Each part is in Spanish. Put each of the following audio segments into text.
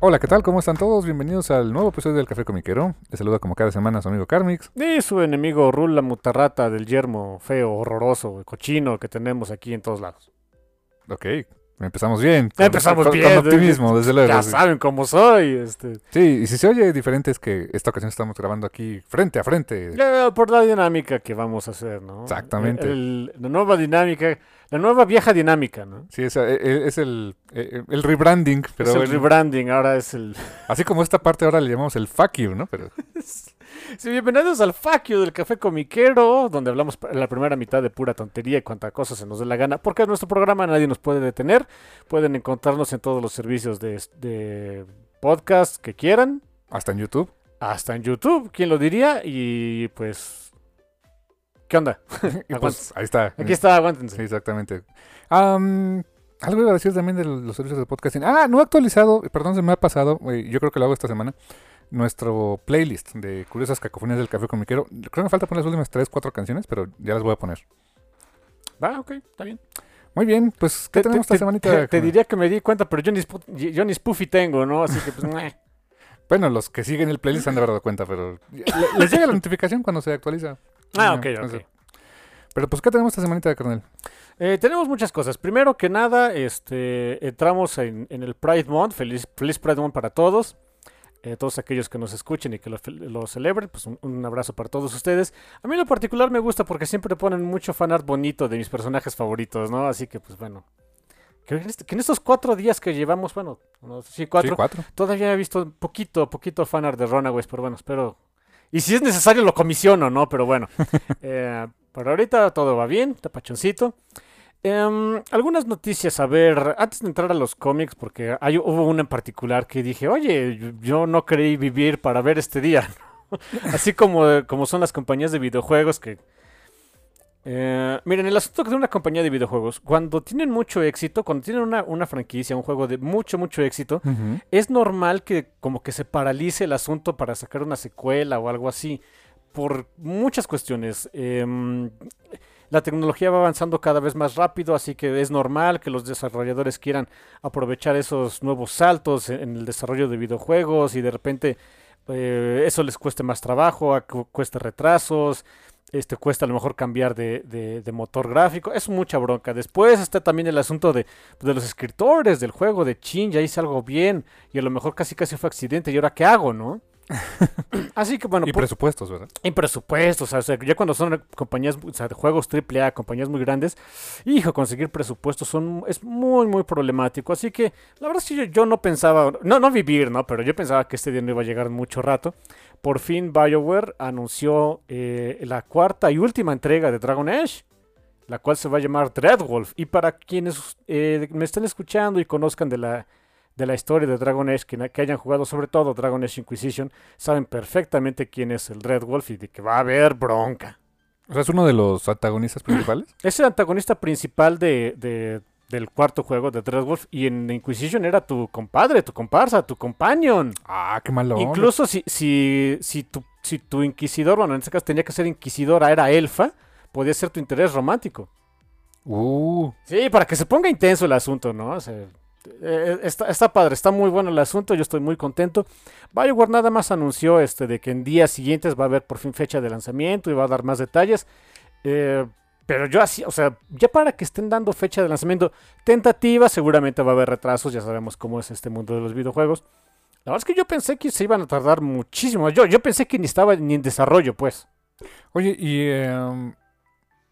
Hola, ¿qué tal? ¿Cómo están todos? Bienvenidos al nuevo episodio del Café Comiquero. Les saluda como cada semana su amigo Carmix. Y su enemigo Rula Mutarrata del yermo feo, horroroso, cochino que tenemos aquí en todos lados. Ok, empezamos bien. Con, empezamos con, bien. Con optimismo, desde luego. Ya saben cómo soy. Este. Sí, y si se oye diferente es que esta ocasión estamos grabando aquí frente a frente. Ya, por la dinámica que vamos a hacer, ¿no? Exactamente. El, la nueva dinámica, la nueva vieja dinámica, ¿no? Sí, es, es el, el, rebranding. Pero es el, rebranding, ahora es el... Así como esta parte ahora le llamamos el fuck you, ¿no? Pero... Sí, bienvenidos al you del Café Comiquero, donde hablamos la primera mitad de pura tontería y cuanta cosa se nos dé la gana, porque es nuestro programa, nadie nos puede detener. Pueden encontrarnos en todos los servicios de, de podcast que quieran. Hasta en YouTube. Hasta en YouTube, ¿quién lo diría? Y pues... ¿Qué onda? y pues ahí está. Aquí está, aguántense. Sí, exactamente. Um, algo iba a decir también de los servicios de podcasting. Ah, no he actualizado, perdón, se me ha pasado. Yo creo que lo hago esta semana. Nuestro playlist de curiosas cacofonías del café comiquero. Creo que me falta poner las últimas 3, 4 canciones, pero ya las voy a poner. Va, ok, está bien. Muy bien, pues, ¿qué te, tenemos te, esta semanita? Te, te, diría que me di cuenta, pero yo ni, yo ni Spoofy tengo, ¿no? Así que, pues, Bueno, los que siguen el playlist han de haber dado cuenta, pero les llega la notificación cuando se actualiza. Ah, ok, ok. Pero pues, ¿qué tenemos esta semanita de Cornel? Eh, tenemos muchas cosas. Primero que nada, este, entramos en, en el Pride Month. Feliz, feliz Pride Month para todos. Eh, todos aquellos que nos escuchen y que lo, lo celebren, pues un, un, abrazo para todos ustedes. A mí en lo particular me gusta porque siempre ponen mucho fanart bonito de mis personajes favoritos, ¿no? Así que, pues bueno. Que en, este, que en estos cuatro días que llevamos, bueno, no, sí, cuatro, sí, cuatro, todavía he visto poquito, poquito fanart de Runaways, pero bueno, espero. Y si es necesario lo comisiono, ¿no? Pero bueno. eh, pero ahorita todo va bien, tapachoncito. Um, algunas noticias, a ver, antes de entrar a los cómics, porque hay, hubo una en particular que dije, oye, yo no creí vivir para ver este día. Así como, como son las compañías de videojuegos que... Eh, miren, el asunto de una compañía de videojuegos, cuando tienen mucho éxito, cuando tienen una, una franquicia, un juego de mucho, mucho éxito, uh -huh. es normal que como que se paralice el asunto para sacar una secuela o algo así, por muchas cuestiones. Eh, la tecnología va avanzando cada vez más rápido, así que es normal que los desarrolladores quieran aprovechar esos nuevos saltos en el desarrollo de videojuegos y de repente eh, eso les cueste más trabajo, cueste retrasos, este cuesta a lo mejor cambiar de, de, de, motor gráfico, es mucha bronca. Después está también el asunto de, de los escritores del juego, de chin, ya hice algo bien y a lo mejor casi casi fue accidente y ahora qué hago, ¿no? Así que bueno. Y por, presupuestos, ¿verdad? Y presupuestos, o sea, ya cuando son compañías, o sea, de juegos AAA, compañías muy grandes, hijo, conseguir presupuestos son, es muy, muy problemático. Así que la verdad es que yo, yo, no pensaba, no, no vivir, ¿no? Pero yo pensaba que este día no iba a llegar mucho rato. Por fin BioWare anunció eh, la cuarta y última entrega de Dragon Age, la cual se va a llamar Dreadwolf. Y para quienes eh, me estén escuchando y conozcan de la de la historia de Dragon Age, que, que, hayan jugado sobre todo Dragon Age Inquisition, saben perfectamente quién es el Red Wolf y de que va a haber bronca. O sea, es uno de los antagonistas principales. Es el antagonista principal de, de, del cuarto juego de Red Wolf y en Inquisition era tu compadre, tu comparsa, tu companion. Ah, qué malo. Incluso si, si, si, tu, si tu inquisidor, bueno, en este caso tenía que ser inquisidora, era elfa, podía ser tu interés romántico. Uh. Sí, para que se ponga intenso el asunto, ¿no? O sea, eh, está, está, padre, está muy bueno el asunto, yo estoy muy contento. BioWare nada más anunció este de que en días siguientes va a haber por fin fecha de lanzamiento y va a dar más detalles. Eh, Pero yo así, o sea, ya para que estén dando fecha de lanzamiento tentativa, seguramente va a haber retrasos, ya sabemos cómo es este mundo de los videojuegos. La verdad es que yo pensé que se iban a tardar muchísimo. Yo, yo pensé que ni estaba ni en desarrollo, pues. Oye, ¿y em,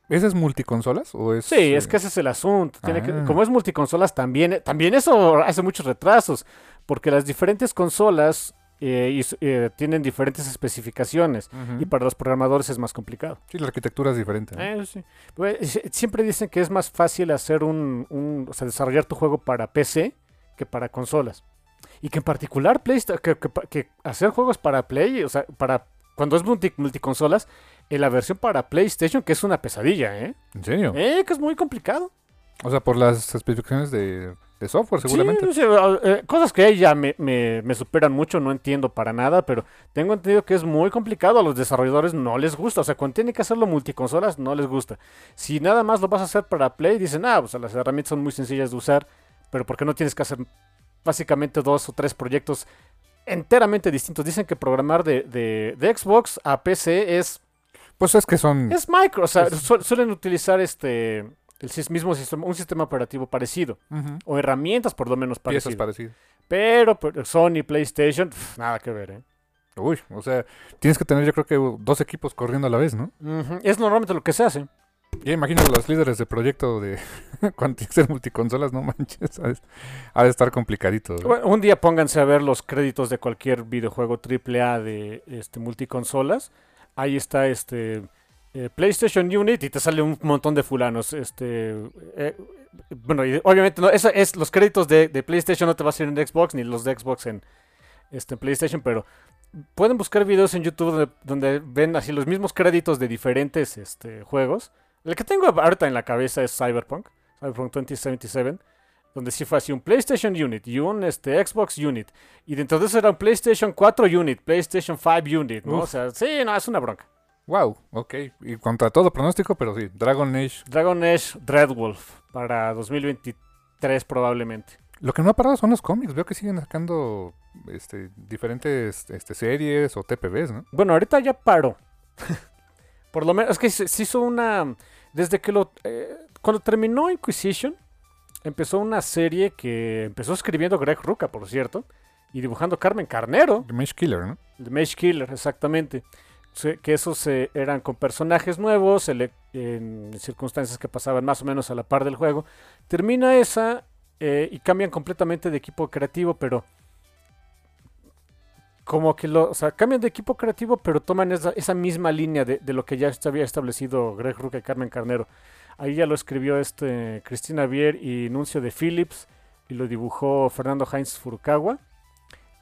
ese es multiconsolas? ¿O es, Sí, es eh, que ese es el asunto. Tiene que- Ah. como es multiconsolas, también, también eso hace muchos retrasos. Porque las diferentes consolas eh, y eh, tienen diferentes especificaciones. Y para los programadores es más complicado. Sí, la arquitectura es diferente. ¿no? Sí. Pues, siempre dicen que es más fácil hacer un, un- o sea, desarrollar tu juego para PC que para consolas. Y que en particular Playsta- que, que pa- que hacer juegos para Play, o sea, para cuando es multi, multiconsolas, en la versión para PlayStation, que es una pesadilla, ¿eh? ¿En serio? Eh, que es muy complicado. O sea, por las especificaciones de, de software, seguramente. Sí, sí, eh, cosas que ahí ya me, me- me superan mucho, no entiendo para nada, pero tengo entendido que es muy complicado, a los desarrolladores no les gusta, o sea, cuando tienen que hacerlo multiconsolas no les gusta. Si nada más lo vas a hacer para Play, dicen, ah, pues las herramientas son muy sencillas de usar, pero ¿por qué no tienes que hacer básicamente dos o tres proyectos enteramente distintos? Dicen que programar de, de- de Xbox a PC es, Pues es que son... es micro, o sea, Es- su- suelen utilizar este... El mismo sistema, un sistema operativo parecido, o herramientas por lo menos piezas parecidas. parecidas. Pero, pero Sony, PlayStation, nada que ver, ¿eh? Uy, o sea, tienes que tener yo creo que dos equipos corriendo a la vez, ¿no? Es normalmente lo que se hace. Ya imagino los líderes de proyecto de cuando tiene que ser multiconsolas, no manches, ha de, ha de estar complicadito. ¿no? Bueno, Un día pónganse a ver los créditos de cualquier videojuego AAA de este, multiconsolas. Ahí está este eh, PlayStation Unit y te sale un montón de fulanos. Este, eh, bueno, obviamente no, eso es los créditos de, PlayStation no te va a salir en Xbox ni los de Xbox en este, PlayStation, pero pueden buscar videos en YouTube donde, donde ven así los mismos créditos de diferentes este, juegos. El que tengo ahorita en la cabeza es Cyberpunk, Cyberpunk 2077, donde sí fue así un PlayStation Unit y un este, Xbox Unit. Y dentro de eso era un PlayStation 4 Unit, PlayStation 5 Unit, ¿no? Uf. O sea, sí, no, es una bronca. Wow, ok. Y contra todo pronóstico, pero sí, Dragon Age. Dragon Age Dreadwolf para 2023 probablemente. Lo que no ha parado son los cómics. Veo que siguen sacando este, diferentes este, series o TPBs, ¿no? Bueno, ahorita ya paró. Por lo menos, es que se, se hizo una... Desde que lo... eh, cuando terminó Inquisition, empezó una serie que empezó escribiendo Greg Ruca, por cierto, y dibujando Carmen Carnero. The Mage Killer, ¿no? The Mage Killer, exactamente. Que esos eh, eran con personajes nuevos, en circunstancias que pasaban más o menos a la par del juego. Termina esa eh, y cambian completamente de equipo creativo, pero como que lo, o sea, cambian de equipo creativo, pero toman esa, esa misma línea de, de lo que ya había establecido Greg Ruca y Carmen Carnero. Ahí ya lo escribió este Cristina Bier y Nuncio de Phillips y lo dibujó Fernando Heinz Furukawa.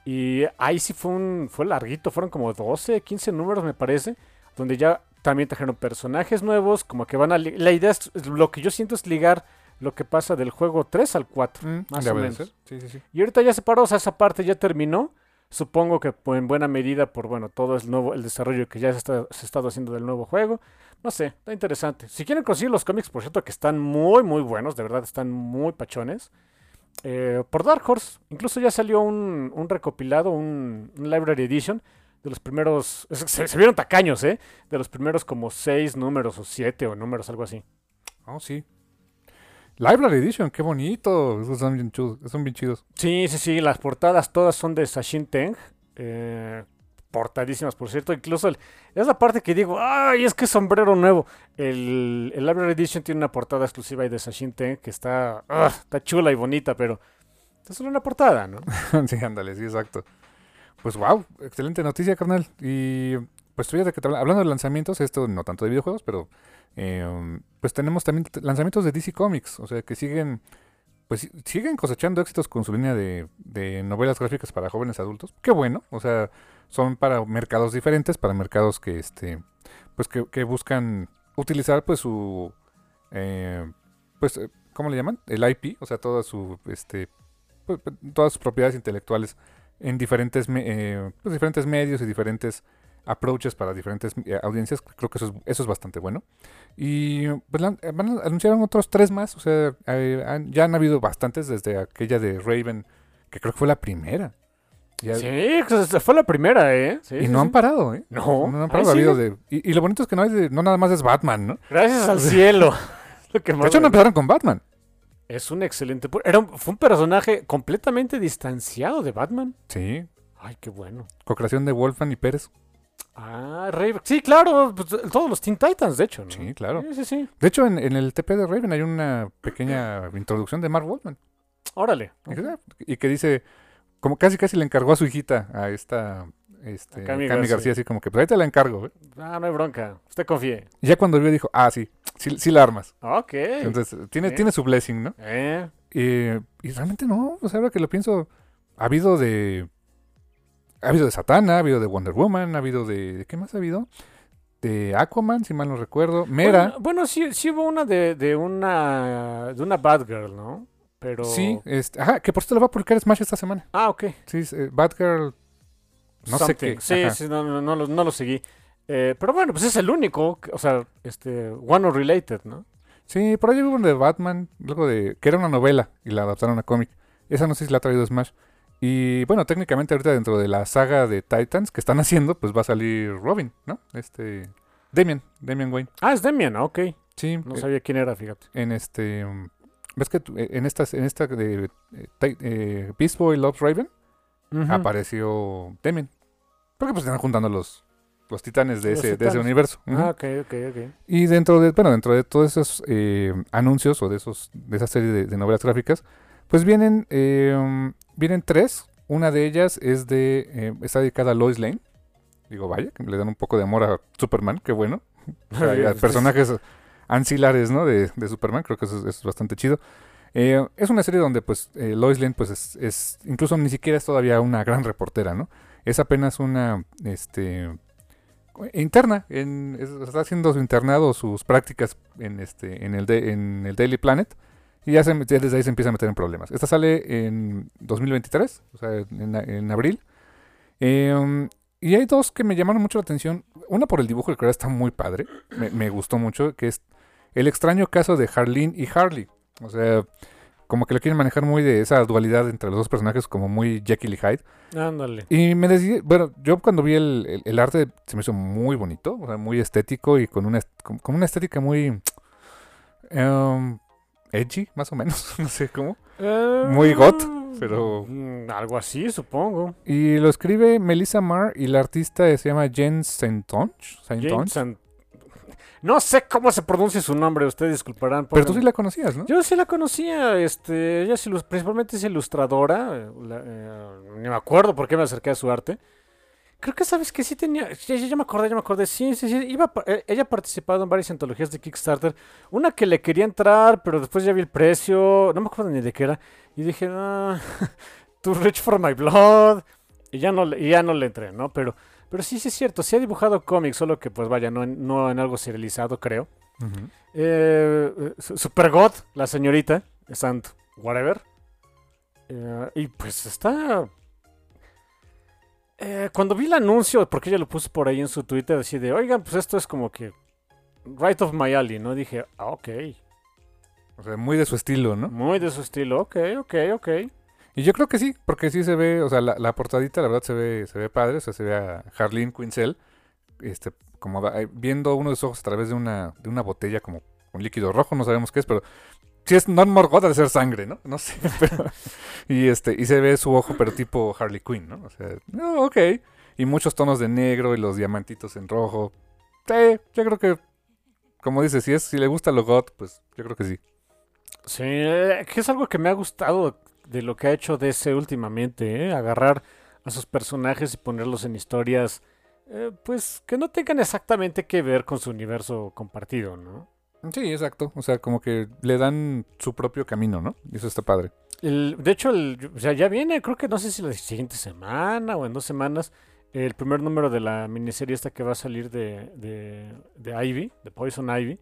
Y ahí sí fue un fue larguito, fueron como 12, 15 números me parece, donde ya también trajeron personajes nuevos, como que van a... La idea es, lo que yo siento es ligar lo que pasa del juego 3 al 4. Mm, Más o menos. Sí, sí, sí. Y ahorita ya se paró, o sea, esa parte ya terminó. Supongo que en buena medida por, bueno, todo el nuevo, el desarrollo que ya se, está, se ha estado haciendo del nuevo juego. No sé, está interesante. Si quieren conseguir los cómics, por cierto, que están muy, muy buenos, de verdad, están muy pachones. eh, por Dark Horse, incluso ya salió un, un recopilado, un, un Library Edition de los primeros, se vieron tacaños, ¿eh? De los primeros como seis números o siete o números, algo así. Oh, sí. Library Edition, qué bonito. Esos son bien, chudos, son bien chidos. Sí, sí, sí, las portadas todas son de Sashin Teng. eh, portadísimas, por cierto. Incluso el- es la parte que digo, ¡ay, es que sombrero nuevo! El, el Library Edition tiene una portada exclusiva de Sashin Teng que está, ah, está chula y bonita, pero es solo una portada, ¿no? sí, ándale, sí, exacto. Pues wow, excelente noticia, carnal. Y pues fíjate que hablando de lanzamientos, esto no tanto de videojuegos, pero eh, pues tenemos también lanzamientos de DC Comics, o sea que siguen pues si- siguen cosechando éxitos con su línea de, de novelas gráficas para jóvenes adultos. Qué bueno, o sea, son para mercados diferentes, para mercados que este pues que, buscan utilizar pues su eh, pues eh, ¿cómo le llaman? El IP, o sea, toda su este pues, todas sus propiedades intelectuales en diferentes eh, pues, diferentes medios y diferentes approaches para diferentes audiencias. Creo que eso es, bastante bueno. Y pues anunciaron otros tres más. O sea, ya han habido bastantes desde aquella de Raven, que creo que fue la primera. Ya- Sí, pues, fue la primera, ¿eh? Sí, y sí, no han sí. parado, ¿eh? No, No han parado. Ha habido sigue. de, y, y lo bonito es que no, hay de- no nada más es Batman, ¿no? Gracias al cielo. Lo que De hecho, no empezaron con Batman. Es un excelente... Era un- fue un personaje completamente distanciado de Batman. Sí. Ay, qué bueno. Co-creación de Wolfman y Pérez. Ah, Raven. Sí, claro. pues, todos los Teen Titans, de hecho, ¿no? Sí, claro. Sí, sí, sí. De hecho, en, en el TP de Raven hay una pequeña introducción de Mark Wolfman. Órale. Y que dice, como casi casi le encargó a su hijita, a esta este, A Cami, Cami García. García. así como que, pues ahí te la encargo. ¿eh? Ah, no hay bronca. Usted confíe. Y ya cuando vio dijo, ah, sí, sí, sí la armas. Ok. Entonces, tiene, Sí. tiene su blessing, ¿no? Eh, Eh, y realmente no, o sea, ahora que lo pienso, ha habido de... Ha habido de Satana, ha habido de Wonder Woman, ha habido de... ¿de ¿Qué más ha habido? De Aquaman, si mal no recuerdo. Mera. Bueno, bueno, sí, sí hubo una de, de una de una Batgirl, ¿no? Pero... Sí, este, ajá, que por cierto lo va a publicar Smash esta semana. Ah, ok. Sí, eh, Batgirl. No sé Something. qué. Sí, ajá. sí, no, no, no lo, no lo seguí. Eh, pero bueno, pues es el único, o sea, este, One Related, ¿no? Sí, por ahí hubo uno de Batman, luego de. que era una novela y la adaptaron a cómic. Esa no sé si la ha traído Smash. Y bueno, técnicamente ahorita dentro de la saga de Titans que están haciendo, pues va a salir Robin, ¿no? Este. Damian, Damian Wayne. Ah, es Demian, ok. Sí, No eh, sabía quién era, fíjate. en este. um, ¿Ves que eh, en esta, en esta de eh, eh, Beast Boy Loves Raven apareció Damian? Porque pues están juntando los, los titanes de Los ese, de ese universo. Ah, ok, ok, ok. Y dentro de, bueno, dentro de todos esos eh, anuncios o de esos, de esa serie de, de novelas gráficas, pues vienen, eh, vienen tres. Una de ellas es de, está dedicada a Lois Lane. Digo, vaya, que le dan un poco de amor a Superman, qué bueno. O sea, a personajes ancilares, ¿no? De, de Superman, creo que eso es, bastante chido. Eh, es una serie donde, pues, eh, Lois Lane, pues, es, incluso ni siquiera es todavía una gran reportera, ¿no? Es apenas una, este, interna, está haciendo su internado, sus prácticas en, este, en, el, Daily Planet, y ya, se- desde ahí se empieza a meter en problemas. Esta sale en 2023, o sea, en, abril. Eh, y hay dos que me llamaron mucho la atención. Una por el dibujo, el que está muy padre. Me, me gustó mucho. Que es el extraño caso de Harleen y Harley. O sea, como que lo quieren manejar muy de esa dualidad entre los dos personajes, como muy Jekyll y Hyde. Ándale. Y me decidí, bueno, yo cuando vi el, el- el arte se me hizo muy bonito, o sea, muy estético y con una, con, con una estética muy em, edgy, más o menos, no sé cómo. Muy got, pero- mm, Algo así, supongo. Y lo escribe Melissa Marr y la artista se llama Jen Saintonge. Saintonge. No sé cómo se pronuncia su nombre, ustedes disculparán. Pero tú pónganme- sí la conocías, ¿no? Yo sí la conocía, este, ella es principalmente es ilustradora, eh, la- eh, ni me acuerdo por qué me acerqué a su arte. Creo que sabes que sí tenía, ya, ya- me acordé, ya me acordé, sí, sí, sí, iba, eh, ella ha participado en varias antologías de Kickstarter, una que le quería entrar, pero después ya vi el precio, no me acuerdo ni de qué era, y dije, ah, too rich for my blood, y ya no, y ya no le entré, ¿no? Pero, pero sí, sí es cierto, sí ha dibujado cómics, solo que pues vaya, no en, no en algo serializado, creo. Ujú. Eh, eh, Su- Super God, la señorita, Sant, whatever. Eh, y pues está. Eh, cuando vi el anuncio, porque ella lo puso por ahí en su Twitter, así de, oigan, pues esto es como que. Right of my alley, ¿no? Dije, ah, ok. O sea, muy de su estilo, ¿no? Muy de su estilo, ok, ok, ok. Y yo creo que sí, porque sí se ve, o sea, la, la portadita la verdad se ve, se ve padre, o sea, se ve a Harleen Quinzel, este, como da- eh, viendo uno de sus ojos a través de una, de una botella como un líquido rojo, no sabemos qué es, pero si es non ha de ser sangre, ¿no? No sé, pero, y este, y se ve su ojo, pero tipo Harley Quinn, ¿no? O sea, no, ok. Y muchos tonos de negro y los diamantitos en rojo. Sí, yo creo que, como dice, si es, si le gusta lo got, pues yo creo que sí. Sí, eh, que es algo que me ha gustado de lo que ha hecho DC últimamente, ¿eh? Agarrar a sus personajes y ponerlos en historias, eh, pues que no tengan exactamente que ver con su universo compartido, ¿no? Sí, exacto. O sea, como que le dan su propio camino, ¿no? Y eso está padre. El- de hecho, el, o sea, ya viene, creo que no sé si la siguiente semana o en dos semanas, el primer número de la miniserie esta que va a salir de, de, de Ivy, de Poison Ivy,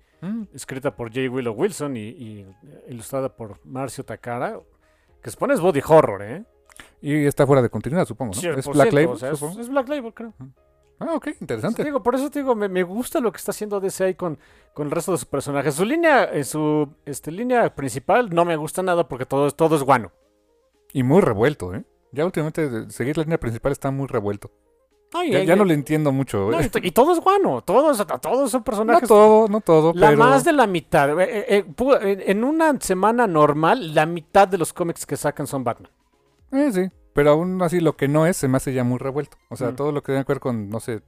escrita por J. Willow Wilson y, y ilustrada por Marcio Takara, que se pone es body horror, ¿eh? Y está fuera de continuidad, supongo, ¿no? Sí, es Black cierto, Label, o sea, es, Black Label, creo. Ah, ok, interesante. digo, por eso te digo, me, me gusta lo que está haciendo DC ahí con, con el resto de sus personajes. Su línea, en su este, línea principal no me gusta nada porque todo, es- todo es guano. Y muy revuelto, ¿eh? Ya últimamente seguir la línea principal está muy revuelto. No, y, Ya, y- no le entiendo mucho. no, y y todo es bueno, todos, todos son No personajes. todo, no todo, la pero... más de la mitad. eh, eh, eh, en una semana normal, la mitad de los cómics que sacan son Batman. Eh, sí, pero aún así lo que no es se me hace ya muy revuelto. O sea, Mm. todo lo que tiene que ver con, no sé,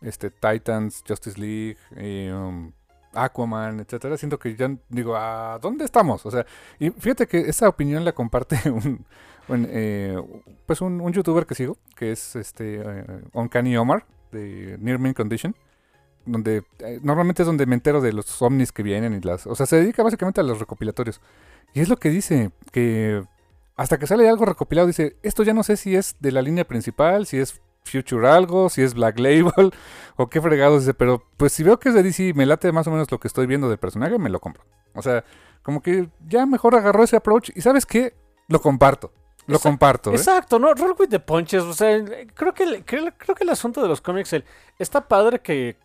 este Titans, Justice League, um, Aquaman, etcétera, siento que ya digo, ¿a dónde estamos? O sea, y fíjate que esa opinión la comparte un, un, eh, pues un, youtuber que sigo, que es este eh, Uncanny Omar, de Near Mint Condition, donde eh, normalmente es donde me entero de los ovnis que vienen y las... O sea, se dedica básicamente a los recopilatorios. Y es lo que dice, que hasta que sale algo recopilado, dice, esto ya no sé si es de la línea principal, si es Future algo, si es Black Label, o qué fregados, dice, pero pues si veo que es de DC y me late más o menos lo que estoy viendo del personaje, me lo compro. O sea, como que ya mejor agarró ese approach y ¿sabes qué? Lo comparto. Lo Exacto, comparto. ¿eh? Exacto, ¿no? Roll with the punches. O sea, creo que, el- creo, creo que el asunto de los cómics el, está padre que.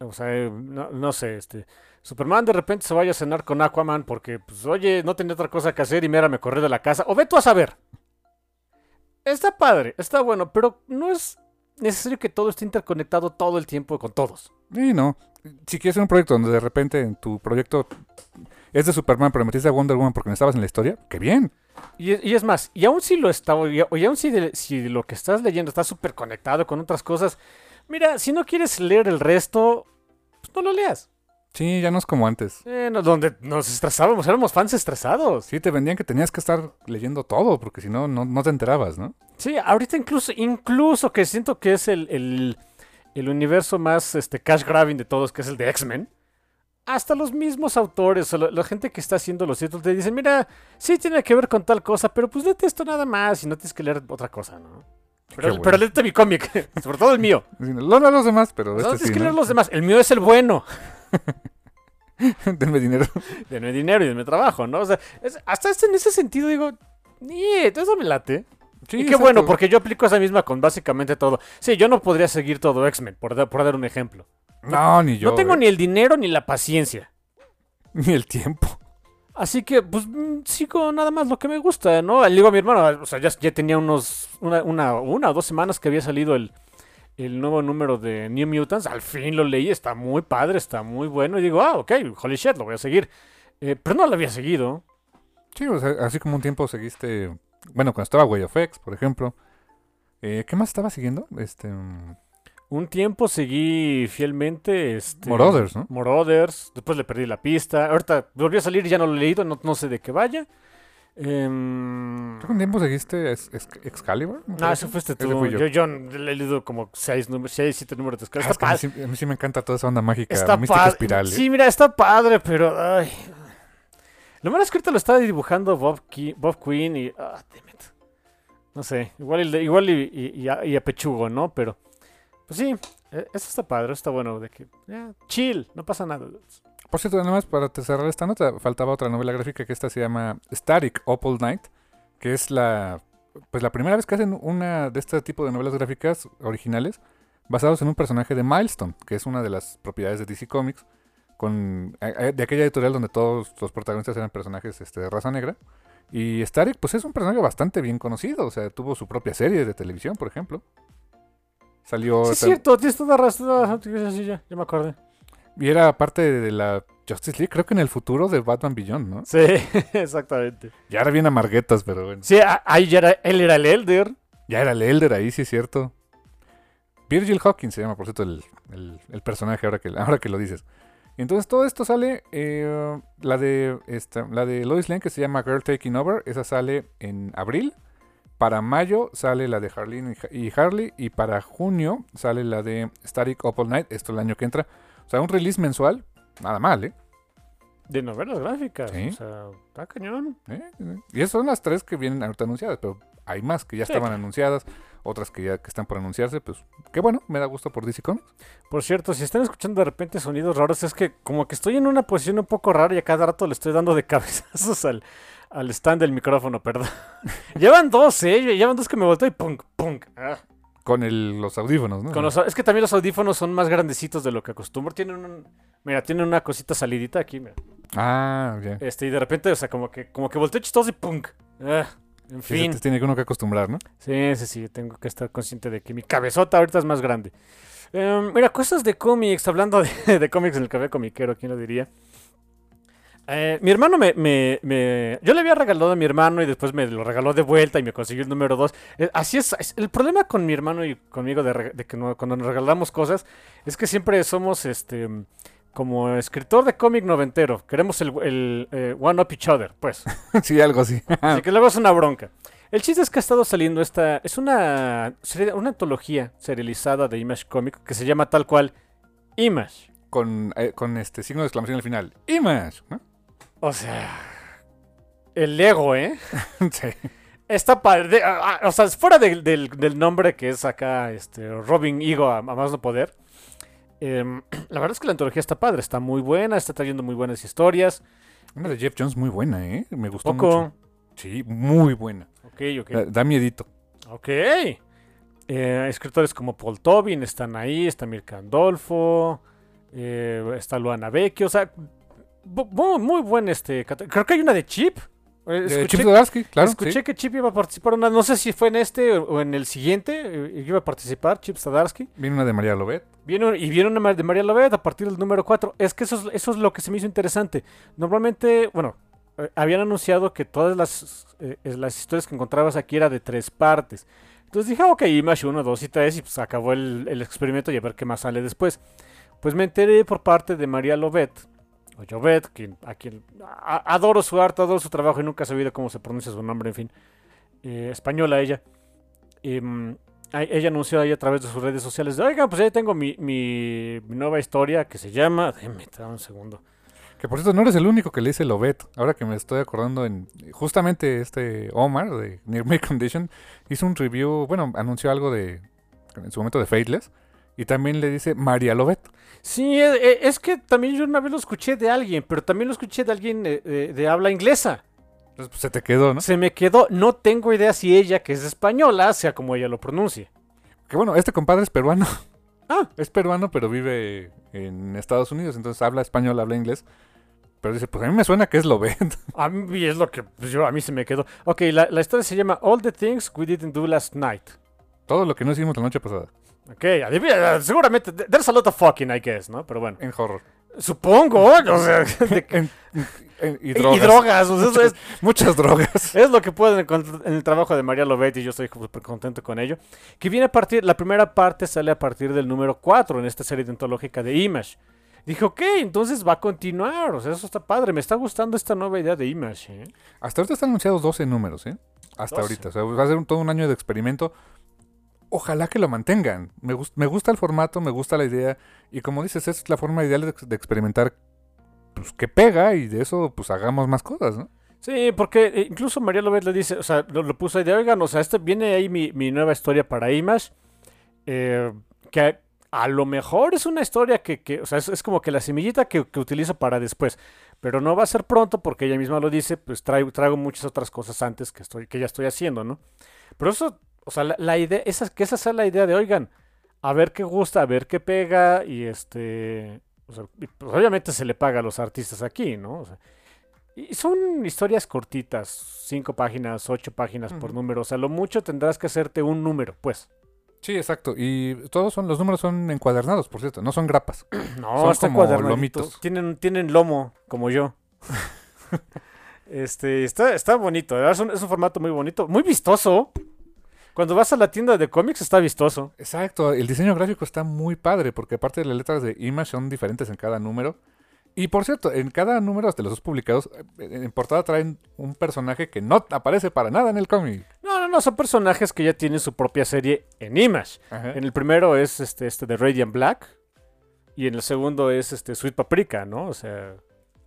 O sea, eh, no, no sé, este. Superman de repente se vaya a cenar con Aquaman porque, pues, oye, no tenía otra cosa que hacer y mira, me corrí de la casa. O ve tú a saber. Está padre, está bueno, pero no es necesario que todo esté interconectado todo el tiempo con todos. Y no. Si quieres un proyecto donde de repente en tu proyecto es de Superman, pero metiste a Wonder Woman porque no estabas en la historia, qué bien. Y, y es más, y aún si lo está, y, y aún si, de- si lo que estás leyendo está súper conectado con otras cosas, mira, si no quieres leer el resto, pues no lo leas. Sí, ya no es como antes. Eh, no, donde nos estresábamos, éramos fans estresados. Sí, te vendían que tenías que estar leyendo todo, porque si no, no, no te enterabas, ¿no? Sí, ahorita incluso, incluso que siento que es el, el, el universo más este, cash grabbing de todos, que es el de X-Men. Hasta los mismos autores, o la, la gente que está haciendo los títulos, te dicen, mira, sí tiene que ver con tal cosa, pero pues léete esto nada más y no tienes que leer otra cosa, ¿no? Pero, bueno. pero léete mi cómic, sobre todo el mío. Lo no los demás, pero No este tienes sí, que ¿no? leer los demás. El mío es el bueno. Denme dinero. Denme dinero y denme trabajo, ¿no? O sea, es- hasta este- en ese sentido digo, "Nie, eso me late. Sí, y qué exacto. bueno, porque yo aplico esa misma con básicamente todo. Sí, yo no podría seguir todo X-Men, por, da- por dar un ejemplo. No, ni yo. no tengo eh. ni el dinero ni la paciencia. ni el tiempo. Así que, pues, mm, sigo nada más lo que me gusta, ¿no? Le digo a mi hermano, o sea, ya, ya tenía unos, una, una, una o dos semanas que había salido el, el nuevo número de New Mutants. Al fin lo leí, está muy padre, está muy bueno. Y digo, ah, ok, holy shit, lo voy a seguir. Eh, pero no lo había seguido. Sí, o sea, así como un tiempo seguiste. Bueno, cuando estaba Way of X, por ejemplo. Eh, ¿Qué más estaba siguiendo? Este. mm, Un tiempo seguí fielmente. Este, Marauders, ¿no? Marauders, Después le perdí la pista. Ahorita volvió a salir y ya no lo he leído. No, no sé de qué vaya. Em, que un tiempo seguiste Ex- Ex- Excalibur. ¿me No, parece? ese fuiste tú. fui yo. Yo, yo le he leído como seis, números, seis siete números de Ah, escala. es que a, mí sí, a mí sí me encanta toda esa onda mágica, Está mística espiral. ¿eh? Sí, mira, está padre, pero. Ay. Lo malo es que ahorita lo está dibujando Bob, Ki- Bob Quinn y. Ah, damn it. No sé, igual, y, igual y, y- y a, y a Pechugo, ¿no? Pero. Pues sí, eh, eso está padre, está bueno. De que. chill, no pasa nada. Por cierto, nada más para cerrar esta nota, faltaba otra novela gráfica que esta se llama Static Opal Night, que es la pues la primera vez que hacen una de este tipo de novelas gráficas originales basados en un personaje de Milestone, que es una de las propiedades de DC Comics, con eh, eh, de aquella editorial donde todos los protagonistas eran personajes este, de raza negra. Y Static, pues es un personaje bastante bien conocido, o sea, tuvo su propia serie de televisión, por ejemplo. Salió Sí, es cierto, tienes toda razón. Sí, ya, ya me acordé. y era parte de la Justice League, creo que en el futuro de Batman Beyond, ¿no? Sí, exactamente. Ya era bien amarguetas, pero bueno. Sí, ahí ya era, él era el Elder. Ya era el Elder ahí, sí es cierto. Virgil Hawkins se llama, por cierto, el, el- el personaje ahora que, ahora que lo dices. Entonces todo esto sale, eh, la de esta, la de Lois Lane que se llama Girl Taking Over, esa sale en abril. Para mayo sale la de Harleen y Harley y para junio sale la de Static Opal Night, esto el año que entra. O sea, un release mensual, nada mal, ¿eh? De novelas gráficas. Sí. O sea, está cañón. ¿Eh? Y esas son las tres que vienen ahorita anunciadas, pero hay más que ya Sí, estaban anunciadas, otras que ya que están por anunciarse, pues qué bueno, me da gusto por DC Comics. Por cierto, si están escuchando de repente sonidos raros, es que como que estoy en una posición un poco rara y a cada rato le estoy dando de cabezazos al, al stand del micrófono, perdón. Llevan dos, ¿eh? Llevan dos que me volteo y punk, punk. Ah. Con el- los audífonos, ¿no? Con los- es que también los audífonos son más grandecitos de lo que acostumbro. Tienen un... Mira, tienen una cosita salidita aquí, mira. Ah, ya. Este, y de repente, o sea, como que, como que volteo chistoso y punk. Ah, En se fin. te tiene que uno que acostumbrar, ¿no? Sí, sí, sí, tengo que estar consciente de que mi cabezota ahorita es más grande. Em, mira, cosas de cómics, hablando de, de cómics en el café comiquero, ¿quién lo diría? Eh, mi hermano me, me- me- Yo le había regalado a mi hermano y después me lo regaló de vuelta y me consiguió el número 2. así es, es- el problema con mi hermano y conmigo de, que no- cuando nos regalamos cosas es que siempre somos este como escritor de cómic noventero. Queremos el, el, eh, one up each other, pues. sí, algo así. Así que luego es una bronca. El chiste es que ha estado saliendo esta. Es una, serie- una antología serializada de Image Comic que se llama tal cual Image. con, eh, con este signo de exclamación al final. Image. ¿no? O sea. El ego, ¿eh? sí. Está padre. de- ah, ah, o sea, fuera del, del- del nombre que es acá este, Robin Ego a, a más no poder. em, la verdad es que la antología está padre, está muy buena, está trayendo muy buenas historias. Una de Jeff Jones muy buena, ¿eh? Me gustó Poco. mucho. Sí, muy buena. Ok, ok. Da, da miedito. Ok. Eh, escritores como Paul Tobin están ahí, está Mirka Andolfo, eh, está Luana Vecchio, o sea, bu- muy, buen este. Creo que hay una de Chip. Eh, escuché Chip Zdarsky, claro. escuché sí. que Chip iba a participar, una, no sé si fue en este o, en el siguiente, eh, iba a participar Chip Zdarsky. Viene una de María Lobet. Viene, y viene una de María Lovett a partir del número 4. Es que eso es, eso es lo que se me hizo interesante. Normalmente, bueno, eh, habían anunciado que todas las, eh, las historias que encontrabas aquí era de tres partes. Entonces dije, ah, ok, Image 1, 2 y 3 y pues acabó el, el experimento y a ver qué más sale después. Pues me enteré por parte de María Lovett, o Jovet, quien, a quien adoro su arte, adoro su trabajo y nunca he sabido cómo se pronuncia su nombre, en fin. Eh, española ella. Em, ella anunció ahí a través de sus redes sociales oigan, pues ahí tengo mi, nueva historia que se llama... Déjenme, dame un segundo. Que por cierto, no eres el único que le dice Lobet. Ahora que me estoy acordando, en justamente este Omar de Near Me Condition hizo un review, bueno, anunció algo de, en su momento de Fateless. Y también le dice María Lobet. Sí, eh, eh, es que también yo una vez lo escuché de alguien, pero también lo escuché de alguien eh, eh, de habla inglesa. Entonces pues, se te quedó, ¿no? Se me quedó, no tengo idea si ella, que es española, sea como ella lo pronuncie. Que bueno, este compadre es peruano. Ah. Es peruano, pero vive en Estados Unidos. Entonces habla español, habla inglés. Pero dice, pues a mí me suena que es Lobet. A mí es lo que pues, yo, a mí se me quedó. Ok, la, la historia se llama All the Things We Didn't Do Last Night. Todo lo que no hicimos la noche pasada. Ok, seguramente, there's a lot of fucking, I guess, ¿no? Pero bueno. En horror. Supongo, o sea, de- En- en- y y drogas. drogas, o sea, eso es, Muchas drogas. es lo que pueden encontrar en el trabajo de María Lovetti y yo estoy súper contento con ello. Que viene a partir, la primera parte sale a partir del número 4 en esta serie antológica de Image. Dije, ok, entonces va a continuar, o sea, eso está padre, me está gustando esta nueva idea de Image, ¿eh? Hasta ahorita están anunciados 12 números, ¿eh? Hasta 12. ahorita. O sea, va a ser un- todo un año de experimento. Ojalá que lo mantengan. Me, gus- me gusta el formato, me gusta la idea. Y como dices, es la forma ideal de, experimentar pues, que pega y de eso pues hagamos más cosas, ¿no? Sí, porque eh, incluso María Lovet le dice, o sea, lo, lo puso ahí de, oigan, o sea, este viene ahí mi, nueva historia para Image, eh, que a lo mejor es una historia que, o sea, es, como que la semillita que, que utilizo para después, pero no va a ser pronto porque ella misma lo dice, pues traigo, traigo muchas otras cosas antes que, estoy, que ya estoy haciendo, ¿no? Pero eso, o sea, la, la idea, esa, que esa sea la idea de, oigan, a ver qué gusta, a ver qué pega y este... o sea, y, pues, obviamente se le paga a los artistas aquí, ¿no? O sea, y son historias cortitas, cinco páginas, ocho páginas por número. O sea, lo mucho tendrás que hacerte un número, pues. Sí, exacto. Y todos son, los números son encuadernados, por cierto, no son grapas. No, Son como lomitos. Tienen, tienen lomo, como yo. este, está, está bonito. Es un, es un formato muy bonito, muy vistoso. Cuando vas a la tienda de cómics está vistoso. Exacto, el diseño gráfico está muy padre porque aparte de las letras de Image son diferentes en cada número. Y por cierto, en cada número de los dos publicados, eh, en portada traen un personaje que no aparece para nada en el cómic. No, no, no, son personajes que ya tienen su propia serie en Image. Ajá. En el primero es este, este de Radiant Black. Y en el segundo es este Sweet Paprika, ¿no? O sea,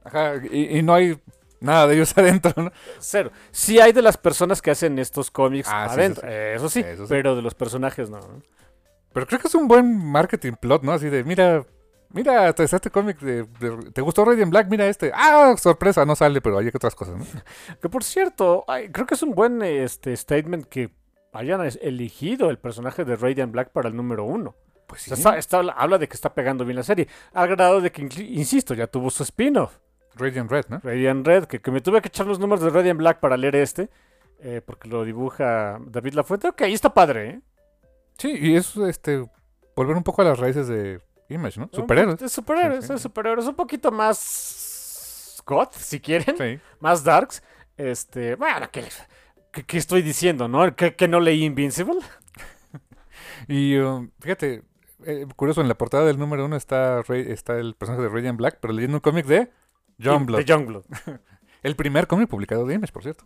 Ajá, y, y no hay nada de ellos adentro, ¿no? Cero. Sí hay de las personas que hacen estos cómics Ah, sí, adentro. sí, sí. Eso, sí, Eso sí. pero de los personajes no. Pero creo que es un buen marketing plot, ¿no? Así de, mira, mira, te- este cómic, de, de- ¿te gustó Radiant Black? Mira este. Ah, sorpresa, no sale, pero hay otras cosas, ¿no? Que por cierto, ay, creo que es un buen este, statement que hayan elegido el personaje de Radiant Black para el número uno. Pues O sea, está- está- habla de que está pegando bien la serie. Al grado de que, insisto, ya tuvo su spin-off. Radiant Red, ¿no? Radiant Red, que, que me tuve que echar los números de Radiant Black para leer este. eh, porque lo dibuja David Lafuente. Ok, está padre, ¿eh? Sí, y es este volver un poco a las raíces de Image, ¿no? Superhéroes. Es superhéroes, Sí, es superhéroes. Un poquito más goth, si quieren. Sí. Más darks. Este, bueno, ¿qué, qué- qué estoy diciendo, no? ¿Que, que no leí Invincible? Y um, fíjate, eh, curioso, en la portada del número uno está, Ra- está el personaje de Radiant Black, pero leyendo un cómic de John Blood. De Youngblood. El primer cómic publicado de Image, por cierto.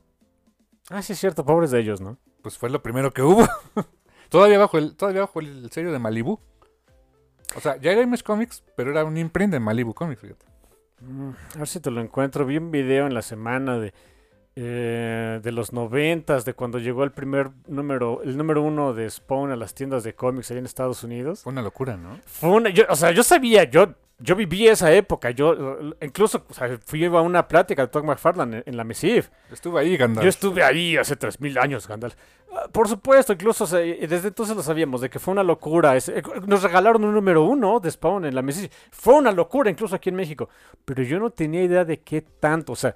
Ah, sí, es cierto, pobres de ellos, ¿no? Pues fue lo primero que hubo. todavía bajo el todavía bajo el sello de Malibu. O sea, ya era Image Comics, pero era un imprint de Malibu Comics, fíjate. Mm, A ver si te lo encuentro. Vi un video en la semana de, eh, de los noventas, de cuando llegó el primer número, el número uno de Spawn a las tiendas de cómics allá en Estados Unidos. Fue una locura, ¿no? Fue una, yo- o sea, yo sabía, yo, yo viví esa época. Yo incluso o sea, fui a una plática de Todd McFarlane en, en la MESIF. Estuve ahí, Gandalf. Yo estuve ahí hace 3000 años, Gandalf. Ah, Por supuesto, incluso o sea, desde entonces lo sabíamos, de que fue una locura. Eh, nos regalaron un número uno de Spawn en la MESIF. Fue una locura, incluso aquí en México. Pero yo no tenía idea de qué tanto. O sea,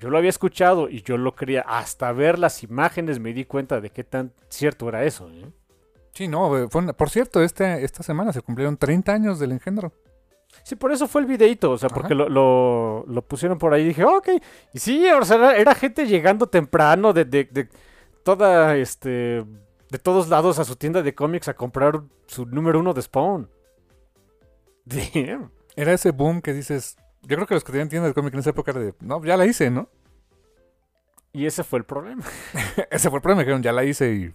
yo lo había escuchado y yo lo creía. Hasta ver las imágenes me di cuenta de qué tan cierto era eso. ¿eh? Sí, no, eh, fue una- por cierto, este, esta semana se cumplieron 30 años del engendro. Sí, por eso fue el videito, o sea, Ajá. porque lo, lo, lo pusieron por ahí y dije, ok. Y sí, o sea, era, era gente llegando temprano de, de, de toda, este, de todos lados a su tienda de cómics a comprar su número uno de Spawn. Damn. Era ese boom que dices. Yo creo que los que tenían tiendas de cómic en esa época era de. No, ya la hice, ¿no? Y ese fue el problema. ese fue el problema. Me dijeron, ya la hice y.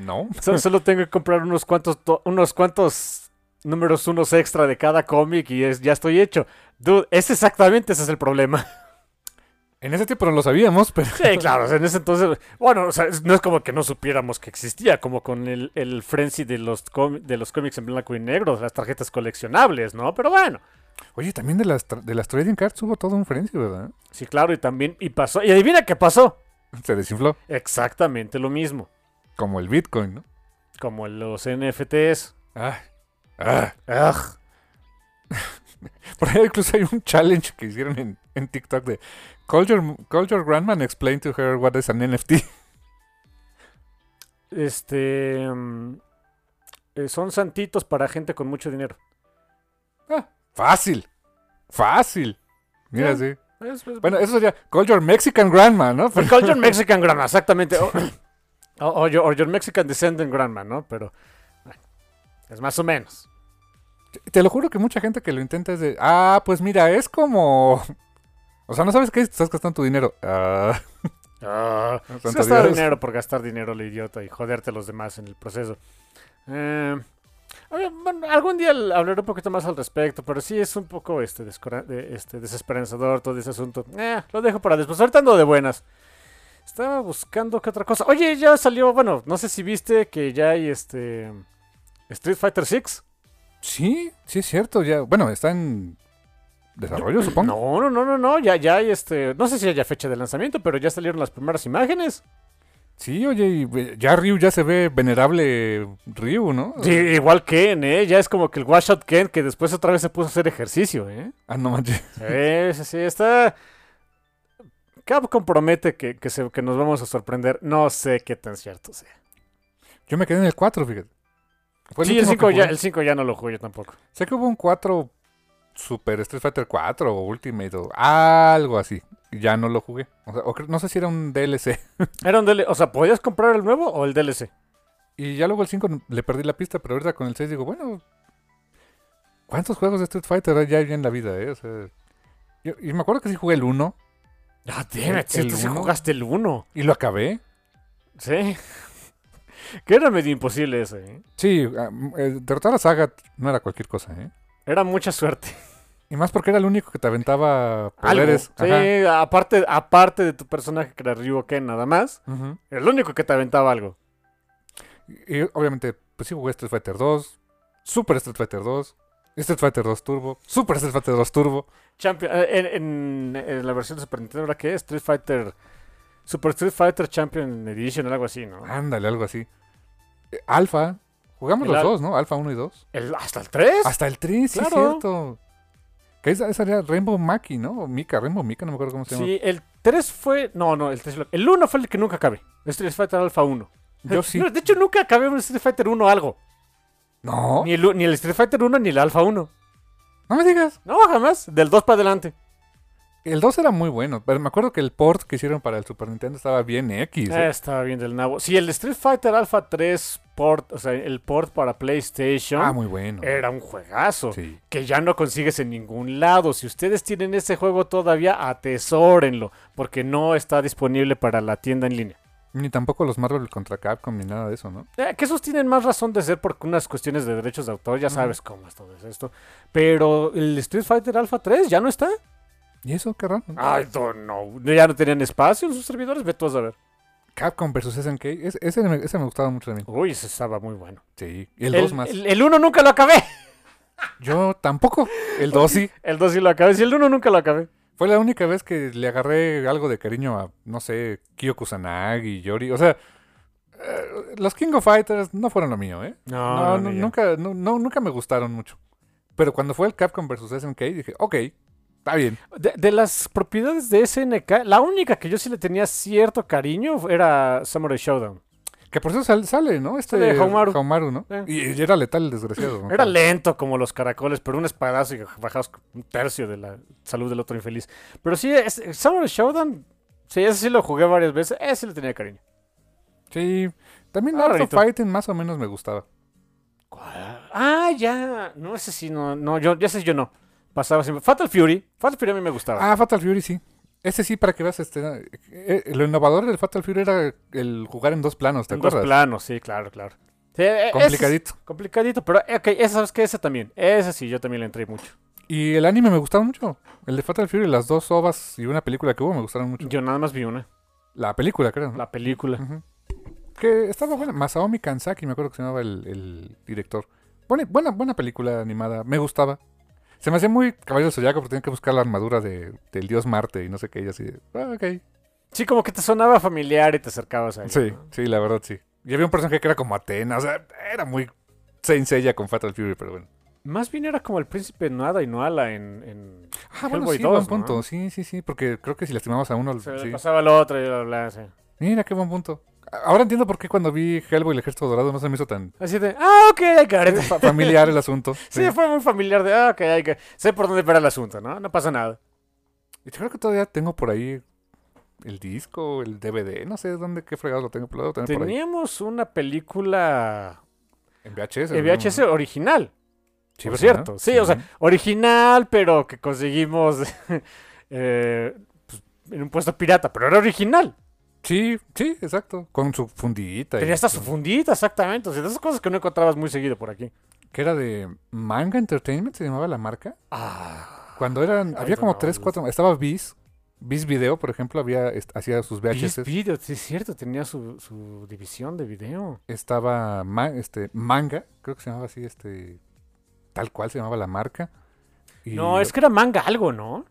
No. Solo, solo tengo que comprar unos cuantos, to- unos cuantos números unos extra de cada cómic y es, ya estoy hecho. Dude, es exactamente ese es el problema. En ese tiempo no lo sabíamos, pero. Sí, claro, o sea, en ese entonces, bueno, o sea, no es como que no supiéramos que existía, como con el, el frenzy de los, de los cómics en blanco y negro, las tarjetas coleccionables, ¿no? Pero bueno, Oye, también de las, de las trading cards hubo todo un frenzy, ¿verdad? sí, claro, y también, y pasó, y adivina qué pasó, Se desinfló. exactamente lo mismo, Como el Bitcoin, ¿no? como los NFTs. Ah. Ah. Ugh. Por ahí incluso hay un challenge que hicieron en, en TikTok de call your, call your grandma and explain to her what is an NFT. Este, mm, eh, son santitos para gente con mucho dinero. Ah, fácil. Fácil. Mira, sí. Es- es- Bueno, eso sería call your Mexican grandma, ¿no? El Culture Mexican Grandma, exactamente. O, o- o your, or your Mexican Descendant Grandma, ¿no? Pero bueno, es más o menos. Te lo juro que mucha gente que lo intenta es de, ah, pues mira, es como... O sea, no sabes qué es, estás gastando tu dinero. Ah, Ah, es gastar dinero por gastar dinero, el idiota, y joderte a los demás en el proceso. Eh, bueno, algún día hablaré un poquito más al respecto, pero sí es un poco este, este desesperanzador todo ese asunto. Eh, lo dejo para después. Ahorita ando de buenas. Estaba buscando qué otra cosa. Oye, ya salió, bueno, no sé si viste que ya hay este Street Fighter 6. sí, sí es cierto, ya. Bueno, está en desarrollo, supongo. No, no, no, no, no, ya, ya hay este, no sé si haya fecha de lanzamiento, pero ya salieron las primeras imágenes. Sí, oye, eh, ya Ryu ya se ve venerable Ryu, ¿no? Sí, igual Ken, ¿eh? Ya es como que el Wash Shot Ken que después otra vez se puso a hacer ejercicio, ¿eh? Ah, no manches. Sí, sí, sí, está... Capcom promete que, que, se- que nos vamos a sorprender. No sé qué tan cierto sea. Yo me quedé en el 4, fíjate. Fue sí, el último 5 que ya, el 5 ya no lo jugué yo tampoco. Sé que hubo un 4 Super Street Fighter 4 o Ultimate o algo así. Ya no lo jugué. O sea, o cre- no sé si era un DLC. Era un DLC, o sea, ¿podías comprar el nuevo o el DLC? Y ya luego el 5 le perdí la pista, pero ahorita con el 6 digo, bueno, ¿cuántos juegos de Street Fighter ya hay en la vida, eh? O sea, yo- y me acuerdo que sí jugué el 1 Ah, ¿El sí, sí jugaste el 1. y lo acabé. Sí. que era medio imposible ese, ¿eh? Sí, ah, eh, derrotar a Sagat no era cualquier cosa, ¿eh? Era mucha suerte. Y más porque era el único que te aventaba Algo. poderes. Sí, Ajá. aparte, aparte de tu personaje que era Ryu Ken nada más, era el único que te aventaba algo. Y obviamente, pues sí jugué Street Fighter 2, Super Street Fighter 2, Street Fighter 2 Turbo, Super Street Fighter 2 Turbo. Champion, eh, en, en- en la versión de Super Nintendo, ¿era qué? Street Fighter. Super Street Fighter Champion Edition o algo así, ¿no? Ándale, algo así. Eh, Alpha. Jugamos El los al- dos, ¿no? Alpha 1 y 2. El- ¿Hasta el 3? Hasta el 3, sí, cierto. Esa, esa era Rainbow Maki, ¿no? O Mika, Rainbow Mika, no me acuerdo cómo se llama. Sí, el 3 fue. No, no, el 3. El 1 fue el que nunca acabé. Street Fighter Alpha 1. Yo sí. No, de hecho, nunca acabé un Street Fighter 1 algo. No, Ni, el, ni el Street Fighter 1 ni el Alpha 1. no me digas. No, jamás. Del 2 para adelante. El 2 era muy bueno, pero me acuerdo que el port que hicieron para el Super Nintendo estaba bien X. Eh, ¿eh? estaba bien del nabo. Sí, el Street Fighter Alpha 3 port, o sea, el port para PlayStation, Ah, muy bueno. era un juegazo. Sí. Que ya no consigues en ningún lado. Si ustedes tienen ese juego todavía, atesórenlo. Porque no está disponible para la tienda en línea. Ni tampoco los Marvel contra Capcom ni nada de eso, ¿no? Eh, que esos tienen más razón de ser porque unas cuestiones de derechos de autor, ya sabes cómo es todo esto. Pero el Street Fighter Alpha 3 ya no está. ¿Y eso qué raro? I don't know. Ya no tenían espacio en sus servidores, ve tú a saber. Capcom vs SNK, ese, ese, me, ese me gustaba mucho también. Uy, ese estaba muy bueno. Sí, y el 2 más. El, el 1 nunca lo acabé. Yo tampoco. El 2 sí. El 2 sí lo acabé. Si el 1 nunca lo acabé. Fue la única vez que le agarré algo de cariño a, no sé, Kyo Kusanagi, Yori. O sea, eh, los King of Fighters no fueron lo mío, ¿eh? No, no, nunca, no, no, nunca me gustaron mucho. Pero cuando fue el Capcom vs SNK, dije, ok, está bien. De, de las propiedades de SNK, la única que yo sí le tenía cierto cariño era Samurai Showdown. Que por eso sal- sale, ¿no? Este Sale Haumaru. Haumaru, ¿no? Eh. Y, y era letal el desgraciado. ¿no? Era lento como los caracoles, pero un espadazo y bajabas un tercio de la salud del otro infeliz. Pero sí, es- Samurai Showdown, sí, ese sí lo jugué varias veces. Ese sí le tenía cariño. Sí. También Ah, Art of. Fighting más o menos me gustaba. Ah, ya. No, ese sí, no, no, yo, ya sé yo no. Pasaba siempre. Fatal Fury. Fatal Fury a mí me gustaba. Ah, Fatal Fury sí. Ese sí, para que veas, este, eh, lo innovador del Fatal Fury era el jugar en dos planos, ¿te en dos planos, sí, claro, claro. Sí, eh, ese- Complicadito. complicadito, pero eh, ok, ese, ¿sabes qué? Ese también. Ese sí, yo también le entré mucho. Y el anime me gustaba mucho. El de Fatal Fury, las dos ovas y una película que hubo me gustaron mucho. Yo nada más vi una, La película, creo. ¿no? la película. Que estaba buena. Masaomi Kansaki, me acuerdo que se llamaba el, el director. Buena, buena, buena película animada. Me gustaba. Se me hacía muy Caballero del Zodiaco porque tenía que buscar la armadura de, del dios Marte y no sé qué. Y así, de, ah, ok. Sí, como que te sonaba familiar y te acercabas a él. Sí, ¿no? sí, la verdad sí. Y había un personaje que era como Atena. O sea, era muy Seiya con Fatal Fury, pero bueno. Más bien era como el príncipe Noada y Noala en... en... Ah, bueno, Hellboy sí, 2, buen ¿no? punto. Sí, sí, sí. Porque creo que si lastimamos a uno. Se le sí. pasaba al otro y bla, bla, sí. Mira, qué buen punto. Ahora entiendo por qué cuando vi Hellboy y el Ejército Dorado no se me hizo tan Así de, ah, ok, it. fa- familiar el asunto. Sí, fue muy familiar de, ah, ok, hay que... Sé por dónde ver el asunto, ¿no? No pasa nada. Y creo que todavía tengo por ahí el disco, el DVD, no sé dónde, qué fregado lo tengo, lo por ahí. Teníamos una película En VHS. de ¿no? VHS original, Sí, por cierto. Sí, o sea, original, pero que conseguimos eh, pues, en un puesto pirata, pero era original. Sí, sí, exacto. Con su fundita. Tenía hasta su fundita, exactamente. O sea, de esas cosas que no encontrabas muy seguido por aquí. Que era de Manga Entertainment, se llamaba la marca. Ah, Cuando eran, había como tres, cuatro, estaba Viz, Viz Video, por ejemplo, había, hacía sus VHS. Video, sí es cierto, tenía su, su división de video. Estaba ma- este, Manga, creo que se llamaba así, este, tal cual se llamaba la marca. Y- No, es que era manga algo, ¿no?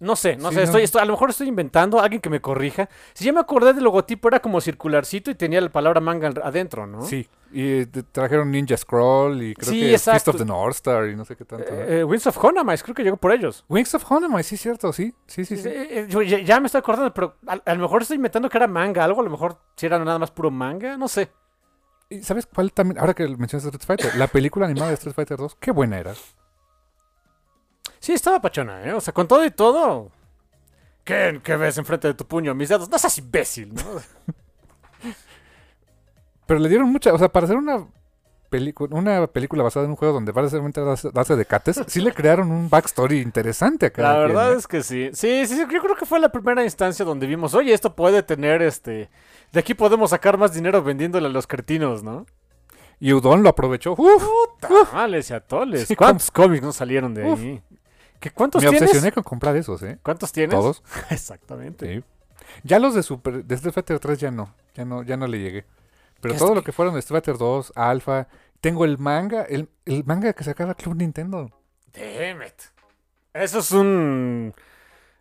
No sé, no Sí, sé, no. Estoy, estoy- a lo mejor estoy inventando, alguien que me corrija. Si ya me acordé del logotipo, era como circularcito y tenía la palabra manga adentro, ¿no? Sí, y trajeron Ninja Scroll y creo Sí, que Fist exacto. of the North Star y no sé qué tanto. Eh, eh, Winds of Honamice, creo que llegó por ellos. Wings of Honamai, sí, cierto, sí, sí, sí. sí. Eh, eh, yo ya, ya me estoy acordando, pero a, a lo mejor estoy inventando que era manga, algo, a lo mejor si era nada más puro manga, no sé. ¿Y sabes cuál también? Ahora que mencionas Street Fighter, la película animada de Street Fighter 2, qué buena era. Sí, estaba pachona, ¿eh? O sea, con todo y todo. ¿Qué, qué ves enfrente de tu puño? Mis dedos. No seas imbécil, ¿no? Pero le dieron mucha, o sea, para hacer una película, una película basada en un juego donde básicamente darse de cates, sí le crearon un backstory interesante a cada La quien, verdad ¿eh? es que sí. Sí, sí, sí, yo creo que fue la primera instancia donde vimos, oye, esto puede tener este. De aquí podemos sacar más dinero vendiéndole a los cretinos, ¿no? Y Udon lo aprovechó. Uf, Tamales y atoles. Sí, ¿Cuántos cómics no salieron de Uf. ahí? ¿Qué, ¿Cuántos me tienes? obsesioné con comprar esos, ¿eh? ¿Cuántos tienes? Todos. Exactamente. Sí. Ya los de Super, de Street Fighter 3 ya no, ya no, ya no le llegué. Pero ¿Qué todo lo que- fueron de Street Fighter 2, Alpha, tengo el manga, el, el manga que sacaba Club Nintendo. Damn it. Eso es un.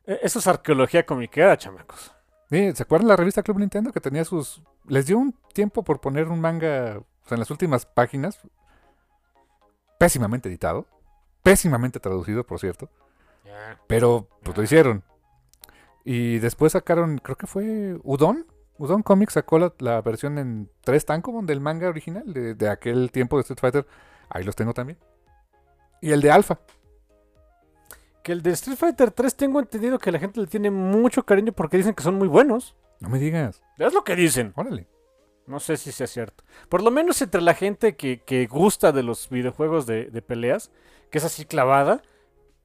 eh, Eso es arqueología comiquera, chamacos. Sí, ¿Se acuerdan la revista Club Nintendo que tenía sus... Les dio un tiempo por poner un manga, o sea, en las últimas páginas, pésimamente editado, pésimamente traducido, por cierto, pero pues lo hicieron. Y después sacaron, creo que fue Udon. Udon Comics sacó la, la versión en tres tankobon del manga original de, de aquel tiempo de Street Fighter. Ahí los tengo también. Y el de Alpha. Que el de Street Fighter 3 tengo entendido que la gente le tiene mucho cariño porque dicen que son muy buenos. No me digas. Es lo que dicen. Órale. No sé si sea cierto. Por lo menos entre la gente que, que gusta de los videojuegos de, de peleas, que es así clavada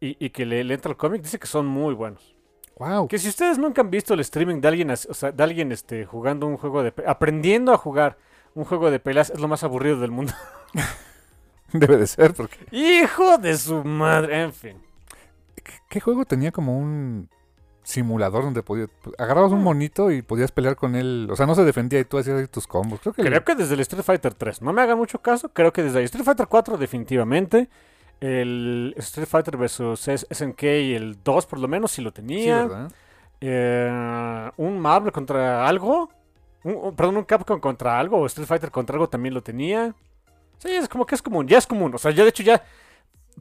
y, y que le, le entra al cómic, dice que son muy buenos. Wow. Que si ustedes nunca han visto el streaming de alguien, o sea, de alguien este, jugando un juego de aprendiendo a jugar un juego de peleas, es lo más aburrido del mundo. Debe de ser, porque. Hijo de su madre, en fin. ¿Qué, qué juego tenía como un simulador donde podías. Agarrabas un monito y podías pelear con él. O sea, no se defendía y tú hacías ahí tus combos. Creo que. el- Creo que desde el Street Fighter 3, no me hagan mucho caso, creo que desde el Street Fighter 4 definitivamente. El Street Fighter vs SNK, el 2 por lo menos, sí lo Sí, tenía. ¿verdad? Eh, un Marvel contra algo. Un- un- perdón, un Capcom contra algo. O Street Fighter contra algo también lo tenía. Sí, es como que es común. Ya es común. O sea, ya de hecho ya.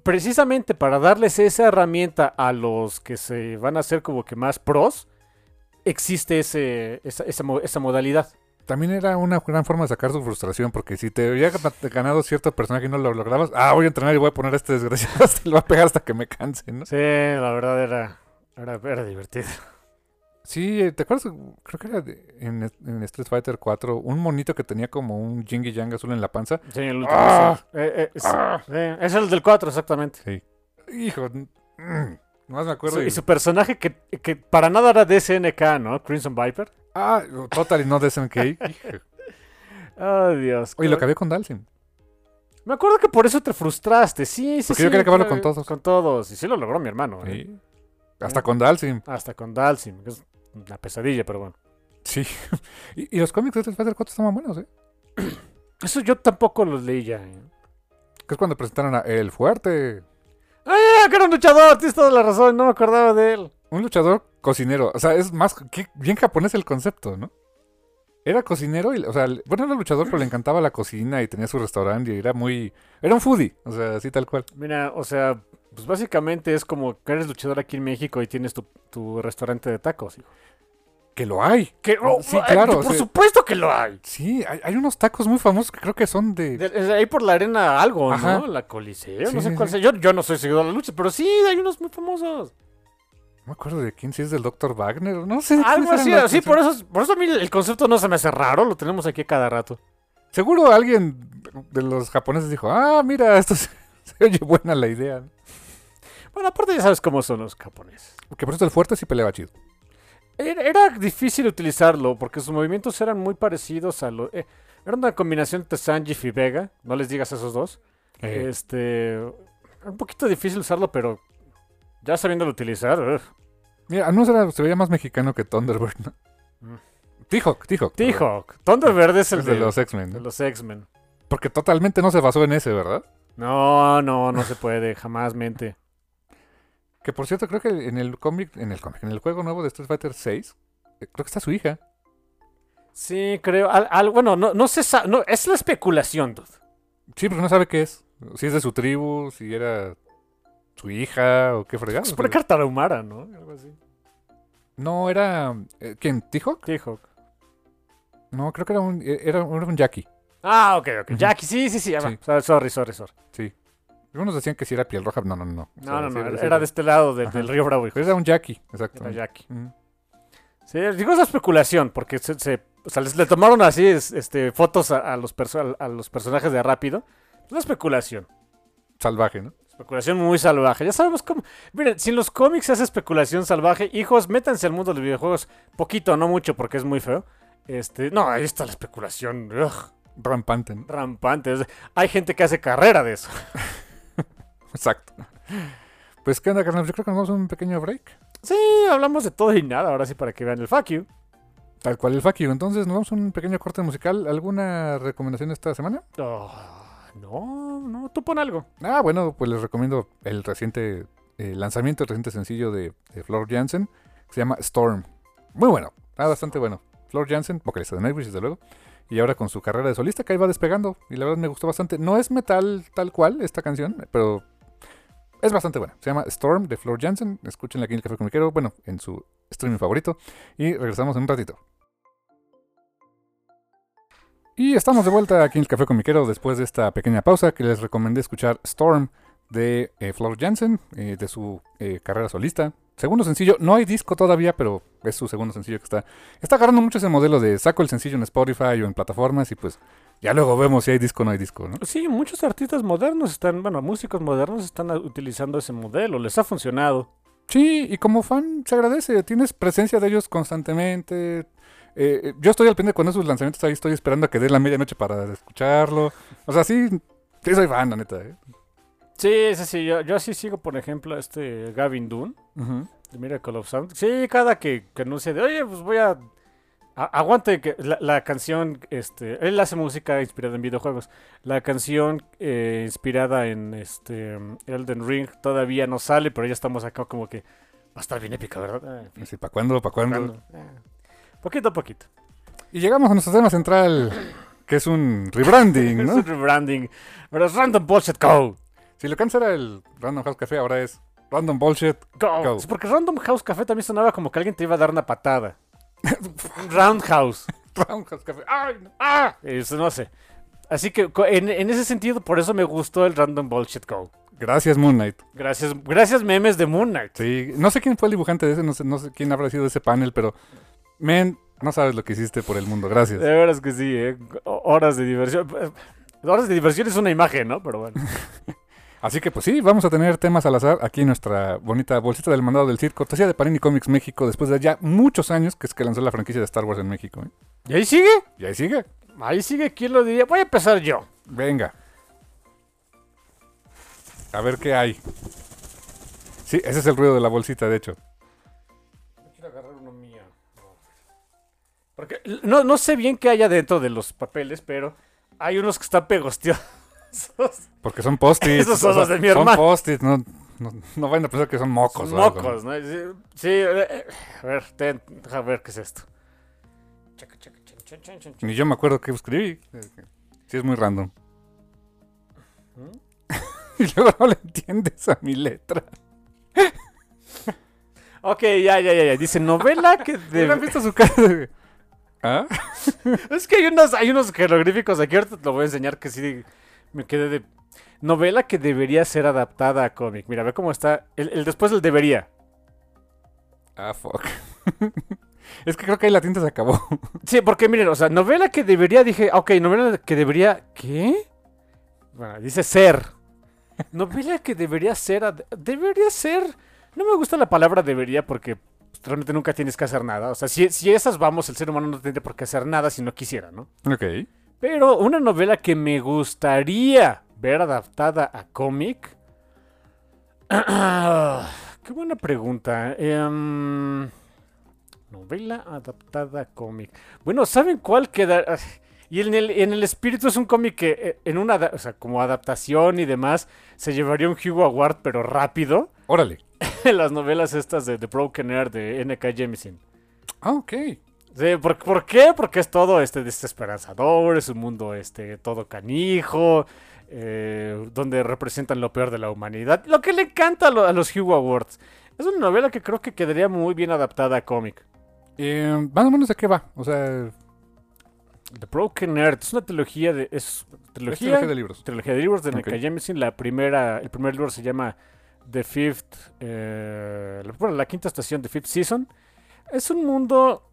Precisamente para darles esa herramienta a los que se van a hacer como que más pros. Existe ese, esa, esa, esa modalidad. También era una gran forma de sacar su frustración, porque si te había gana- ganado cierto personaje y no lo lograbas, ah, voy a entrenar y voy a poner a este desgraciado, hasta le voy a pegar hasta que me canse, ¿no? Sí, la verdad era, era, era divertido. Sí, eh, ¿te acuerdas? Creo que era de- en, en Street Fighter 4, un monito que tenía como un Jingy Yang azul en la panza. Sí, el último. ¡Ah! Eh, eh, es, ¡Ah! es el del 4, exactamente. Sí. Hijo, mm, nomás me acuerdo. Su- y- y su personaje que, que para nada era de SNK, ¿no? Crimson Viper. Ah, Totally no de SNK. Ay, Dios. Oye, lo acabé con Dalsim. Me acuerdo que por eso te frustraste. Sí, sí, Porque sí. yo quería acabarlo con todos. Con todos. Y sí lo logró mi hermano. ¿eh? Sí. Hasta con Dalsim. Hasta con Dalsim. es una pesadilla, pero bueno. Sí. y, y los cómics de Fighter 4 estaban buenos, ¿eh? Eso yo tampoco los leí ya. ¿eh? Que es cuando presentaron a El Fuerte. ¡Ah, que era un luchador! Tienes toda la razón. No me acordaba de él. Un luchador cocinero. O sea, es más. bien japonés el concepto, ¿no? Era cocinero y. O sea, bueno, era luchador, pero le encantaba la cocina y tenía su restaurante y era muy. Era un foodie. O sea, así tal cual. Mira, o sea, pues básicamente es como que eres luchador aquí en México y tienes tu, tu restaurante de tacos. hijo. Que lo hay. Que, oh, Sí, claro, Por supuesto que lo hay. Sí, hay, hay unos tacos muy famosos que creo que son de. De- de ahí por la arena algo, Ajá. ¿no? La Coliseo, Sí, no sé sí, cuál sea. Yo, yo no soy seguidor de la lucha, pero sí, hay unos muy famosos. No me acuerdo de quién, si es del Dr. Wagner. No sé. Algo así, sí, por eso, por eso a mí el concepto no se me hace raro, lo tenemos aquí cada rato. Seguro alguien de los japoneses dijo: Ah, mira, esto se, se oye buena la idea. ¿No? Bueno, aparte ya sabes cómo son los japoneses. Porque por eso el fuerte sí peleaba chido. Era, difícil utilizarlo porque sus movimientos eran muy parecidos a lo... eh, era una combinación entre Sanjif y Vega, no les digas a esos dos. Eh, Este... era Un poquito difícil usarlo, pero ya sabiéndolo utilizar... ugh. Mira, era- se veía más mexicano que Thunderbird, ¿no? Mm. T-Hawk, T-Hawk. T-Hawk. Thunderbird es el Es de de, los X-Men. de ¿no? los X-Men. Porque totalmente no se basó en ese, ¿verdad? No, no, no se puede, jamás mente. Que por cierto, creo que en el cómic, en el cómic, en el juego nuevo de Street Fighter 6, creo que está su hija. Sí, creo. al- al- bueno, no, no se sabe. No, es la especulación, dude. Sí, porque no sabe qué es. Si es de su tribu, si era su hija o qué fregado. Es por Tarahumara, ¿no? Algo así. No, era... eh, ¿Quién? ¿T-Hawk? T-Hawk. No, creo que era un, eh, era, era un Jackie. Ah, ok, ok. Ujú. Jackie, sí, sí, sí. Sorry, sorry, sorry. Sí. Algunos decían que si era piel roja. No, no, no. O sea, No, no, sí no. Era de este lado de- del río Bravo, hijo. Pero era un Jackie, exacto. Era Jackie. Sí, digo esa especulación, porque se, se- o sea, les- le tomaron así es- este, fotos a, a los perso- a los personajes de Rápido. Es una especulación. Salvaje, ¿no? Especulación muy salvaje. Ya sabemos cómo. Miren, si en los cómics se hace especulación salvaje, hijos, métanse al mundo de los videojuegos. Poquito, no mucho, porque es muy feo. Este, no, ahí está la especulación. ugh, Rampante, ¿no? rampante. Hay gente que hace carrera de eso. Exacto. Pues, ¿qué onda, carnal? Yo creo que nos vamos a un pequeño break. Sí, hablamos de todo y nada. Ahora sí, para que vean el fuck you. Tal cual el fuck you. Entonces, nos vamos a un pequeño corte musical. ¿Alguna recomendación esta semana? Oh, no, no, tú pon algo. Ah, bueno, pues les recomiendo el reciente eh, lanzamiento, el reciente sencillo de, de Flor Jansen, que se llama Storm. Muy bueno, ah, bastante bueno. Flor Jansen, vocalista de Nightwish, desde luego. Y ahora con su carrera de solista que ahí va despegando. Y la verdad me gustó bastante. No es metal tal cual esta canción, pero es bastante buena. Se llama Storm de Floor Jansen. Escúchenla aquí en el Café Comiquero, bueno, en su streaming favorito. Y regresamos en un ratito. Y estamos de vuelta aquí en el Café Comiquero después de esta pequeña pausa que les recomendé escuchar Storm de eh, Floor Jansen, eh, de su eh, carrera solista. Segundo sencillo, no hay disco todavía, pero es su segundo sencillo que está. Está agarrando mucho ese modelo de saco el sencillo en Spotify o en plataformas y pues ya luego vemos si hay disco o no hay disco, ¿no? Sí, muchos artistas modernos están, bueno, músicos modernos están utilizando ese modelo, les ha funcionado. Sí, y como fan se agradece, tienes presencia de ellos constantemente. Eh, eh, yo estoy al pendiente con esos lanzamientos, ahí estoy esperando a que dé la medianoche para escucharlo. O sea, sí, sí soy fan, la neta. ¿eh? Sí, sí, sí, yo, yo así sigo, por ejemplo, a este Gavin Dunn, Ujú. de Miracle of Sound. Sí, cada que, que anuncia de, oye, pues voy a... a- aguante que la, la canción, este, él hace música inspirada en videojuegos. La canción eh, inspirada en este Elden Ring todavía no sale, pero ya estamos acá como que va a estar bien épica, ¿verdad? Ah, Sí, ¿Para cuándo? ¿Para cuándo? ¿cuándo? Ah, poquito a poquito. Y llegamos a nuestro tema central, que es un rebranding, Es ¿no? un rebranding. Pero es Random Bullshit Go. Si lo que antes era el Random House Café, ahora es Random Bullshit. Go. Go. Sí, porque Random House Café también sonaba como que alguien te iba a dar una patada. Roundhouse. Random House Café. ¡Ay! no! ¡Ah! Eso no sé. Así que en, en ese sentido, por eso me gustó el Random Bullshit Go. Gracias, Moon Knight. Gracias, gracias memes de Moon Knight. Sí, no sé quién fue el dibujante de ese, no sé, no sé quién habrá sido ese panel, pero, men, no sabes lo que hiciste por el mundo. Gracias. De veras que sí, ¿eh? Horas de diversión. Horas de diversión es una imagen, ¿no? Pero bueno. Así que pues sí, vamos a tener temas al azar aquí en nuestra bonita bolsita del mandado del circo, cortesía de Panini Comics México, después de ya muchos años que es que lanzó la franquicia de Star Wars en México. ¿eh? ¿Y ahí sigue? Y ahí sigue. Ahí sigue, ¿quién lo diría? Voy a empezar yo. Venga. A ver qué hay. Sí, ese es el ruido de la bolsita, de hecho. Quiero agarrar uno mío. Porque no, no sé bien qué hay adentro de los papeles, pero hay unos que están pegosteados. Porque son post-its. Esos son o sea, los de mi Son hermano. post-its, no, no, no vayan a pensar que son mocos. Son mocos, ¿no? Sí, eh, eh, a ver, ten, deja ver qué es esto. Ni yo me acuerdo qué escribí. Sí, es muy random. ¿Mm? y luego no le entiendes a mi letra. Ok, ya, ya, ya, ya. Dice novela que ¿Han de... visto su cara de... ¿Ah? Es que hay unos, hay unos jeroglíficos aquí, ahorita te lo voy a enseñar que sí me quedé de... Novela que debería ser adaptada a cómic. Mira, ve cómo está. El, el después del debería. Ah, fuck. es que creo que ahí la tinta se acabó. Sí, porque miren, o sea, novela que debería, dije, ok, novela que debería, ¿qué? Bueno, dice ser. Novela que debería ser, debería ser, no me gusta la palabra debería porque realmente nunca tienes que hacer nada. O sea, si, si esas vamos, el ser humano no tendría por qué hacer nada si no quisiera, ¿no? ok. Pero una novela que me gustaría ver adaptada a cómic. Qué buena pregunta. Em, novela adaptada a cómic. Bueno, ¿saben cuál queda? Y en el, en el espíritu es un cómic que eh, en una, ada- o sea, como adaptación y demás, se llevaría un Hugo Award, pero rápido. Órale. Las novelas estas de The Broken Air de N.K. Jemisin. Ah, ok. Sí, ¿por, por qué? Porque es todo este desesperanzador, es un mundo este todo canijo, eh, donde representan lo peor de la humanidad. Lo que le encanta a, lo- a los Hugo Awards. Es una novela que creo que quedaría muy bien adaptada a cómic. Eh, más o menos de qué va. O sea, The Broken Earth es una trilogía de... Es es trilogía, trilogía de libros. trilogía de libros de Ok. N.K. Jemisin. La primera, el primer libro se llama The Fifth... eh, bueno, la quinta estación, The Fifth Season. Es un mundo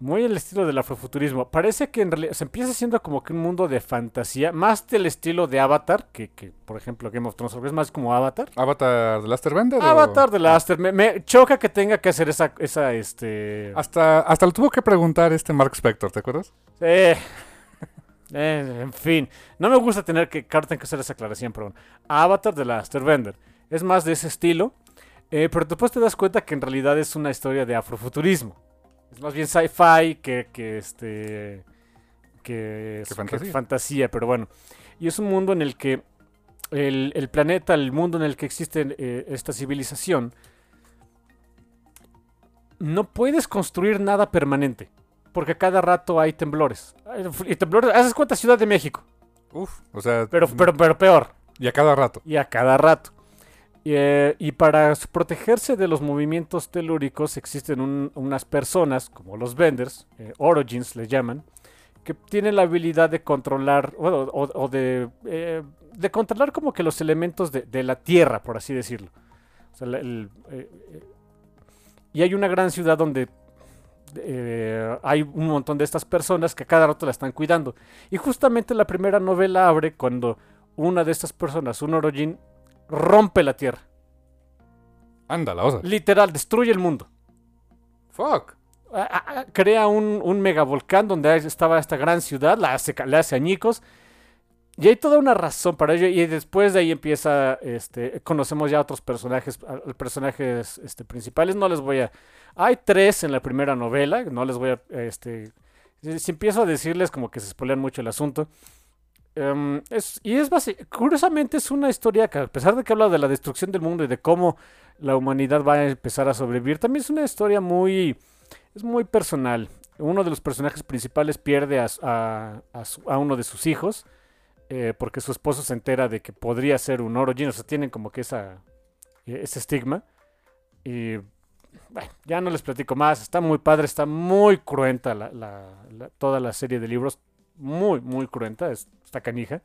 muy el estilo del afrofuturismo. Parece que en realidad se empieza siendo como que un mundo de fantasía, más del estilo de Avatar, que, que, por ejemplo Game of Thrones, es más como Avatar. ¿Avatar de Laster Bender? o- Avatar de Laster. Me, me choca que tenga que hacer esa, esa este... Hasta, hasta lo tuvo que preguntar este Mark Spector, ¿te acuerdas? Eh, eh, en fin, no me gusta tener que, claro, tengo que hacer esa aclaración, bueno. Avatar de la Bender es más de ese estilo, eh, pero después te das cuenta que en realidad es una historia de afrofuturismo. Es más bien sci-fi que, que este que, Que fantasía. fantasía, pero bueno. Y es un mundo en el que el, el planeta, el mundo en el que existe eh, esta civilización, no puedes construir nada permanente. Porque a cada rato hay temblores. Y temblores, ¿haces cuenta? Ciudad de México. Uf, o sea... Pero, pero, pero peor. Y a cada rato. y a cada rato. Eh, y para protegerse de los movimientos telúricos existen un- unas personas, como los vendors, eh, origins les llaman, que tienen la habilidad de controlar, bueno, o, o de, eh, de controlar como que los elementos de, la tierra, por así decirlo. O eh, y hay una gran ciudad donde hay un montón de estas personas que a cada rato la están cuidando. Y justamente la primera novela abre cuando una de estas personas, un Orojin, rompe la Tierra. Anda, la osa. Literal, destruye el mundo. Fuck. A- a- a- crea un, un megavolcán donde estaba esta gran ciudad, la hace, la hace añicos. Y hay toda una razón para ello. Y después de ahí empieza, este, conocemos ya otros personajes, personajes este, principales. No les voy a... Hay tres en la primera novela, no les voy a... Este, si si empiezo a decirles como que se spoilean mucho el asunto. Em, es, y es basi- curiosamente es una historia que a pesar de que habla de la destrucción del mundo y de cómo la humanidad va a empezar a sobrevivir, también es una historia muy, es muy personal. Uno de los personajes principales pierde a, a- a su- a uno de sus hijos eh, porque su esposo se entera de que podría ser un Orojin, o sea, tienen como que esa, eh, ese estigma. Y bueno, ya no les platico más, está muy padre, está muy cruenta la- toda la serie de libros, muy, muy cruenta, es- está canija.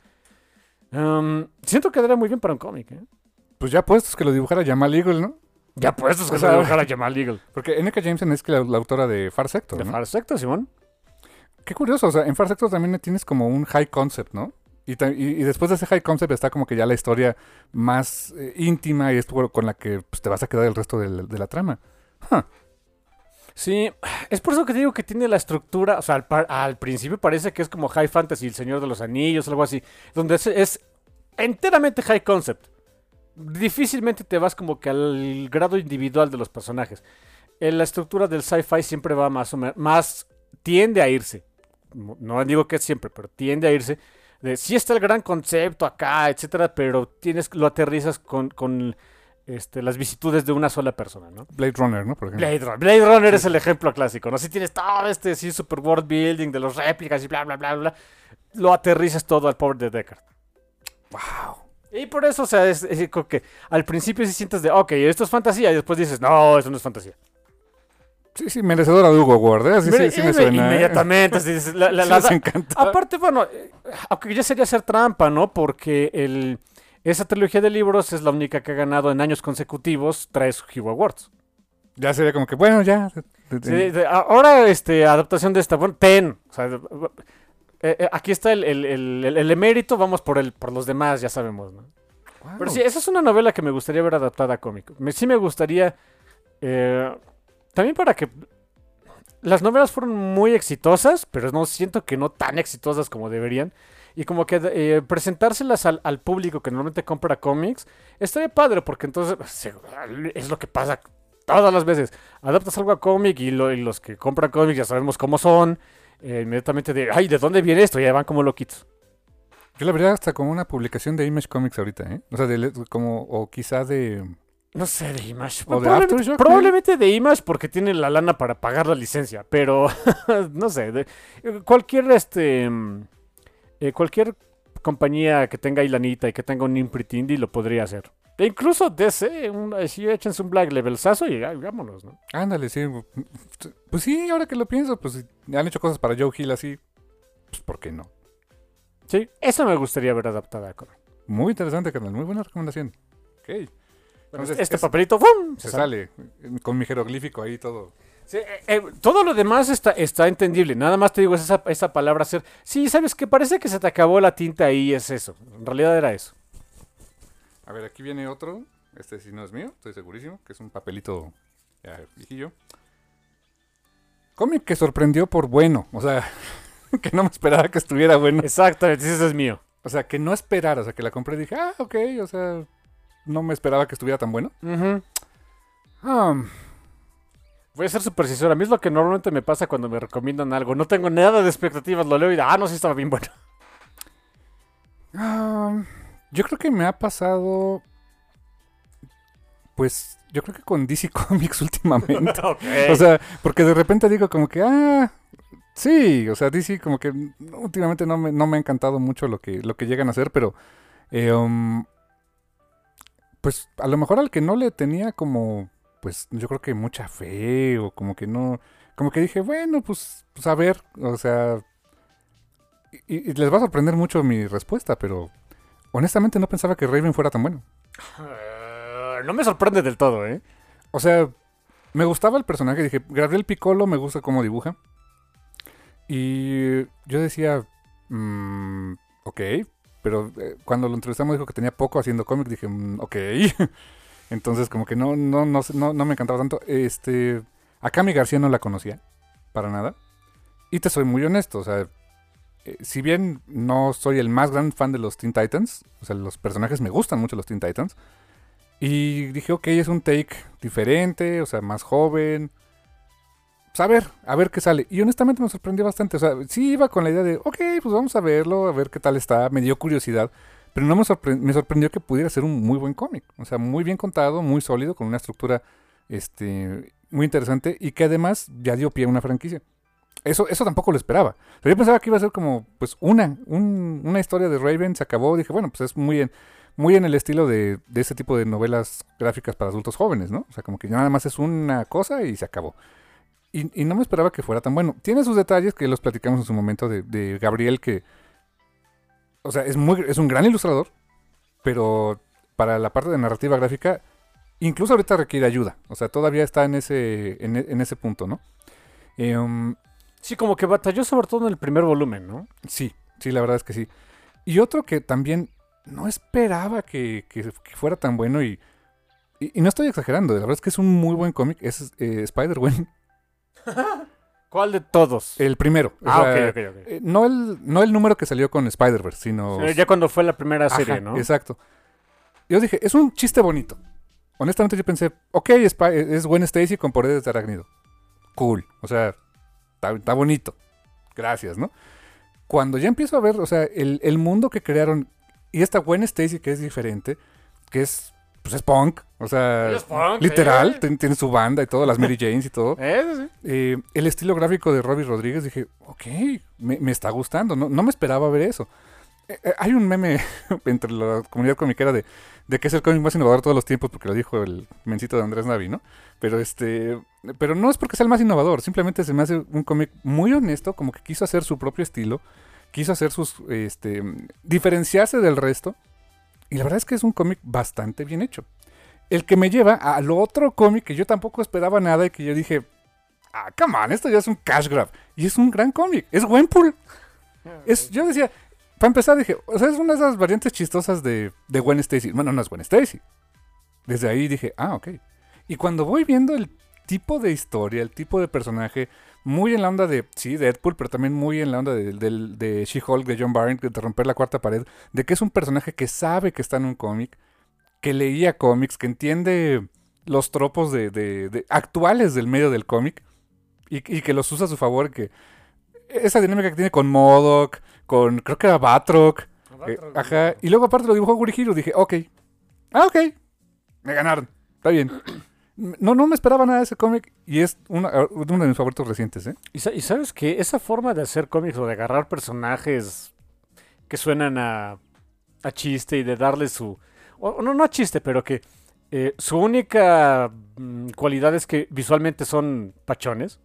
Em, siento que quedaría muy bien para un cómic, ¿eh? Pues ya puestos que lo dibujara Jamal Eagle, ¿no? Ya puestos que O se sea, dibujara Jamal Eagle. Porque N.K. Jameson es que la, la autora de Far Sector, De ¿no? Far Sector, Simón. Qué curioso, o sea, en Far Sector también tienes como un high concept, ¿no? Y, y- y después de ese high concept está como que ya la historia más eh, íntima y es con la que pues, te vas a quedar el resto de, la trama. Sí, es por eso que digo que tiene la estructura, o sea, al, principio parece que es como High Fantasy, El Señor de los Anillos, algo así, donde es, enteramente high concept. Difícilmente te vas como que al grado individual de los personajes. En la estructura del sci-fi siempre va más o menos, más tiende a irse. No no digo que siempre, pero tiende a irse. De sí está el gran concepto acá, etcétera, pero tienes lo aterrizas con, con este, las vicitudes de una sola persona, ¿no? Blade Runner, ¿no? Por ejemplo. Blade Runner. Blade Runner es el ejemplo clásico, ¿no? Si tienes todo este sí, super world building de los réplicas y bla, bla, bla, bla, lo aterrizas todo al power de Deckard. Wow. Y por eso, o sea, es, es como que al principio sí sientes de, ok, esto es fantasía, y después dices, no, esto no es fantasía. Sí, sí, merecedora de Hugo Ward, ¿eh? Sí, sí, sí me eh, suena. ¿eh? Inmediatamente. la- la- Sí la- aparte, bueno, eh, aunque ya sería hacer trampa, ¿no? Porque el, esa trilogía de libros es la única que ha ganado en años consecutivos tres Hugo Awards. Ya sería como que, bueno, ya. Sí, ahora, este, adaptación de esta, bueno, ten. O sea, eh, eh, aquí está el, el- el- emérito, vamos por el, por los demás, ya sabemos, ¿no? Wow. Pero sí, esa es una novela que me gustaría ver adaptada a cómic. Me- sí me gustaría, eh, también para que las novelas fueron muy exitosas, pero no siento que no tan exitosas como deberían. Y como que eh, presentárselas al, al público que normalmente compra cómics, estaría padre, porque entonces se- es lo que pasa todas las veces. Adaptas algo a cómic y, lo- y los que compran cómics ya sabemos cómo son. eh, inmediatamente de, ay, ¿de dónde viene esto? Ya van como loquitos. Yo la vería hasta como una publicación de Image Comics ahorita, ¿eh? O sea, de, como, o quizá de... No sé, de Image. O de probablemente, Aftershock, probablemente de Image porque tiene la lana para pagar la licencia, pero no sé, de- cualquier este mm, eh, cualquier compañía que tenga ahí lanita y que tenga un imprint indie lo podría hacer. E incluso DC, un, así échense un Black Levelsazo y ay, vámonos, ¿no? Ándale, sí. Pues sí, ahora que lo pienso, pues han hecho cosas para Joe Hill así. Pues ¿por qué no? Sí, eso me gustaría ver adaptada a. Muy interesante, carnal. Muy buena recomendación. Ok. Entonces, este es- papelito, ¡fum! Se sale con mi jeroglífico ahí todo. Sí, eh, eh, todo lo demás está, está entendible. Nada más te digo es esa, esa palabra ser. Sí, sabes que parece que se te acabó la tinta ahí, es eso. En realidad era eso. A ver, aquí viene otro. Este sí no es mío, estoy segurísimo, que es un papelito ya viejillo. Cómic que sorprendió por bueno. O sea, que no me esperaba que estuviera bueno. Exactamente, ese es mío. O sea, que no esperara. O sea, que la compré y dije, ah, ok. O sea, no me esperaba que estuviera tan bueno. Ujú. Ah, Voy a ser súper sincero. A mí es lo que normalmente me pasa cuando me recomiendan algo. No tengo nada de expectativas, lo leo y ah, no, sí estaba bien bueno. yo creo que me ha pasado. Pues, yo creo que con DC Comics últimamente. O sea, porque de repente digo como que, ah, sí, o sea, DC como que últimamente no me, no me ha encantado mucho lo que, lo que llegan a hacer, pero Eh, um, pues a lo mejor al que no le tenía como, pues yo creo que mucha fe o como que no, como que dije, bueno, pues, pues a ver, o sea, y, y les va a sorprender mucho mi respuesta, pero honestamente no pensaba que Raven fuera tan bueno. Eh, no me sorprende del todo, ¿eh? O sea, me gustaba el personaje, dije, Gabriel Piccolo me gusta cómo dibuja. Y yo decía, mm, ok, pero eh, cuando lo entrevistamos dijo que tenía poco haciendo cómic, dije, mm, ok. Entonces como que no, no, no, no, no me encantaba tanto. Este, a Cami García no la conocía, para nada. Y te soy muy honesto, o sea, eh, si bien no soy el más gran fan de los Teen Titans, o sea, los personajes me gustan mucho los Teen Titans. Y dije, ok, es un take diferente, o sea, más joven. Pues a ver, a ver qué sale. Y honestamente me sorprendió bastante. O sea, sí iba con la idea de, ok, pues vamos a verlo, a ver qué tal está. Me dio curiosidad. Pero no me, sorpre- me sorprendió que pudiera ser un muy buen cómic. O sea, muy bien contado, muy sólido, con una estructura este, muy interesante y que además ya dio pie a una franquicia. Eso, eso tampoco lo esperaba. O sea, yo pensaba que iba a ser como, pues, una, un- una historia de Raven, se acabó. Dije, bueno, pues es muy en, muy en el estilo de, de ese tipo de novelas gráficas para adultos jóvenes, ¿no? O sea, como que nada más es una cosa y se acabó. Y, y no me esperaba que fuera tan bueno. Tiene sus detalles que los platicamos en su momento de Gabriel, que, o sea, es, muy, es un gran ilustrador, pero para la parte de narrativa gráfica, incluso ahorita requiere ayuda. O sea, todavía está en ese, en, e- en ese punto, ¿no? Eh, um, Sí, como que batalló sobre todo en el primer volumen, ¿no? Sí, sí, la verdad es que sí. Y otro que también no esperaba que, que- que fuera tan bueno y, y, y no estoy exagerando, la verdad es que es un muy buen cómic, es eh, Spider-Man, ¿Cuál de todos? el primero. O ah, sea, ok, ok, ok. eh, no, el, no el número que salió con Spider-Verse, sino... Eh, ya cuando fue la primera Ajá, serie, ¿no? Exacto. Yo dije, es un chiste bonito. Honestamente yo pensé, ok, Spi- es Gwen Stacy con poderes de arácnido. Cool. O sea, está, está bonito. Gracias, ¿no? Cuando ya empiezo a ver, o sea, el, el mundo que crearon y esta Gwen Stacy que es diferente, que es, pues es punk, o sea, Es punk, literal, ¿eh? tiene su banda y todo, las Mary Janes y todo. Eso sí. Eh, el estilo gráfico de Robbie Rodríguez, dije, ok, me, me está gustando, no, no me esperaba ver eso. Eh, eh, hay un meme entre la comunidad comiquera de, de que es el cómic más innovador de todos los tiempos, porque lo dijo el mencito de Andrés Navi, ¿no? Pero este, pero no es porque sea el más innovador, simplemente se me hace un cómic muy honesto, como que quiso hacer su propio estilo, quiso hacer sus, este, diferenciarse del resto, y la verdad es que es un cómic bastante bien hecho. El que me lleva al otro cómic que yo tampoco esperaba nada y que yo dije, ah, come on, esto ya es un cash grab. Y es un gran cómic, es Gwenpool. Es, yo decía, para empezar dije, o sea, es una de esas variantes chistosas de, de Gwen Stacy. Bueno, no es Gwen Stacy. Desde ahí dije, ah, ok. Y cuando voy viendo el tipo de historia, el tipo de personaje, muy en la onda de, sí, Deadpool, pero también muy en la onda de, del- de She-Hulk, de John Byrne, de romper la cuarta pared, de que es un personaje que sabe que está en un cómic, que leía cómics, que entiende los tropos de, de- de- actuales del medio del cómic y, y que los usa a su favor, que esa dinámica que tiene con Modoc, con creo que era Batroc, eh, ajá, y luego aparte lo dibujó Gurihiro, dije, ok, ah, ok, me ganaron, está bien. No, no me esperaba nada de ese cómic y es una- uno de mis favoritos recientes, ¿eh? ¿Y, y sabes que esa forma de hacer cómics o de agarrar personajes que suenan a, a chiste y de darle su... o- no, no a chiste, pero que eh, su única mm, cualidad es que visualmente son pachones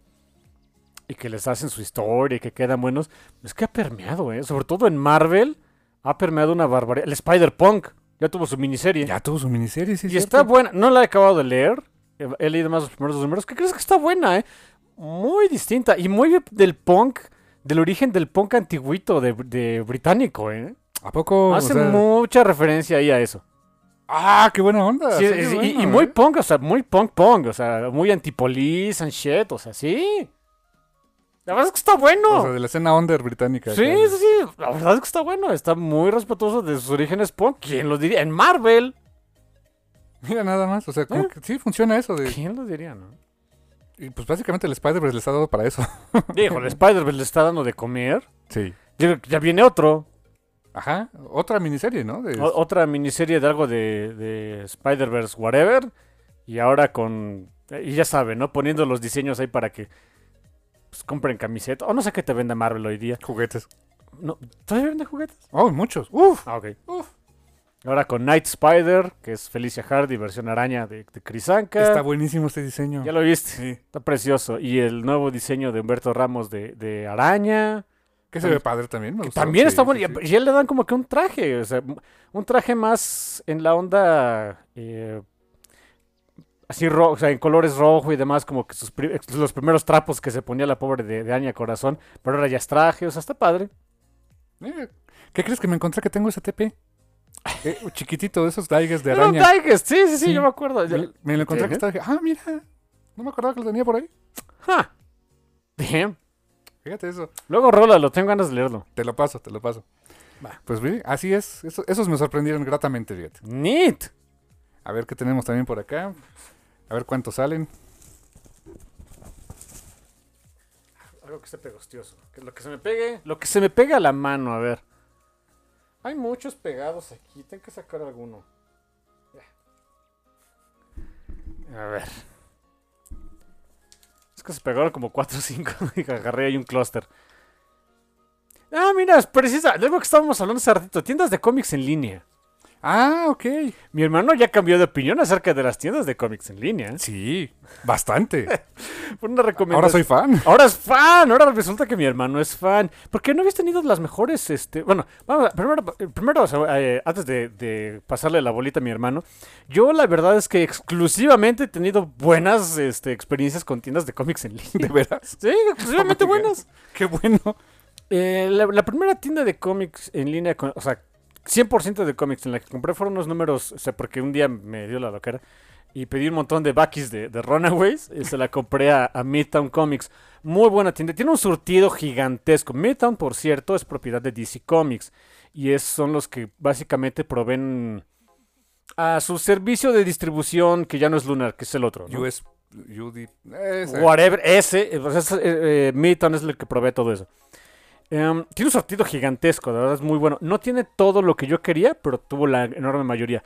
y que les hacen su historia y que quedan buenos, es que ha permeado, ¿eh? Sobre todo en Marvel ha permeado una barbaridad. El Spider-Punk ya tuvo su miniserie. Ya tuvo su miniserie, sí. Y cierto. está buena. No la he acabado de leer. He, leído más los primeros dos números. ¿Qué crees que está buena, eh? Muy distinta. Y muy del punk, del origen del punk antiguito de, de británico, eh. ¿A poco? O Hace sea, mucha referencia ahí a eso. Ah, qué buena onda. Sí, sí, sí, y- bueno, y, muy ¿eh? punk, o sea, muy punk punk. O sea, muy antipolice and shit. O sea, sí. La verdad es que está bueno. O sea, de la escena under británica. sí, sí, sí. La verdad es que está bueno. Está muy respetuoso de sus orígenes punk. ¿Quién lo diría? En Marvel. Mira, nada más. O sea, como ¿Eh? que sí funciona eso. De, ¿Quién lo diría, no? y pues básicamente el Spider-Verse les ha dado para eso. Dijo, el Spider-Man le está dando de comer. Sí. Ya, ya viene otro. Ajá. Otra miniserie, ¿no? De- O- otra miniserie de algo de, de Spider-Verse, whatever. Y ahora con. Y ya saben, ¿no? Poniendo los diseños ahí para que pues, compren camiseta. O no sé qué te vende Marvel hoy día. juguetes. No, ¿Todavía vende juguetes? Oh, muchos. Uf. Ah, ok. Uf. Ahora con Night Spider, que es Felicia Hardy, versión araña de, de Crisanca. Está buenísimo este diseño. ¿Ya lo viste? Sí. Está precioso. Y el nuevo diseño de Humberto Ramos de, de araña. Que se ve padre también. me gustó. también Sí, está bueno. sí. Y, y él le dan como que un traje. O sea, un traje más en la onda. eh, así, ro- o sea, en colores rojo y demás. Como que sus pri- los primeros trapos que se ponía la pobre de, de Aña Corazón. Pero ahora ya es traje. O sea, está padre. Eh, ¿Qué crees que me encontré que tengo ese TP? Eh, chiquitito, de esos daigues de Era un araña. Digest, Sí, sí, sí, Sí. yo me acuerdo. Me, me lo encontré que estaba. dije, Ah, mira. No me acordaba que lo tenía por ahí. Ja. Damn. Fíjate eso. Luego rola, lo tengo ganas de leerlo. Te lo paso, te lo paso. Pues vi, así es. Eso- esos me sorprendieron gratamente, fíjate. Neat. A ver qué tenemos también por acá. A ver cuántos salen. Algo que esté pegostioso. Que lo que se me pegue. Lo que se me pegue a la mano, a ver. Hay muchos pegados aquí. Tengo que sacar alguno. A ver. Es que se pegaron como 4 o 5 y agarré ahí un clúster. Ah, mira, es precisa. Algo que estábamos hablando hace ratito. Tiendas de cómics en línea. Ah, ok. Mi hermano ya cambió de opinión acerca de las tiendas de cómics en línea. ¿eh? Sí, bastante. Una recomendación. Ahora soy fan. Ahora es fan, ahora resulta que mi hermano es fan. Porque no habías tenido las mejores, este, bueno, vamos, a- primero, primero o sea, eh, antes de, de pasarle la bolita a mi hermano, yo la verdad es que exclusivamente he tenido buenas este, experiencias con tiendas de cómics en ¿De línea. veras? Sí, exclusivamente ¿Cómo que? buenas. Qué bueno. Eh, la, la primera tienda de cómics en línea, con- o sea, 100% de cómics en la que compré fueron unos números, o sea, porque un día me dio la loquera y pedí un montón de Bakis de, de Runaways y se la compré a, a Midtown Comics. Muy buena tienda, tiene un surtido gigantesco. Midtown, por cierto, es propiedad de DC Comics y es, son los que básicamente proveen a su servicio de distribución, que ya no es Lunar, que es el otro. ¿no? US, UD. ese. Whatever, ese, eh, pues es, eh, eh, Midtown es el que provee todo eso. Em, tiene un sortido gigantesco, de verdad es muy bueno. No tiene todo lo que yo quería, pero tuvo la enorme mayoría.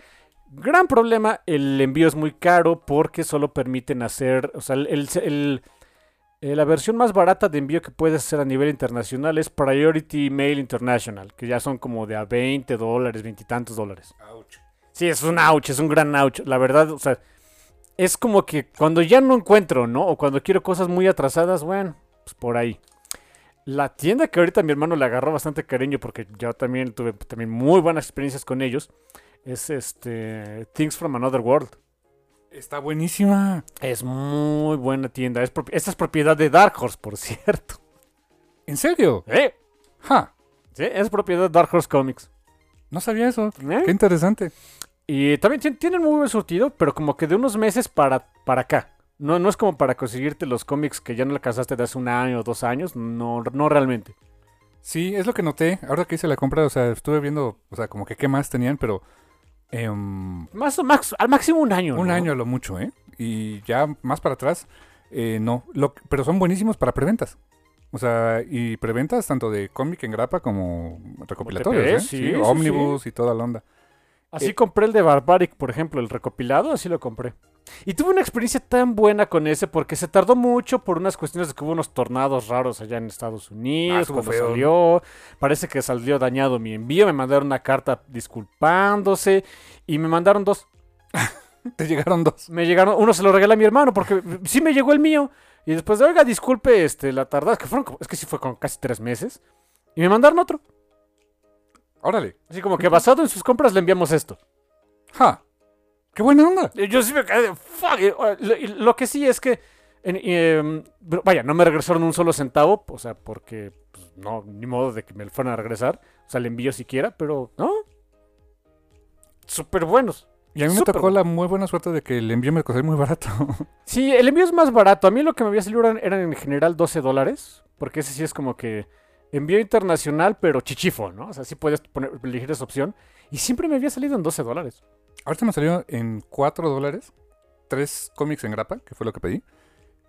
Gran problema, el envío es muy caro porque solo permiten hacer, o sea, el, el- el- eh, la versión más barata de envío que puedes hacer a nivel internacional es Priority Mail International, que ya son como de a 20 dólares, 20 y tantos dólares. Ouch. Sí, es un ouch, es un gran ouch. La verdad, o sea, es como que cuando ya no encuentro, ¿no? O cuando quiero cosas muy atrasadas, bueno, pues por ahí. La tienda que ahorita mi hermano le agarró bastante cariño porque yo también tuve también muy buenas experiencias con ellos. Es este Things from Another World. Está buenísima. Es muy buena tienda. Es esta es propiedad de Dark Horse, por cierto. ¿En serio? ¿Eh? Ja. Sí, es propiedad de Dark Horse Comics. No sabía eso. ¿Eh? Qué interesante. Y también tien- tienen muy buen surtido, pero como que de unos meses para, para acá. No, no es como para conseguirte los cómics que ya no alcanzaste de hace un año o dos años. No, no realmente. Sí, es lo que noté. Ahora que hice la compra, o sea, estuve viendo, o sea, como que qué más tenían, pero em, Más, o max- al máximo un año. un ¿no? año a lo mucho, ¿eh? Y ya más para atrás, eh, no. Lo, pero son buenísimos para preventas. O sea, y preventas tanto de cómic en grapa como recopilatorios, ¿eh? sí, sí, ómnibus y toda la onda. Así Eh, compré el de Barbaric, por ejemplo, el recopilado, así lo compré. Y tuve una experiencia tan buena con ese porque se tardó mucho por unas cuestiones de que hubo unos tornados raros allá en Estados Unidos. Ah, estuvo cuando feo. salió, parece que salió dañado mi envío. Me mandaron una carta disculpándose y me mandaron dos. Te llegaron dos. Me llegaron, uno se lo regalé a mi hermano porque sí me llegó el mío. Y después de, oiga, disculpe este, la tardada, que fueron, es que sí fue con casi tres meses. Y me mandaron otro. Órale. Así como que basado en sus compras le enviamos esto. Ja. Qué buena onda. Y Yo sí me quedé de, fuck. uh, Lo, que sí es que, em, vaya, no me regresaron un solo centavo, o sea, porque pues, no, ni modo de que me fueran a regresar. O sea, le envío siquiera, pero no. Súper buenos. Y a mí me tocó bueno. la muy buena suerte de que el envío me costó muy barato. Sí, el envío es más barato. A mí lo que me había salido eran, eran en general 12 dólares, porque ese sí es como que envío internacional, pero chichifo, ¿no? O sea, sí puedes poner, elegir esa opción. Y siempre me había salido en 12 dólares. Ahorita me salió en 4 dólares. Tres cómics en grapa, que fue lo que pedí.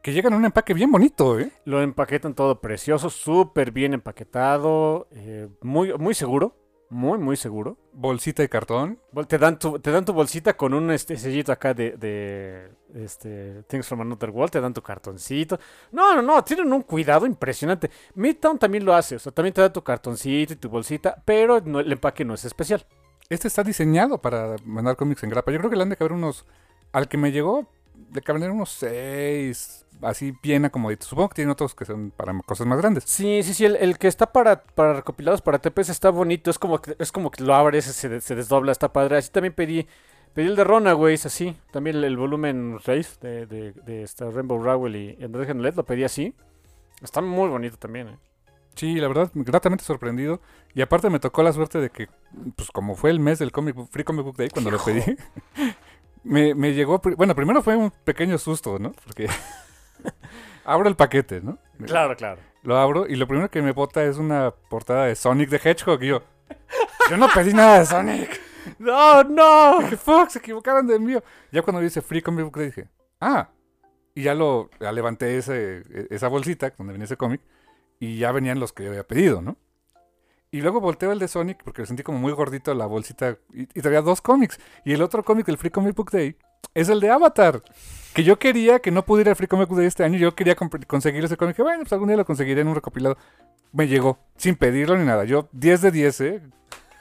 Que llegan en un empaque bien bonito, ¿eh? Lo empaquetan todo precioso, súper bien empaquetado, eh, muy, muy seguro, muy, muy seguro. Bolsita de cartón. Te dan tu, te dan tu bolsita con un este, sellito acá de, de este, Things from Another World, te dan tu cartoncito. No, no, no, tienen un cuidado impresionante. Midtown también lo hace, o sea, también te da tu cartoncito y tu bolsita, pero no- el empaque no es especial. este está diseñado para mandar cómics en grapa. Yo creo que le han de caber unos. Al que me llegó, le caben unos seis. Así bien acomoditos. Supongo que tienen otros que son para cosas más grandes. Sí, sí, sí, el, el que está para, para recopilados para TPS está bonito, es como que, es como que lo abres, se, se desdobla, está padre. Así también pedí, pedí el de Runaways, así, también el, el volumen Race de, de, de esta Rainbow Rowell y Andrés Genelet, lo pedí así. Está muy bonito también, eh. Sí, la verdad, gratamente sorprendido. Y aparte me tocó la suerte de que, pues como fue el mes del comic Book- Free Comic Book Day cuando lo pedí, me, me llegó, bueno, primero fue un pequeño susto, ¿no? Porque abro el paquete, ¿no? Claro, claro. Lo abro y lo primero que me bota es una portada de Sonic the Hedgehog. Y yo, yo no pedí nada de Sonic. ¡No, no! Dije, fuck, se equivocaron de envío. Ya cuando dice Free Comic Book Day dije, ah. Y ya lo ya levanté ese, e- esa bolsita donde venía ese cómic y ya venían los que yo había pedido, ¿no? Y luego volteo el de Sonic porque lo sentí como muy gordito la bolsita y, y traía dos cómics. Y el otro cómic del Free Comic Book Day es el de Avatar. Que yo quería que no pudiera el Free Comic Book este año. Yo quería conseguir ese cómic. Bueno, pues algún día lo conseguiré en un recopilado. Me llegó sin pedirlo ni nada. Yo 10 de 10, ¿eh?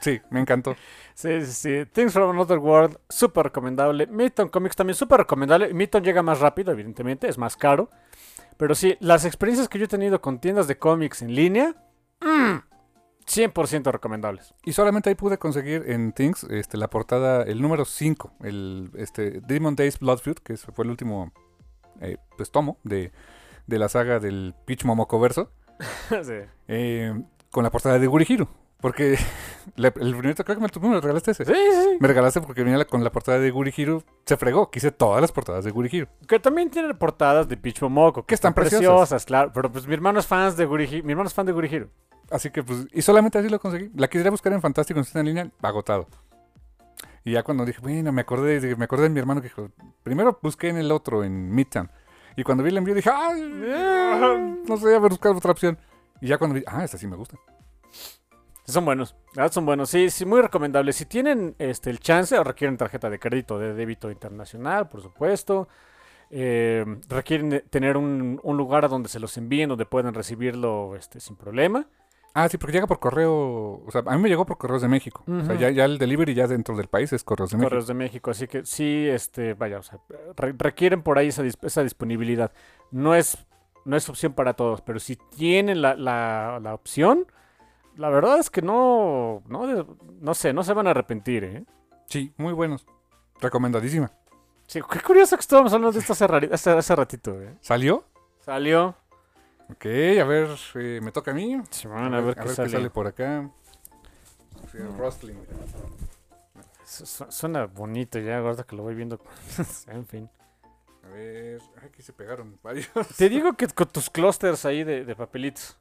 Sí, me encantó. Sí, sí, sí. Things from Another World, súper recomendable. Midtown Comics también súper recomendable. Midtown llega más rápido, evidentemente, es más caro. Pero sí, las experiencias que yo he tenido con tiendas de cómics en línea, mm, 100% recomendables. Y solamente ahí pude conseguir en Things este, la portada, el número 5, el este, Demon Days Blood Feud, que fue el último eh, pues, tomo de, de la saga del Peach Momoko verso, Sí. eh, con la portada de Gurihiro. Porque le- el primerito, creo que me, tú me lo regalaste ese. Sí, sí. Me regalaste porque venía la- con la portada de Gurihiro. Se fregó, quise todas las portadas de Gurihiro. Que también tiene portadas de Peach Momoko. Que están preciosas. claro. Pero pues mi hermano es fan de Gurihiro. Mi hermano es fan de Gurihiro. Así que pues, y solamente así lo conseguí. La quisiera buscar en Fantástico en en línea, agotado. Y ya cuando dije, bueno, me acordé, de- me acordé de mi hermano que dijo, primero busqué en el otro, en Midtown. Y cuando vi el envío dije, ay, eh, no sé, a ver, buscar otra opción. Y ya cuando vi, ah, esta sí me gusta. Son buenos, son buenos, sí, sí, muy recomendables. Si tienen este el chance o requieren tarjeta de crédito de débito internacional, por supuesto. eh, requieren tener un, un lugar a donde se los envíen, donde puedan recibirlo este, sin problema. Ah, sí, porque llega por correo, o sea, a mí me llegó por correos de México. O sea, ya, ya el delivery ya dentro del país es correos de México. Correos de México, así que sí, este, vaya, o sea, re- requieren por ahí esa, dis- esa disponibilidad. No es, no es opción para todos, pero si tienen la, la, la opción, la verdad es que no, no, no sé, no se van a arrepentir, ¿eh? Sí, muy buenos. Recomendadísima. Sí, qué curioso que estábamos hablando de esto hace, hace, hace ratito, ¿eh? ¿Salió? Salió. Ok, a ver, eh, me toca a mí. Sí, a ver, qué, sale. por acá. Sí, Rustling. Su- su- Suena bonito ya, ahorita que lo voy viendo. en fin. A ver, aquí se pegaron varios. Te digo que con tus clusters ahí de, de papelitos.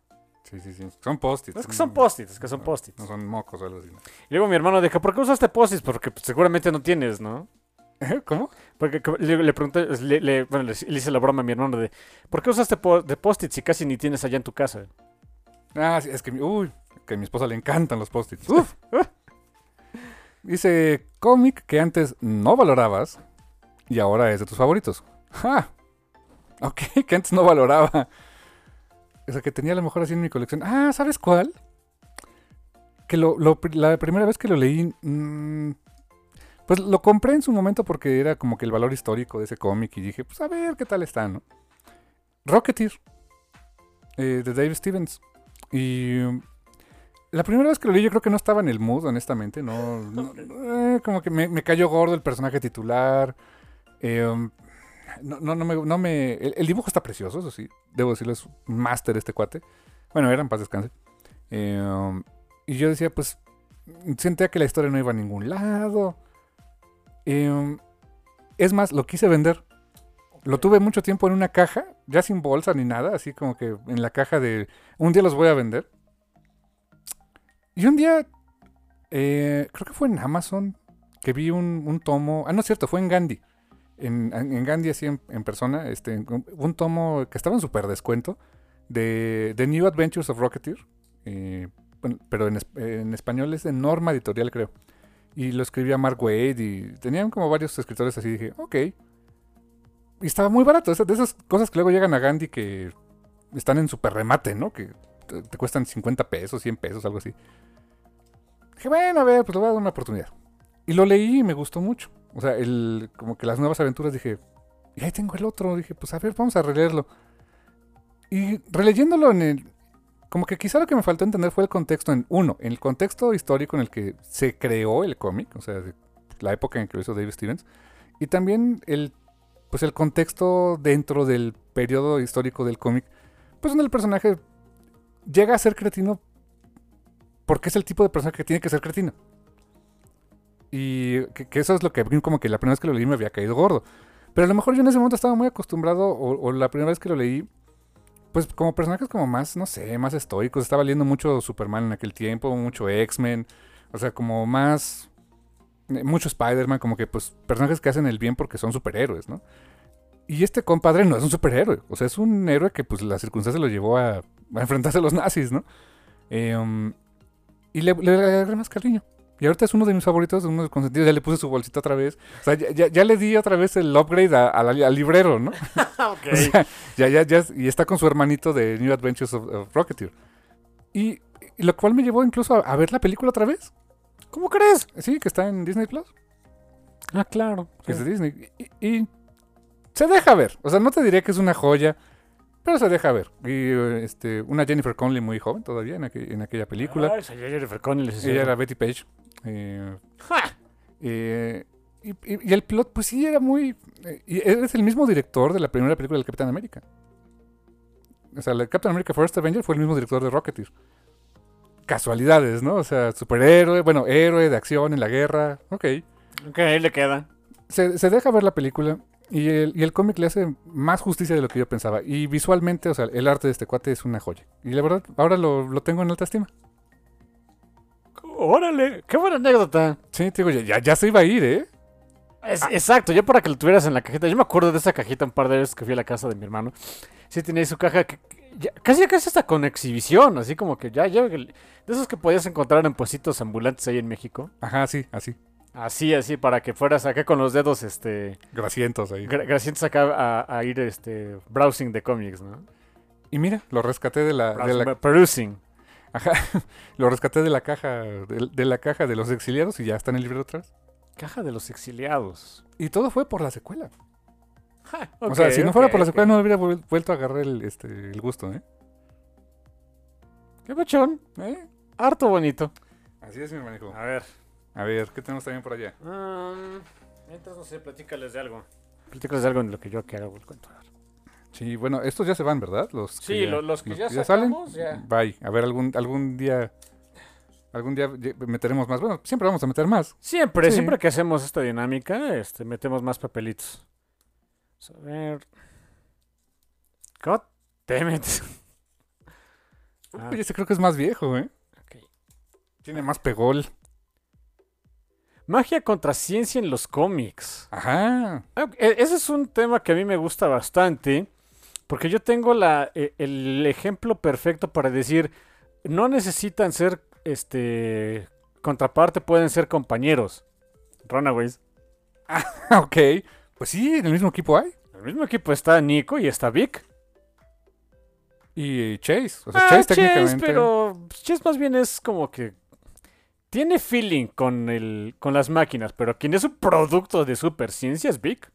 Sí, sí, sí. Son post-its. No es que son post-its, es que son post-its. No son mocos o algo así. Y luego mi hermano dijo, ¿por qué usaste post-its? Porque pues, seguramente no tienes, ¿no? ¿Cómo? Porque le, le pregunté, le, le- bueno, le, hice la broma a mi hermano de, ¿por qué usaste po- de post-its si casi ni tienes allá en tu casa? Ah, sí, es que, uy, que a mi esposa le encantan los post-its. Uf. Dice, cómic que antes no valorabas y ahora es de tus favoritos. ¡Ja! Ok, que antes no valoraba. O sea, que tenía a lo mejor así en mi colección. Ah, ¿sabes cuál? Que lo, la primera vez que lo leí, mm, pues lo compré en su momento porque era como que el valor histórico de ese cómic y dije, pues a ver qué tal está, ¿no? Rocketeer, eh, de Dave Stevens. Y la primera vez que lo leí yo creo que no estaba en el mood, honestamente. No, no- eh, como que me, me cayó gordo el personaje titular. Eh, no, no, no me... no me- el, el dibujo está precioso, eso sí. Debo decirlo, es un máster este cuate. Bueno, era en paz descanse. Eh, y yo decía, pues, sentía que la historia no iba a ningún lado. Eh, um, es más, lo quise vender. Lo tuve mucho tiempo en una caja, ya sin bolsa ni nada, así como que en la caja de un día los voy a vender. Y un día, eh, creo que fue en Amazon, que vi un, un tomo, ah, no es cierto, fue en Gandhi. En, Gandhi, así en, persona, este, un tomo que estaba en super descuento de The New Adventures of Rocketeer. eh, pero en, es- en español es de Norma Editorial, creo. Y lo escribía Mark Wade y tenían como varios escritores así. Dije, ok. Y estaba muy barato. De esas cosas que luego llegan a Gandhi que están en super remate, ¿no? Que te, te cuestan 50 pesos, 100 pesos, algo así. Dije, bueno, a ver, pues le voy a dar una oportunidad. Y lo leí y me gustó mucho. O sea, el, como que las nuevas aventuras dije, y ahí tengo el otro. Dije, pues a ver, vamos a releerlo. Y releyéndolo en el... Como que quizá lo que me faltó entender fue el contexto en uno, en el contexto histórico en el que se creó el cómic, o sea, la época en que lo hizo David Stevens, y también el pues el contexto dentro del periodo histórico del cómic, pues donde el personaje llega a ser cretino porque es el tipo de personaje que tiene que ser cretino. Y que, eso es lo que como que la primera vez que lo leí me había caído gordo. Pero a lo mejor yo en ese momento estaba muy acostumbrado, o, la primera vez que lo leí, pues como personajes como más, no sé, más estoicos. Estaba leyendo mucho Superman en aquel tiempo, mucho X-Men, o sea, como más... Eh, mucho Spider-Man, como que pues personajes que hacen el bien porque son superhéroes, ¿no? Y este compadre no es un superhéroe, o sea, es un héroe que pues la circunstancia lo llevó a, enfrentarse a los nazis, ¿no? Um, y le, le agarré más cariño. Y ahorita es uno de mis favoritos, uno de los consentidos. Ya le puse su bolsita otra vez. O sea, ya, le di otra vez el upgrade al librero, ¿no? ok. O sea, ya, ya, ya. Y está con su hermanito de New Adventures of, Rocketeer. Y, lo cual me llevó incluso a, ver la película otra vez. ¿Cómo crees? Sí, que está en Disney Plus. Ah, claro. Que es de Disney. y se deja ver. O sea, no te diría que es una joya. Pero se deja ver. Y este, una Jennifer Connelly muy joven todavía en, aquella película. Ah, esa Jennifer Connelly. Ella era Betty Page. Eh, eh, y, el plot, pues sí, era muy... Eh, y es el mismo director de la primera película del Capitán América. O sea, el Captain America First Avenger fue el mismo director de Rocketeer. Casualidades, ¿no? O sea, superhéroe, bueno, héroe de acción en la guerra. Ok. Ok, ahí le queda. Se, se deja ver la película y el, cómic le hace más justicia de lo que yo pensaba. Y visualmente, o sea, el arte de este cuate es una joya. Y la verdad, ahora lo, tengo en alta estima. Órale, qué buena anécdota. Sí, te digo, ya, ya se iba a ir, ¿eh? Exacto, yo para que lo tuvieras en la cajita. Yo me acuerdo de esa cajita un par de veces que fui a la casa de mi hermano. Sí, tenía su caja que, casi casi hasta con exhibición, así como que ya, ya, de esos que podías encontrar en puestitos ambulantes ahí en México. Ajá, sí, así. Así, así, para que fueras acá con los dedos, este... Grasientos ahí. grasientos acá a, ir, este, browsing de cómics, ¿no? Y mira, lo rescaté de la... de la... Perusing. Ajá, lo rescaté de la caja, de, la caja de los exiliados y ya está en el libro atrás. Caja de los exiliados. Y todo fue por la secuela. o sea, si no fuera por la secuela no hubiera vuelto a agarrar el, este, el gusto, ¿eh? Qué pachón, ¿eh? Harto bonito. Así es, mi hermano. A ver. A ver, ¿qué tenemos también por allá? Um, mientras, no sé, platícales de algo. Platícales de algo en lo que yo que hago el cuento. Sí, bueno, estos ya se van, ¿verdad? Los sí, los, que ya, sacamos, salen. Ya. Bye. A ver, algún, algún día. Algún día meteremos más. Bueno, siempre vamos a meter más. Siempre, siempre que hacemos esta dinámica, este, metemos más papelitos. a ver. God damn it. Oye, este creo que es más viejo, ¿eh? Tiene más pegol. Magia contra ciencia en los cómics. Ajá. E, ese es un tema que a mí me gusta bastante. Porque yo tengo la, e, el ejemplo perfecto para decir. No necesitan ser este contraparte, pueden ser compañeros. Runaways. Ah, ok. Pues sí, en el mismo equipo hay. En el mismo equipo está Nico y está Vic. Y Chase. O sea, ah, Chase técnicamente. pero Chase más bien es como que tiene feeling con, el, con las máquinas, pero quien es un producto de superciencia es Vic.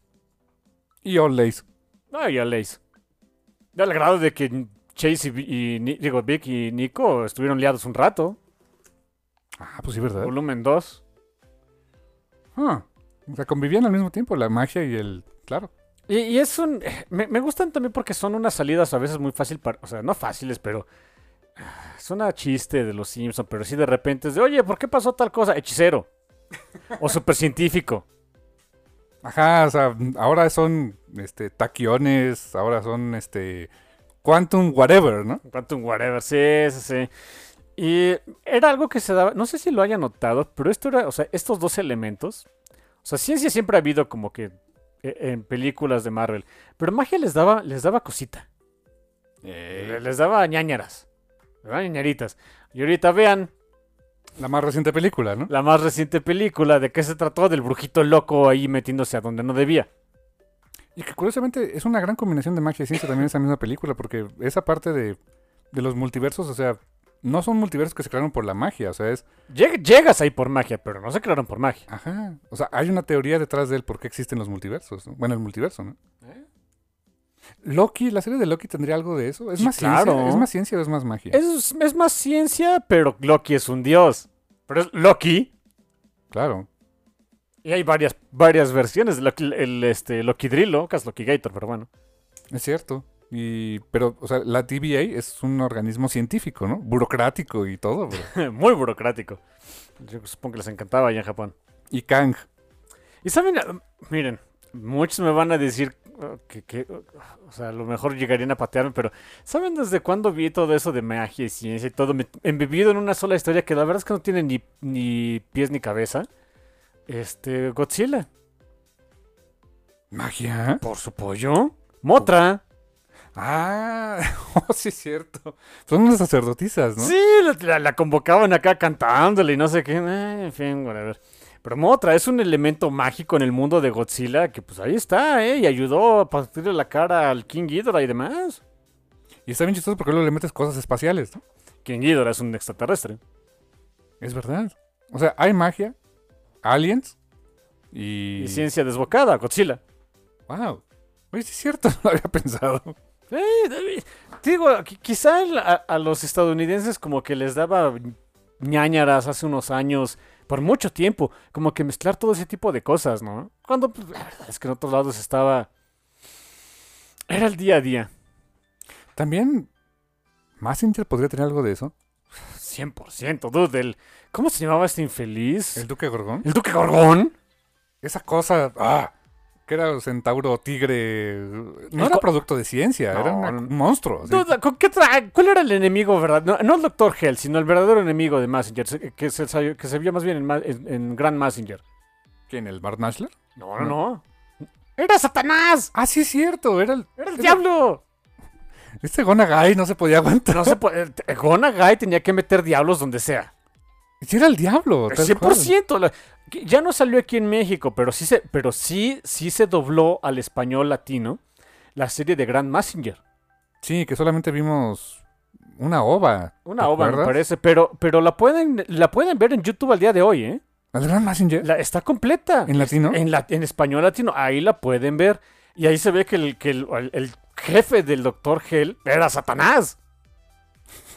Y Olays. Ah, y Olays. Al grado de que Chase y, digo, Vic y Nico estuvieron liados un rato. Ah, pues sí, ¿verdad? Volumen 2. Ah, o sea, convivían al mismo tiempo la magia y el... Claro. Y, y es un... Me, me, gustan también porque son unas salidas a veces muy fáciles para... O sea, no fáciles, pero Suena chiste de los Simpsons, pero sí de repente es de, oye, ¿por qué pasó tal cosa? Hechicero. o supercientífico. Ajá, o sea, ahora son este taquiones, ahora son este quantum whatever, ¿no? Quantum whatever, sí, sí, sí. Y era algo que se daba, no sé si lo haya notado, pero esto era, o sea, estos dos elementos, o sea, ciencia siempre ha habido como que e, en películas de Marvel, pero magia les daba, les daba cosita. Eh. Les daba ñañaras. Niñeritas. Y ahorita vean. La más reciente película, ¿no? La más reciente película. ¿De qué se trató? Del brujito loco ahí metiéndose a donde no debía. Y que curiosamente es una gran combinación de magia y ciencia también esa misma película, porque esa parte de, de los multiversos, o sea, no son multiversos que se crearon por la magia, o sea, es... Lleg- llegas ahí por magia, pero no se crearon por magia. Ajá. O sea, hay una teoría detrás de él por qué existen los multiversos. ¿no? Bueno, el multiverso, ¿no? Loki, la serie de Loki tendría algo de eso. ¿Es Sí, más claro. ciencia? ¿Es más ciencia o es más magia? Es, es más ciencia, pero Loki es un dios. Pero es Loki. Claro. Y hay varias, varias versiones de Loki, el este, Loki Drillo, que es Loki Gator, pero bueno. Es cierto. Y, pero, o sea, la TVA es un organismo científico, ¿no? Burocrático y todo. Muy burocrático. Yo supongo que les encantaba allá en Japón. Y Kang. Y saben, miren, muchos me van a decir que, que, o sea, a lo mejor llegarían a patearme, pero ¿saben desde cuándo vi todo eso de magia y ciencia y todo me- embebido en una sola historia que la verdad es que no tiene ni, ni pies ni cabeza? Este, Godzilla. ¿Magia? Por su pollo. Motra. Ah, oh, sí es cierto. Son unas sacerdotisas, ¿no? Sí, la, la- la convocaban acá cantándole y no sé qué. eh, en fin, whatever. Pero Motra es un elemento mágico en el mundo de Godzilla que pues ahí está, ¿eh? Y ayudó a partirle la cara al King Ghidorah y demás. Y está bien chistoso porque luego le metes cosas espaciales, ¿no? King Ghidorah es un extraterrestre. Es verdad. O sea, hay magia, aliens y... Y ciencia desbocada, Godzilla. Wow. Oye, sí es cierto, no lo había pensado. Eh, digo, qui- quizá a, a los estadounidenses como que les daba ñañaras hace unos años, por mucho tiempo, como que mezclar todo ese tipo de cosas, ¿no? Cuando pues, la verdad es que en otros lados estaba... Era el día a día. También, Massinger podría tener algo de eso. 100%, dude. El, ¿Cómo se llamaba este infeliz? El Duque Gorgón. ¿El Duque Gorgón? Esa cosa, ah, que era un centauro tigre. No era producto de ciencia, era No, no. un monstruo. ¿con qué ¿Cuál era el enemigo, verdad? No, no el Dr. Hell, sino el verdadero enemigo de Messenger, se- que se, que se vio más bien en, en, en Grand Messenger. ¿Quién? ¿El Bart Nashler? No, no, no. ¡Era Satanás! Ah, sí es cierto, era el. ¡Era el diablo! Este Gonagai no se podía aguantar. No se puede. Gonagai tenía que meter diablos donde sea. Sí era el diablo. tal cual. 100%. la- que ya no salió aquí en México, pero sí se, pero sí, sí se dobló al español latino la serie de Grand Messenger. Sí, que solamente vimos una ova. Una ¿te ova, me parece, pero, pero la pueden, la pueden ver en YouTube al día de hoy, ¿eh? ¿El Gran Messenger? La- está completa. ¿En latino? En, la- en español latino. Ahí la pueden ver. Y ahí se ve que el, que el, jefe del Dr. Hell era Satanás.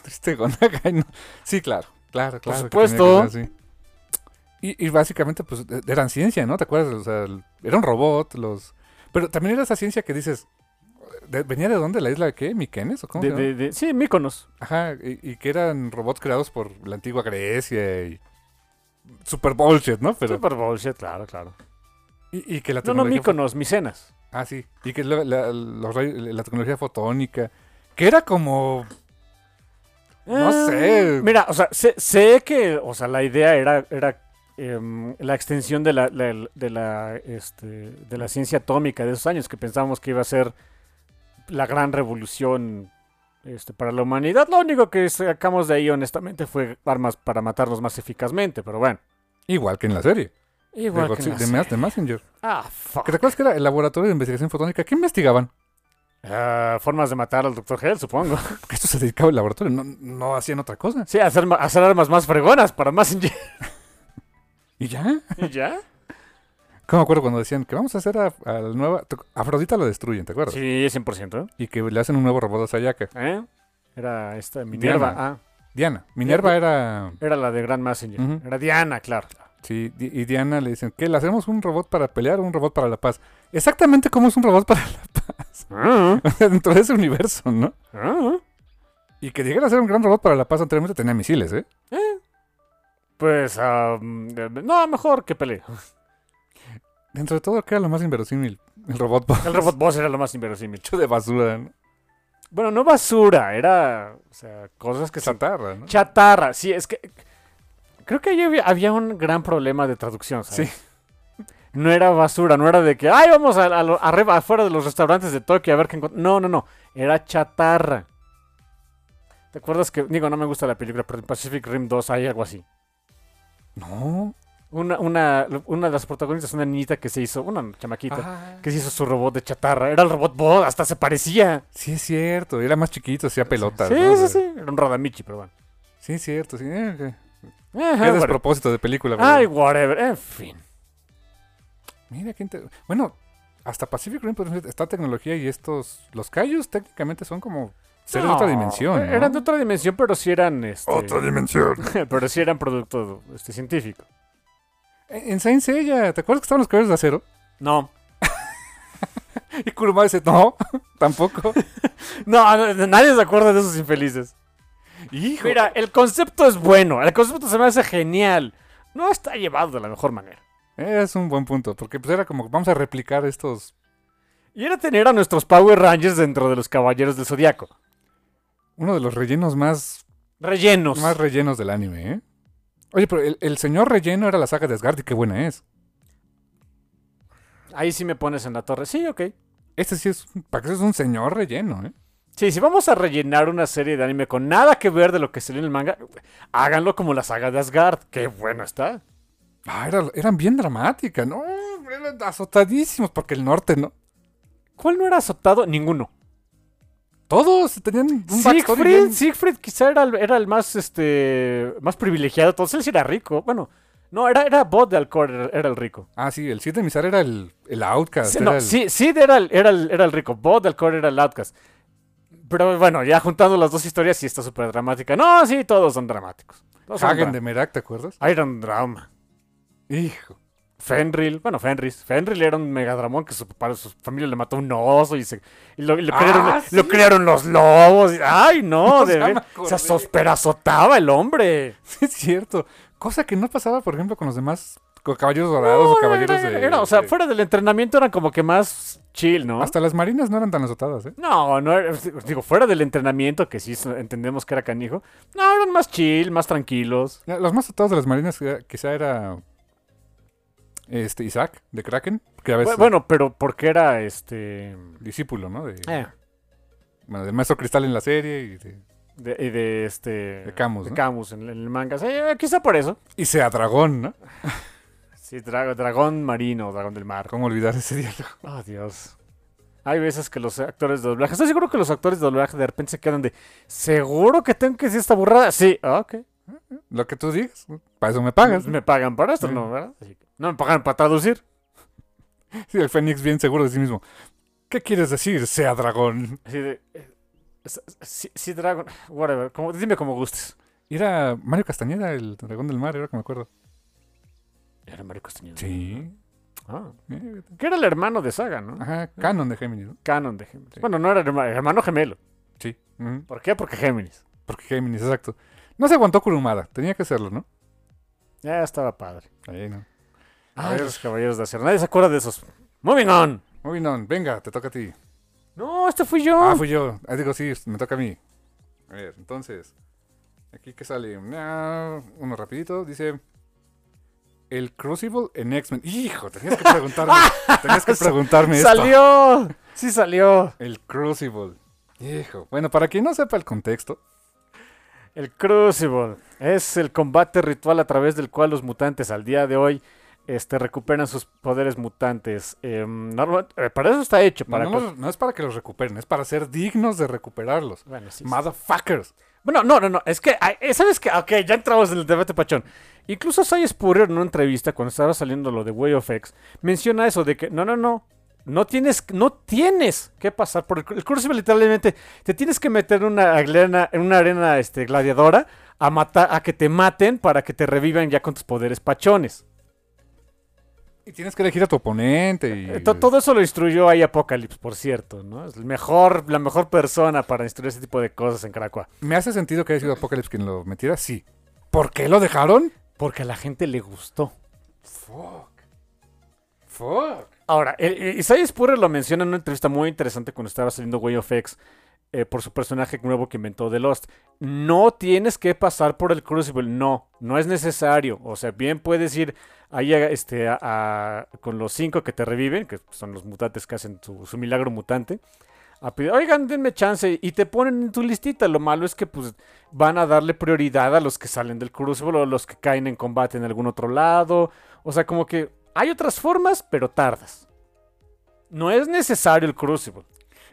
No. Sí, claro, claro, claro. que supuesto. que. Y, y básicamente, pues, e- eran ciencia, ¿no? ¿Te acuerdas? O sea, era un robot, los... Pero también era esa ciencia que dices... ¿Venía de dónde? ¿La isla de qué? ¿Miquenes o cómo De, se llama? de- de- sí, Míconos. Ajá, y, y que eran robots creados por la antigua Grecia y... Super bullshit, ¿no? Pero... Super bullshit, claro, claro. Y, y que la No, no, tecnología... fo- Míconos, Micenas. Ah, sí. Y que la, la- los ray- la tecnología fotónica... Que era como... No Ah, sé. Mira, o sea, sé, sé que, o sea, la idea era, era em, la extensión de la, la- de, la, este, de la ciencia atómica de esos años, que pensábamos que iba a ser la gran revolución este, para la humanidad. Lo único que sacamos de ahí, honestamente, fue armas para matarnos más eficazmente, pero bueno. Igual que en la serie. Igual de, que Godzi- en la de, serie. De Messenger. Ah, fuck. ¿Que ¿Te acuerdas que era el laboratorio de investigación fotónica? ¿Qué investigaban? Ah, formas de matar al Dr. Hell, supongo. Esto se dedicaba al laboratorio, no, no hacían otra cosa. Sí, hacer, hacer armas más fregonas para más Y ya. ¿Y ya? ¿Cómo me acuerdo cuando decían que vamos a hacer a, a la nueva... Afrodita lo destruyen, ¿te acuerdas? Sí, 100%. Y que le hacen un nuevo robot a Sayaka. ¿Eh? Era esta Minerva. Diana. Ah, Diana. Minerva era... era la de Grand Messenger. Era Diana, claro. Sí, y Diana le dicen que le hacemos un robot para pelear o un robot para la paz. Exactamente como es un robot para la paz. Ah, Dentro de ese universo, ¿no? ah. Y que llegara a ser un gran robot para la paz anteriormente tenía misiles, ¿eh? Pues, mm, no, mejor que pelee. Dentro de todo, que era lo más inverosímil? El robot boss. El robot boss era lo más inverosímil. hecho de basura, ¿no? Bueno, no basura, era, o sea, cosas que se... Chatarra, ¿no? Chatarra, sí, es que... Creo que ahí había, un gran problema de traducción, ¿sabes? Sí. No era basura, no era de que, ay, vamos a, arriba, afuera de los restaurantes de Tokio a ver qué encontramos. No, no, no, era chatarra. ¿Te acuerdas que, digo, no me gusta la película, pero en Pacific Rim 2 hay algo así? No. Una, una, una de las protagonistas, una niñita que se hizo, una chamaquita, que se hizo su robot de chatarra. Era el robot bot, hasta se parecía. sí es cierto. Era más chiquito, hacía pelotas. Sí, ¿no? Sí, sí. Era un Radamichi, pero bueno. Sí, es cierto, sí. eh, qué- Eh, Qué despropósito de película. güey. Ay, whatever. En fin. Mira, qué inte- Bueno, hasta Pacific Rim por ejemplo, está tecnología y estos... Los Kaijus técnicamente son como seres de otra dimensión, ¿no? Eran de otra dimensión, pero sí eran. Este, dimensión. pero sí eran producto este, científico. En en Saint Seiya, ¿te acuerdas que estaban los caballeros de acero? No. Y Kuruma dice, no, tampoco. No, no, nadie se acuerda de esos infelices. Hijo. Mira, el concepto es bueno. El concepto se me hace genial. No está llevado de la mejor manera. Es un buen punto, porque pues era como, vamos a replicar estos... Y era tener a nuestros Power Rangers dentro de los Caballeros del Zodiaco. Uno de los rellenos más, Rellenos. más rellenos del anime, ¿eh? Oye, pero el, el señor relleno era la saga de Asgard y qué buena es. Ahí sí me pones en la torre. Sí, ok. Este sí es, para que es un señor relleno, ¿eh? Sí, si vamos a rellenar una serie de anime con nada que ver de lo que salió en el manga, háganlo como la saga de Asgard. Qué bueno está. Ah, era- eran bien dramáticas, ¿no? Eran azotadísimos, porque el norte, ¿no? ¿Cuál no era azotado? Ninguno. Todos tenían un Siegfried, bien- Siegfried quizá era el, era el más, este, más privilegiado. de Todos él sí era rico. Bueno, no, era, era Bot de Alcor, era, era el rico. Ah, sí, el Cid de Mizar era el, el outcast. Sí, era no, el- sí, Sid era el, era, el, era el rico. Bot de Alcor era el outcast. Pero bueno, ya juntando las dos historias, sí está súper dramática. No, sí, todos son dramáticos. Todos son Hagen de Merak, ¿te acuerdas? Iron Drama. Hijo. Fenrir, bueno, Fenris. Fenrir era un megadramón que su, papá, su familia le mató un oso y, se, y lo, y lo Ah, criaron, sí. lo criaron los lobos. ay, no, de Ya me ver- se azotaba el hombre. Sí, es cierto. Cosa que no pasaba, por ejemplo, con los demás con caballeros dorados o No, caballeros era- de, era- o sea, de- fuera del entrenamiento eran como que más chill, ¿no? Hasta las marinas no eran tan azotadas, ¿eh? No, no era- digo, fuera del entrenamiento, que sí entendemos que era canijo. No, eran más chill, más tranquilos. Los más azotados de las marinas quizá era este Isaac de Kraken, que a veces Bu- Bueno, pero porque era este. discípulo, ¿no? De, eh, bueno, del maestro Cristal en la serie y, de- de, y de este. De Camus, de ¿no? Camus en, en el manga. Sí, eh, quizá por eso. y sea dragón, ¿no? Sí, dra- dragón marino, dragón del mar. ¿Cómo olvidar ese diálogo? Oh, Dios. Hay veces que los actores de doblaje. Estoy seguro que los actores de doblaje de repente se quedan de. ¿Seguro que tengo que decir esta burrada? Sí, ah, ok. Lo que tú digas, para eso me pagas. Me pagan para esto, Sí. ¿no? ¿verdad? Así que no me pagan para traducir. Sí, el Fénix bien seguro de sí mismo. ¿Qué quieres decir, sea dragón? Así de. eh, Sí, sí, Dragon. Whatever. Como, dime como gustes. Era Mario Castañeda, el dragón del mar, ahora que me acuerdo. Era Mario Castañeda. Sí. Ah. Eh, Que era el hermano de Saga, ¿no? Ajá, canon de Géminis, ¿no? Canon de Géminis. Sí. Bueno, no era hermano, hermano gemelo. Sí. ¿Por qué? Porque Géminis. Porque Géminis, exacto. No se aguantó Kurumada, tenía que hacerlo, ¿no? Ya estaba padre. Ahí no. Ver. los caballeros de acero. Nadie se acuerda de esos. Moving on. Moving on, venga, te toca a ti. No, este fui yo. Ah, fui yo. Ah, digo, sí, me toca a mí. A ver, entonces. Aquí que sale. Uno rapidito. Dice. El Crucible en X-Men. Hijo, tenías que preguntarme. tenías que preguntarme esto. ¡Salió! Sí salió. El Crucible. Hijo. Bueno, para quien no sepa el contexto. El Crucible es el combate ritual a través del cual los mutantes al día de hoy este, recuperan sus poderes mutantes. Em, normal- eh, para eso está hecho. No, Para no, co- no, no es para que los recuperen, es para ser dignos de recuperarlos. Bueno, sí, sí. Motherfuckers. Bueno, no, no, no. Es que, eh, ¿sabes qué? Ok, ya entramos en el debate pachón. Incluso Sai Spurrier en una entrevista, cuando estaba saliendo lo de Way of X, menciona eso de que, no, no, no. No tienes, no tienes que pasar por el, el Crucible, literalmente. Te tienes que meter en una arena, en una arena este, gladiadora a, matar, a que te maten para que te revivan ya con tus poderes pachones. Y tienes que elegir a tu oponente. Y... Eh, to- Todo eso lo instruyó ahí Apocalypse, por cierto, ¿no? Es el mejor, la mejor persona para instruir ese tipo de cosas en Caracua. ¿Me hace sentido que haya sido Apocalypse quien lo metiera? Sí. ¿Por qué lo dejaron? Porque a la gente le gustó. Fuck. Fuck. Ahora, el- el- Isaiah Spurrier lo menciona en una entrevista muy interesante cuando estaba saliendo Way of X eh, por su personaje nuevo que inventó The Lost. No tienes que pasar por el Crucible, no, no es necesario. O sea, bien puedes ir ahí este, con los cinco que te reviven, que son los mutantes que hacen su, milagro mutante. A pedir, oigan, denme chance y te ponen en tu listita. Lo malo es que pues van a darle prioridad a los que salen del Crucible o los que caen en combate en algún otro lado. O sea, como que hay otras formas, pero tardas. No es necesario el Crucible.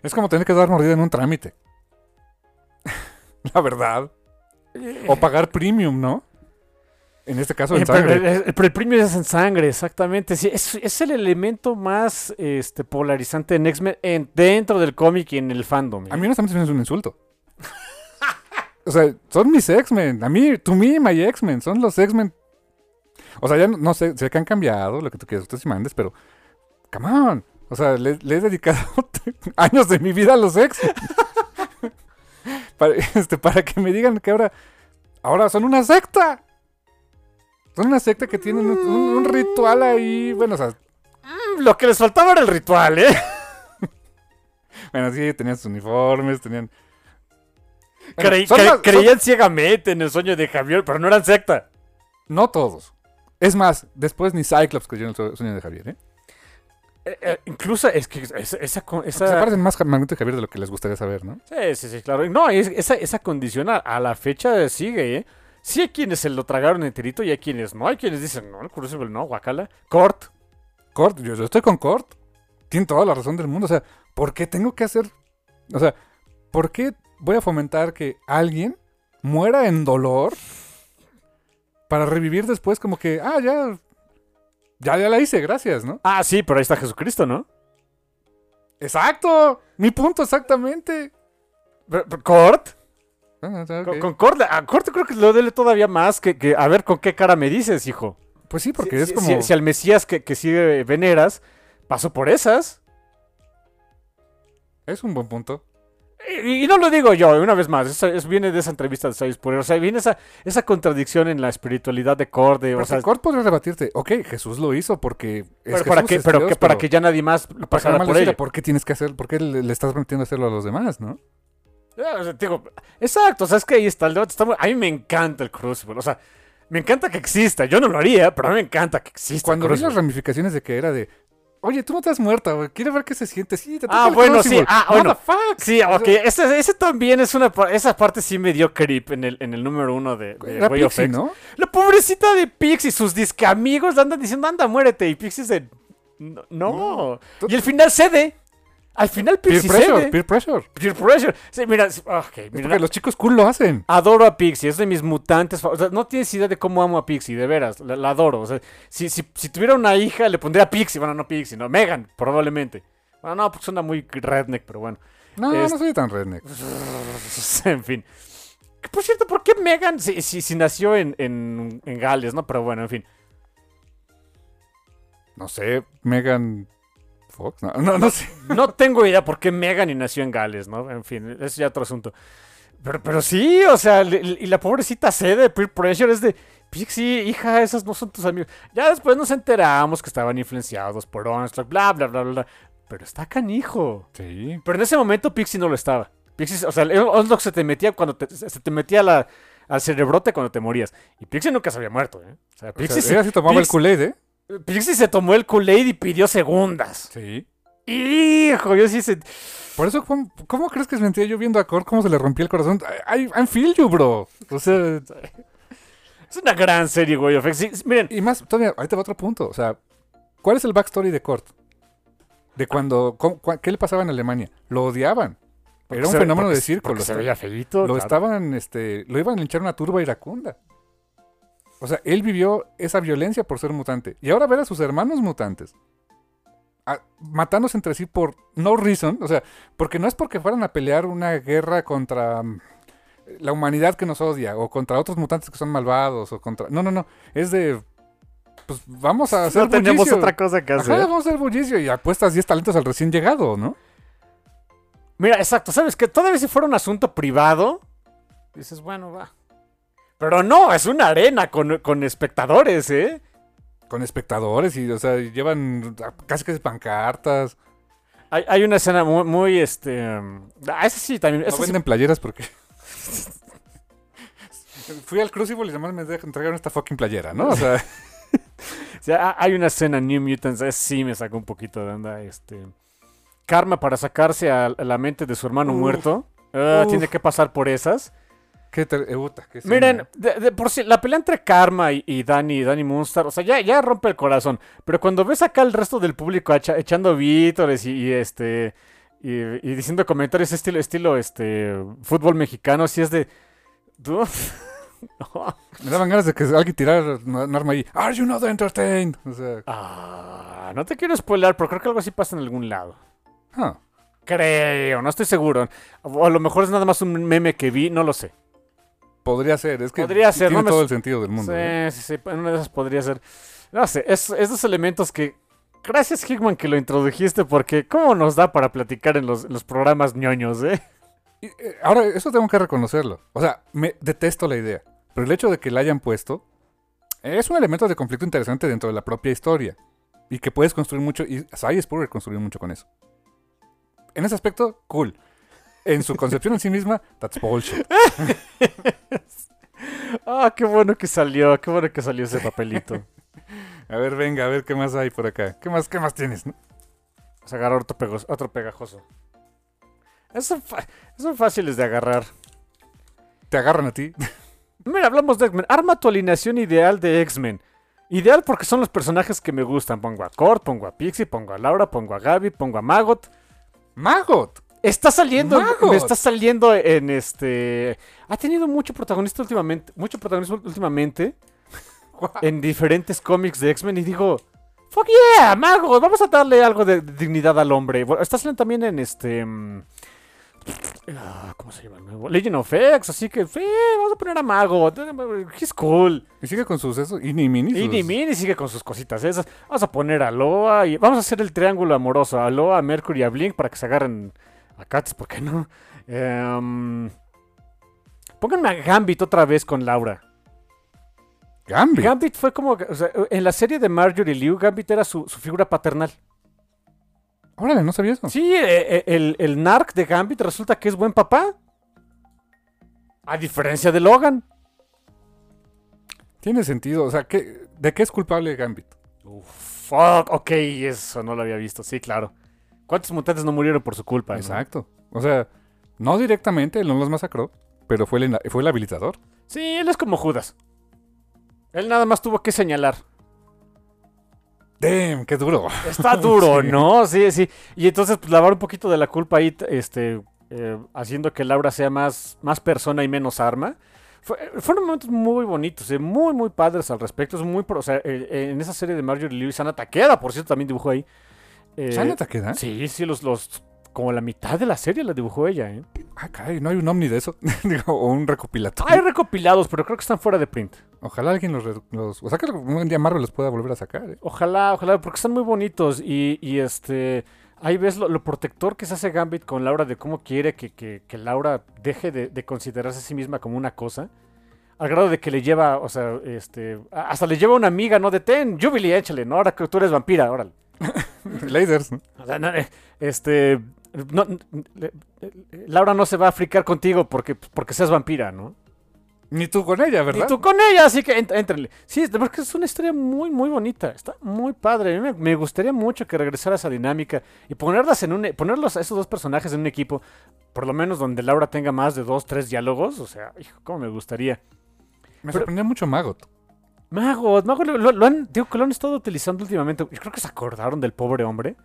Es como tener que dar mordida en un trámite. La verdad. O pagar premium, ¿no? En este caso, en Eh, pero, sangre. pero el premio es en sangre, exactamente. Sí, es, es el elemento más este, polarizante en X-Men en- dentro del cómic y en el fandom. ¿eh? A mí honestamente me hace un insulto. O sea, son mis X-Men. A mí, to me, my X-Men. Son los X-Men. O sea, ya no, no sé, sé que han cambiado, lo que tú quieras, ustedes y mandes, pero... Come on. O sea, le, le he dedicado años de mi vida a los X-Men. para, este, para que me digan que ahora... Ahora son una secta. Son una secta que tienen un, un- un ritual ahí. Bueno, o sea, Mm, Lo que les faltaba era el ritual, ¿eh? bueno, sí, tenían sus uniformes, tenían... Bueno, Creí- son cre- las- son- creían ciegamente en el sueño de Javier, pero no eran secta. No todos. Es más, después ni Cyclops creyó en el sue- sueño de Javier, ¿eh? Eh, eh, incluso es que esa, esa, con- esa- Se parecen más Magneto y Javier de lo que les gustaría saber, ¿no? Sí, sí, sí, claro. No, es- esa, esa condición a, a la fecha sigue, ¿eh? Sí hay quienes se lo tragaron enterito y hay quienes no. Hay quienes dicen, no, el Crucible no, guacala. Cort. Cort, yo, yo estoy con Cort. Tiene toda la razón del mundo. O sea, ¿por qué tengo que hacer? O sea, ¿por qué voy a fomentar que alguien muera en dolor para revivir después como que, ah, ya, ya, ya la hice, gracias, ¿no? Ah, sí, pero ahí está Jesucristo, ¿no? Exacto, mi punto exactamente. Pero- pero Cort. Ah, ah, ok. Con, con Cort, a Cort creo que lo dele todavía más que, que- a ver con qué cara me dices, hijo. Pues sí, porque Si- es si- como... Si, si al Mesías que, que sí veneras pasó por esas. Es un buen punto. Y, y no lo digo yo, una vez más, eso es- viene de esa entrevista de Sabes por O sea, viene esa, esa contradicción en la espiritualidad de Cort. de, o sea, Cort podría rebatirte, ok, Jesús lo hizo porque es pero Jesús, para, que, es pero Dios, que, para que ya nadie más que pasara por ello. ¿por qué tienes que hacer? ¿Por qué le, le estás permitiendo hacerlo a los demás, no? Ya, o sea, digo, exacto, o sea, es que ahí está el debate. está muy- a mí me encanta el Crucible, o sea, me encanta que exista. Yo no lo haría, pero a mí me encanta que exista. Cuando vi las ramificaciones de que era de, oye, tú no te has muerto, güey, quiero ver qué se siente. Sí, te Ah, el bueno, sí, ah, What bueno. the fuck? Sí, ok, ese, ese también es una. pa- Esa parte sí me dio creep en el, en el número uno de, de Era Way of Pixie, X. ¿no? La pobrecita de Pixie, sus disque amigos le andan diciendo, anda, muérete. Y Pixie dice, no. no". Y al final cede. Al final Peer Pixie pressure, cede. peer pressure. Peer pressure. Sí, mira, sí, ok, Es mira, porque los chicos cool lo hacen. Adoro a Pixie, es de mis mutantes. o sea, no tienes idea de cómo amo a Pixie, de veras, la, la adoro. O sea, si, si, si tuviera una hija, le pondría Pixie. Bueno, no Pixie, no, Megan, probablemente. Bueno, no, pues suena muy redneck, pero bueno. No, Es- no soy tan redneck. en fin. Por cierto, ¿por qué Megan si, si, si nació en, en, en Gales, no? Pero bueno, en fin. No sé, Megan Fox. No, no, no sé. No tengo idea por qué Megan y nació en Gales, ¿no? En fin, es ya otro asunto. Pero, pero sí, o sea, y la pobrecita C de Peer Pressure es de, Pixie, hija, esos no son tus amigos. Ya después nos enteramos que estaban influenciados por Onslaught, bla, bla, bla, bla. Pero está canijo. Sí. Pero en ese momento Pixie no lo estaba. Pixie, o sea, el Onslaught se te metía cuando te, se te metía la- al cerebrote cuando te morías. Y Pixie nunca se había muerto, ¿eh? O sea, O Pixie, ella sí tomaba el Pixie- Kool-Aid, ¿eh? Pixie se tomó el Kool-Aid y pidió segundas. Sí. Hijo, yo sí se... Por eso, ¿cómo, cómo crees que sentía yo viendo a Kurt cómo se le rompía el corazón? I, I feel you, bro. O sea, Es una gran serie, güey. Sí, miren, y más, todavía, ahí te va otro punto. O sea, ¿cuál es el backstory de Kurt? De cuando, cómo- cua- ¿qué le pasaba en Alemania? Lo odiaban. Era un se- fenómeno porque de se- circo. porque Lo, se veía feíto. lo claro. estaban, este, lo iban a linchar una turba iracunda. O sea, él vivió esa violencia por ser mutante. Y ahora ver a sus hermanos mutantes a- matándose entre sí por no reason. O sea, porque no es porque fueran a pelear una guerra contra mm, la humanidad que nos odia o contra otros mutantes que son malvados o contra... No, no, no. Es de... Pues vamos a hacer No tenemos bullicio. otra cosa que hacer. Ajá, vamos a hacer bullicio y apuestas 10 talentos al recién llegado, ¿no? Mira, exacto. ¿Sabes qué? Todavía si fuera un asunto privado, dices, bueno, va. Pero no, es una arena con, con espectadores, ¿eh? Con espectadores y, o sea, llevan casi que pancartas. Hay, hay una escena muy, muy, este... Ah, esa sí, también. No esa sí- venden playeras porque. Fui al Crucible y además me dejan entregar esta fucking playera, ¿no? O sea, o sea, ha- hay una escena en New Mutants, esa sí me sacó un poquito de onda, este... Karma para sacarse a, la mente de su hermano Uf. muerto. Ah, tiene que pasar por esas. Qué eh, qué. Miren, de- de por si la pelea entre Karma y, y Danny, Danny Moonstar, o sea, ya, ya rompe el corazón. Pero cuando ves acá el resto del público echa- echando vítores y, y, este y, y diciendo comentarios estilo, estilo este fútbol mexicano, si es de Dude. Me daban ganas de que alguien tirara un arma ahí. Are you not entertained? O sea, Ah, no te quiero spoiler, pero creo que algo así pasa en algún lado. ah, Creo, no estoy seguro. O a lo mejor es nada más un meme que vi, no lo sé. Podría ser. Es que Podría ser, tiene no todo el sentido del mundo. ¿eh? Sí, sí, sí. Una de esas podría ser. No sé, es, esos elementos que. Gracias, Hickman, que lo introdujiste, porque ¿cómo nos da para platicar en los, en los programas ñoños, eh? Y, eh, ahora, eso tengo que reconocerlo. O sea, me detesto la idea. Pero el hecho de que la hayan puesto eh, es un elemento de conflicto interesante dentro de la propia historia. Y que puedes construir mucho. Y Cy Spurrier construyó mucho con eso. En ese aspecto, cool. En su concepción en sí misma, that's bullshit. Ah, qué bueno que salió, qué bueno que salió ese papelito. A ver, venga, a ver qué más hay por acá. ¿Qué más, qué más tienes? no? Se agarró otro, pegos- otro pegajoso. Esos son, fáciles de agarrar. Te agarran a ti. Mira, hablamos de X-Men. Arma tu alineación ideal de X-Men. Ideal porque son los personajes que me gustan. Pongo a Kurt, pongo a Pixie, pongo a Laura, pongo a Gaby, pongo a Magot. ¡Magot! Está saliendo, está saliendo en este. Ha tenido mucho protagonista últimamente, mucho protagonismo últimamente en diferentes cómics de X-Men y digo, fuck yeah, Magot, vamos a darle algo de dignidad al hombre. Bueno, está saliendo también en este. mm, ah, ¿Cómo se llama el nuevo? Legend of X, así que sí, vamos a poner a Magot. He's cool. Y sigue con sus esos. Y ni mini. Y ni Mini sigue con sus cositas esas. Vamos a poner a Loa y vamos a hacer el triángulo amoroso. A Loa, a Mercury y a Blink para que se agarren a Cats, ¿por qué no? Em, pónganme a Gambit otra vez con Laura. Gambit. Gambit fue como, o sea, en la serie de Marjorie Liu, Gambit era su, su figura paternal. Órale, no sabía eso. Sí, eh, eh, el, el narc de Gambit resulta que es buen papá. A diferencia de Logan. Tiene sentido. O sea, ¿qué- ¿de qué es culpable Gambit? Fuck, ok, eso no lo había visto, sí, claro. ¿Cuántos mutantes no murieron por su culpa? no? Exacto. O sea, no directamente, él no los masacró, pero fue el, fue el habilitador. Sí, él es como Judas. Él nada más tuvo que señalar. Damn, qué duro. Está duro, Sí. ¿no? Sí, sí. Y entonces, pues, lavar un poquito de la culpa ahí, este, eh, haciendo que Laura sea más, más persona y menos arma. Fue- fueron momentos muy bonitos, eh, muy, muy padres al respecto. Es muy, o sea, eh, en esa serie de Marjorie Liu y Sana Takeda, por cierto, también dibujó ahí. Eh, ¿Sana Takeda? Sí, sí, los, los, como la mitad de la serie la dibujó ella, ¿eh? Ah, caray, no hay un omni de eso. Digo, o un recopilatorio. Hay recopilados, pero creo que están fuera de print. Ojalá alguien los, O sea, que un día Marvel los pueda volver a sacar. ¿eh? Ojalá, ojalá, porque están muy bonitos y, y, este... Ahí ves lo, lo protector que se hace Gambit con Laura de cómo quiere que, que- que Laura deje de, de considerarse a sí misma como una cosa. Al grado de que le lleva, o sea, este... Hasta le lleva una amiga, ¿no? De ten, Jubilee, échale, ¿no? Ahora que tú eres vampira, órale. Lasers. ¿no? O sea, no, eh, este... no- Laura no se va a fricar contigo porque, porque seas vampira, ¿no? Ni tú con ella, ¿verdad? Y tú con ella, así que éntrenle. Sí, de verdad que es una historia muy, muy bonita. Está muy padre. A mí me, me gustaría mucho que regresara esa dinámica y ponerlas en un, e- ponerlos a esos dos personajes en un equipo, por lo menos donde Laura tenga más de dos, tres diálogos. O sea, hijo, cómo me gustaría. Me pero- sorprendió mucho Magot. Mago, Mago lo, han, digo que lo han estado utilizando últimamente. Yo creo que se acordaron del pobre hombre.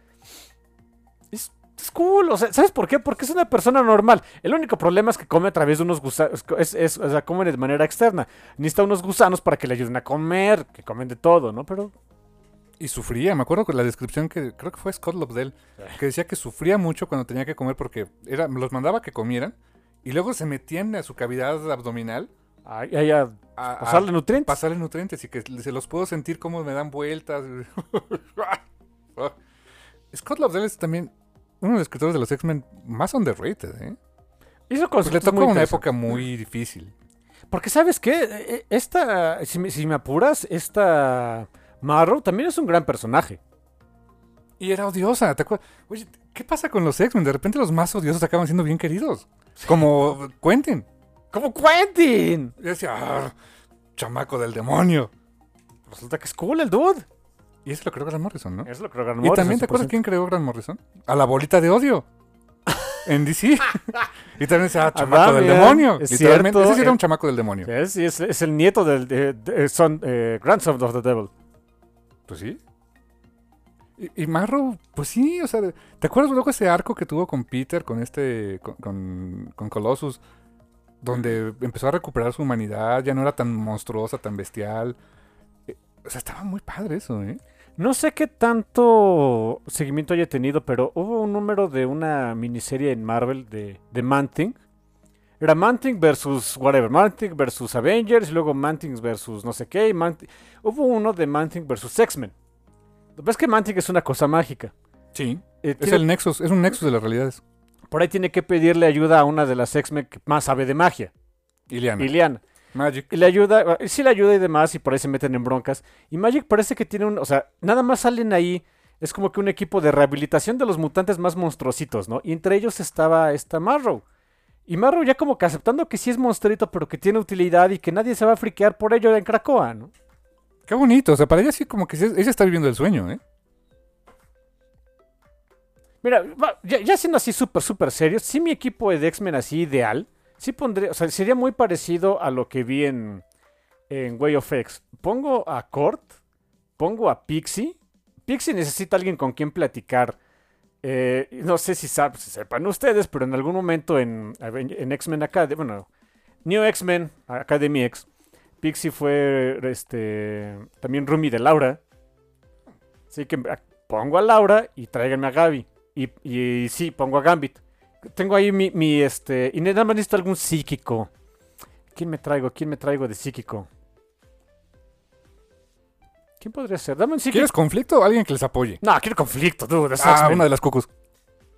Es, cool, o sea, ¿sabes por qué? Porque es una persona normal. El único problema es que come a través de unos gusanos, es, o sea, come de manera externa. Necesita unos gusanos para que le ayuden a comer, que comen de todo, ¿no? Pero Y sufría, me acuerdo con la descripción que creo que fue Scott Lobdell, que decía que sufría mucho cuando tenía que comer porque era, los mandaba que comieran y luego se metían a su cavidad abdominal a a, a pasarle nutrientes. pasarle nutrientes y que se los puedo sentir como me dan vueltas. Scott Lobdell es también uno de los escritores de los X-Men más underrated, ¿eh? Hizo Pues le tocó una época muy difícil. Porque, ¿sabes qué? Eh, eh, Esta, si me, si me apuras, esta Marrow también es un gran personaje. Y era odiosa, ¿te acuerdas? Oye, ¿qué pasa con los X-Men? De repente los más odiosos acaban siendo bien queridos. Como Quentin. ¡Como Quentin! Y decía, "Ah, chamaco del demonio. Resulta que es cool el dude. Y eso lo creó Grant Morrison, ¿no? Eso lo creo Grant y Morrison, también, ¿te acuerdas 100%. quién creó Grant Morrison? A la bolita de odio. en DC. y también decía, ah, chamaco del demonio. es Literalmente, cierto, ese sí era eh. un chamaco del demonio. Sí, es, es el nieto del de- de- son, eh, grandson of the devil. Pues sí. Y, y Marrow, pues sí, o sea, ¿te acuerdas luego ese arco que tuvo con Peter, con este, con, con, con Colossus? Donde empezó a recuperar su humanidad, ya no era tan monstruosa, tan bestial. Eh, O sea, estaba muy padre eso, ¿eh? No sé qué tanto seguimiento haya tenido, pero hubo un número de una miniserie en Marvel de, de Man-Thing. Era Man-Thing versus whatever, Man-Thing versus Avengers, y luego Man-Thing versus no sé qué. y Man-Thing- Hubo uno de Man-Thing versus X-Men. Ves que Man-Thing es una cosa mágica. Sí. Eh, Es tiene- el nexus, es un nexus de las realidades. Por ahí tiene que pedirle ayuda a una de las X-Men que más sabe de magia, Iliana. Iliana. Magic. Y le ayuda, eh, sí le ayuda y demás, y por ahí se meten en broncas. Y Magic parece que tiene un, o sea, nada más salen ahí, es como que un equipo de rehabilitación de los mutantes más monstruositos, ¿no? Y entre ellos estaba esta Marrow. Y Marrow ya como que aceptando que sí es monstruito, pero que tiene utilidad y que nadie se va a friquear por ello en Krakoa, ¿no? Qué bonito. O sea, para ella sí como que ella está viviendo el sueño, ¿eh? Mira, ya, siendo así súper, súper serio, sí mi equipo de X-Men así ideal, sí pondría, o sea, sería muy parecido a lo que vi en, en Way of X. Pongo a Kort, pongo a Pixie. Pixie necesita alguien con quien platicar. Eh, no sé si, sab- si sepan ustedes, pero en algún momento en, en X-Men Academy, bueno, New X-Men Academy X, Pixie fue este también roomie de Laura. Así que pongo a Laura y tráiganme a Gaby. Y, y sí, pongo a Gambit. Tengo ahí mi, mi, este. Y nada más necesito algún psíquico. ¿Quién me traigo? ¿Quién me traigo de psíquico? ¿Quién podría ser? Dame un psíquico. ¿Quieres conflicto o alguien que les apoye? No, quiero conflicto, dude. Ah, una de las cucus.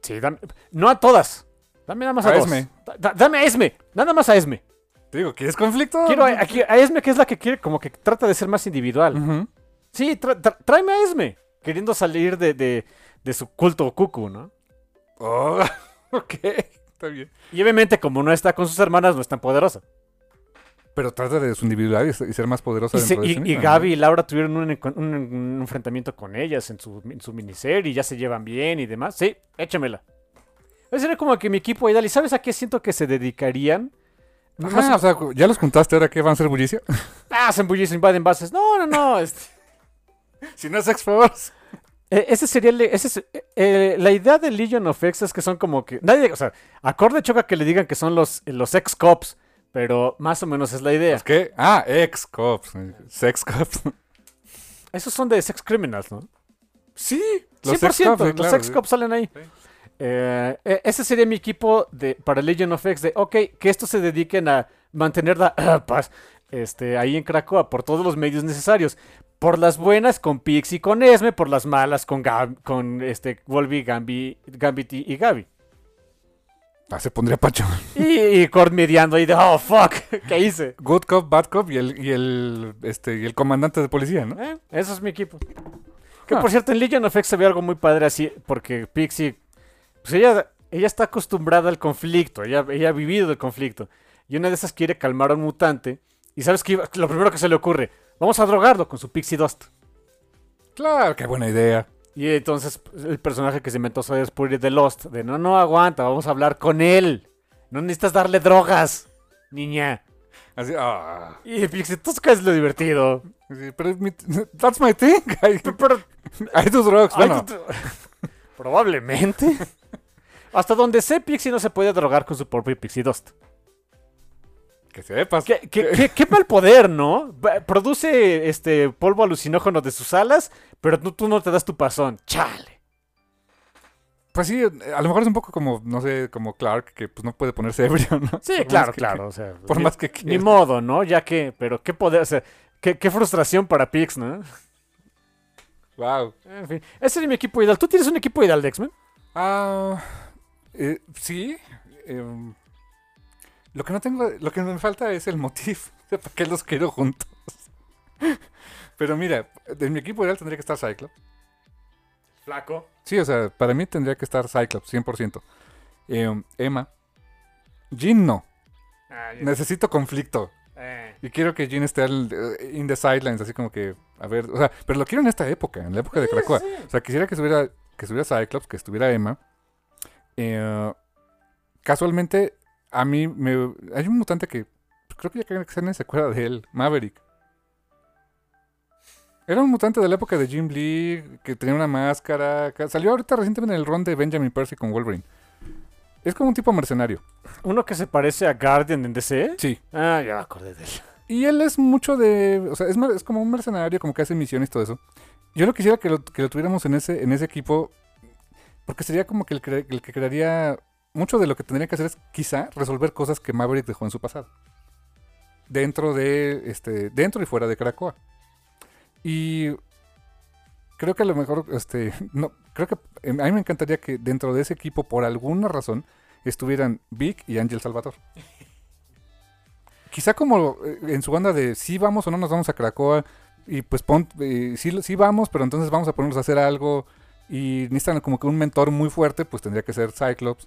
Sí, dame. No a todas. Dame nada más a, A dos. Esme. Da- da- dame a Esme. Nada más a Esme. Te digo, ¿quieres conflicto? Quiero a, aquí- a Esme, que es la que quiere, como que trata de ser más individual. Sí, tra- tra- tráeme a Esme. Queriendo salir de, de, de su culto cucu, ¿no? Oh, ok, está bien. Y obviamente, como no está con sus hermanas, no es tan poderosa. Pero trata de su individualidad y y ser más poderosa Y, se- de y- sí y misma, ¿no? Gaby y Laura tuvieron un, encon- un- un enfrentamiento con ellas en su, en su miniserie y ya se llevan bien y demás. Sí, échamela. Ese era como que mi equipo ideal. ¿Y sabes a qué siento que se dedicarían? Ajá, o sea, ¿ya los juntaste ahora que van a ser bullicio? Ah, se embullicen, invaden bases. No, no, no. este- si no es X-Force. Eh, ese sería el- ese es- eh, la idea de Legion of X es que son como que. Nadie, o sea, acorde choca que le digan que son los, los ex-cops. Pero más o menos es la idea. ¿Es qué? Ah, ex-cops. Sex-cops. Esos son de sex criminals, ¿no? Sí, 100%, los ex-cops, sí, los claro, ex cops salen ahí. Sí. Eh, eh, ese sería mi equipo de, para Legion of X de, ok, que estos se dediquen a mantener la paz este, ahí en Krakoa por todos los medios necesarios. Por las buenas con Pix y con Esme, por las malas con, Gab- con este, Wolby, Gambi, Gambit y, y Gaby. Ah, se pondría pacho. Y, y Cord mediando ahí de, oh, fuck, ¿qué hice? Good cop, bad cop y el, y el, este, y el comandante de policía, ¿no? Eh, Eso es mi equipo. Que Ah. por cierto, en Legion of X se ve algo muy padre así, porque Pixie, pues ella, ella está acostumbrada al conflicto, ella, ella ha vivido el conflicto. Y una de esas quiere calmar a un mutante. Y sabes que lo primero que se le ocurre, vamos a drogarlo con su Pixie Dust. Claro, qué buena idea. Y entonces el personaje que se inventó Sawyer Spurrier de Lost, de no, no aguanta, vamos a hablar con él. No necesitas darle drogas, niña. Así, ah. Y Pixie, ¿tú sabes lo divertido? Sí, pero es mi, that's my thing. I, Pero, I do drugs. Ay, Bueno, Probablemente. Hasta donde sé, Pixie no se puede drogar con su propio Pixie Dust. Que sepas. ¿Qué, qué, qué- qué mal poder, ¿no? Produce este polvo alucinógeno de sus alas, pero tú, tú no te das tu pasón. Chale. Pues sí, a lo mejor es un poco como, no sé, como Clark, que pues no puede ponerse ebrio, ¿no? Sí, Por claro, que- claro. O sea, Por ni, más que ni modo, ¿no? Ya que, pero qué poder, o sea, qué, qué frustración para Pix, ¿no? Wow. En fin, ese es mi equipo ideal. ¿Tú tienes un equipo ideal de X-Men? Ah, eh, sí. em, lo que no tengo, lo que me falta es el motivo para qué los quiero juntos. Pero mira, de mi equipo ideal tendría que estar Cyclops. Flaco. Sí, o sea, para mí tendría que estar Cyclops, 100%. Em, Emma. Jean no. Necesito conflicto. Eh, Y quiero que Jean esté al, eh, in the sidelines, así como que, a ver, o sea, pero lo quiero en esta época, en la época de Krakoa. O sea, quisiera que estuviera, que estuviera Cyclops, que estuviera Emma. Eh, casualmente, a mí me... Hay un mutante que creo que ya que se acuerda de él, Maverick. Era un mutante de la época de Jim Lee, que tenía una máscara. Salió ahorita recientemente en el run de Benjamin Percy con Wolverine. Es como un tipo mercenario. Uno que se parece a Guardian en DC. Sí. Ah, ya me acordé de él. Y él es mucho de. O sea, es, es como un mercenario, como que hace misiones y todo eso. Yo no quisiera que lo, que lo tuviéramos en ese, en ese equipo. Porque sería como que el que crearía. Mucho de lo que tendría que hacer es quizá resolver cosas que Maverick dejó en su pasado. Dentro de. este Dentro y fuera de Krakoa. Y. Creo que a lo mejor. Este. No. Creo que. eh, A mí me encantaría que dentro de ese equipo, por alguna razón, estuvieran Vic y Ángel Salvador. Quizá como eh, en su banda de sí vamos o no nos vamos a Krakoa y pues pon, eh, sí, sí vamos, pero entonces vamos a ponernos a hacer algo y necesitan como que un mentor muy fuerte, pues tendría que ser Cyclops.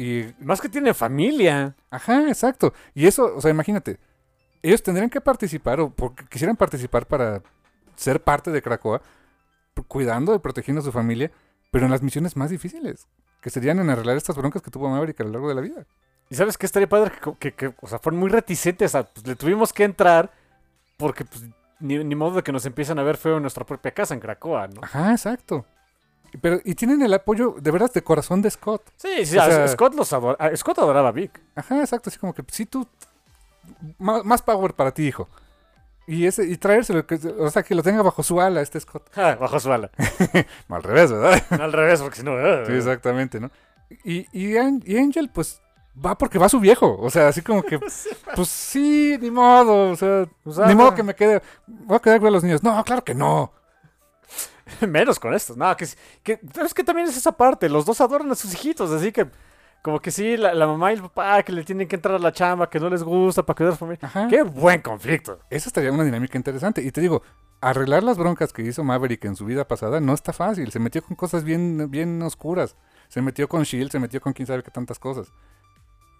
Y Más que tiene familia. Ajá, exacto. Y eso, o sea, imagínate, ellos tendrían que participar o porque quisieran participar para ser parte de Krakoa, p- cuidando y protegiendo a su familia, pero en las misiones más difíciles, que serían en arreglar estas broncas que tuvo Maverick a lo largo de la vida. ¿Y sabes qué estaría padre? Que, que- que, o sea, fueron muy reticentes. A, pues, le tuvimos que entrar porque pues, ni, ni modo de que nos empiezan a ver feo en nuestra propia casa en Cracoa, ¿no? Ajá, exacto. Pero, y tienen el apoyo de veras de corazón de Scott. Sí, sí, O a- sea- Scott los adora- Scott adoraba a Vic. Ajá, exacto, así como que sí tú más, más power para ti, hijo. Y ese y traérselo, que, o sea, que lo tenga bajo su ala este Scott. Ja, bajo su ala. No, al revés, ¿verdad? Al revés, porque si no. ah. Sí, exactamente, ¿no? Y, y, An- y Angel, pues, va porque va su viejo. O sea, así como que, pues sí, ni modo. O sea, O sea, ni modo que me quede. Voy a quedar con los niños. No, claro que no. Menos con estos. No, que, es- que es que también es esa parte. Los dos adoran a sus hijitos, así que. Como que sí, la, la mamá y el papá que le tienen que entrar a la chamba, que no les gusta para cuidar a su familia. Ajá. Qué buen conflicto. Esa estaría una dinámica interesante. Y te digo, arreglar las broncas que hizo Maverick en su vida pasada no está fácil. Se metió con cosas bien, bien oscuras. Se metió con Shield, se metió con quién sabe qué tantas cosas.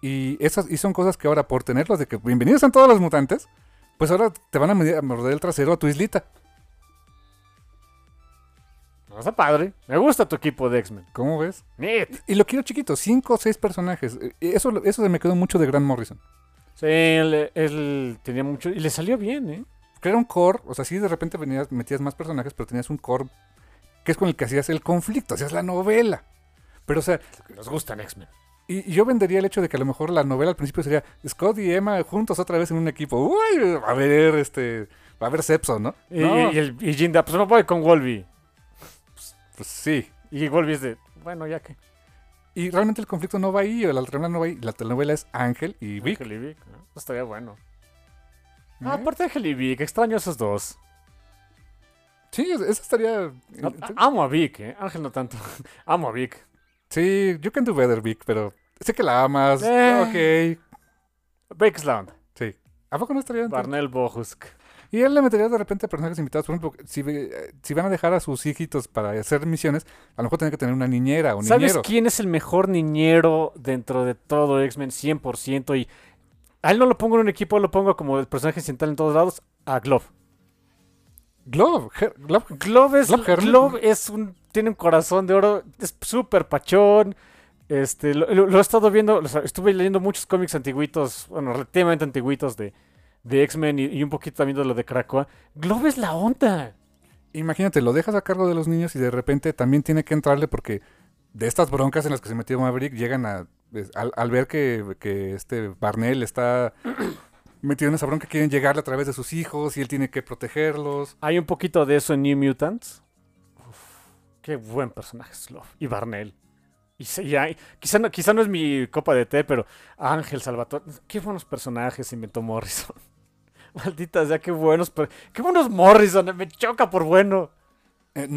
Y esas y son cosas que ahora, por tenerlos de que bienvenidos a todos los mutantes, pues ahora te van a morder el trasero a tu islita. No está padre. Me gusta tu equipo de X-Men. ¿Cómo ves? Neat. Y lo quiero chiquito, cinco o seis personajes. Eh, Eso, eso se me quedó mucho de Grant Morrison. Sí, él, él tenía mucho. Y le salió bien, ¿eh? Era un core, o sea, sí de repente venías, metías más personajes, pero tenías un core que es con el que hacías el conflicto, hacías la novela. Pero, o sea, Nos gustan X-Men. y, y yo vendería el hecho de que a lo mejor la novela al principio sería Scott y Emma juntos otra vez en un equipo. Uy, va a haber este. Va a haber Sepso, ¿no? Y, No, y, el, y Jinda, pues me voy con Wolby. Pues sí. Y Wolby es de. Bueno, ya que. Y realmente el conflicto no va ahí, o la telenovela no va ahí. La telenovela es Ángel y Vic. Ángel y Vic. ¿no? Eso estaría bueno. ¿Eh? Ah, aparte de Ángel y Vic, extraño esos dos. Sí, eso estaría. No, amo a Vic, ¿eh? Ángel no tanto. amo a Vic. Sí, you can do better, Vic, pero sé que la amas. Eh. Ok. Bakersland. Sí. ¿A poco no estaría? Barnell Bohusk. Y él le metería de repente personajes invitados. Por ejemplo, si, si van a dejar a sus hijitos para hacer misiones, a lo mejor tienen que tener una niñera o ¿Sabes niñero. quién es el mejor niñero dentro de todo X-Men 100%? Y a él no lo pongo en un equipo, lo pongo como el personaje central en todos lados, a Glove. Glove. Her- Glove. Glove es, Glove es un, tiene un corazón de oro, es súper pachón. Este, lo, lo- lo he estado viendo, o sea, estuve leyendo muchos cómics antiguitos, bueno, relativamente antiguitos de, de X-Men y, y un poquito también de lo de Krakoa. Glove es la onda. Imagínate, lo dejas a cargo de los niños y de repente también tiene que entrarle porque de estas broncas en las que se metió Maverick llegan a... Al, al ver que, que este Barnell está metido en esa bronca, quieren llegarle a través de sus hijos y él tiene que protegerlos. Hay un poquito de eso en New Mutants. Uf, qué buen personaje es Glove. Y Barnell. Y se- y hay- quizá, no, quizá no es mi copa de té, pero Ángel Salvatore. Qué buenos personajes inventó Morrison. Maldita sea, qué buenos. Qué buenos Morrison. Me choca por bueno. Eh,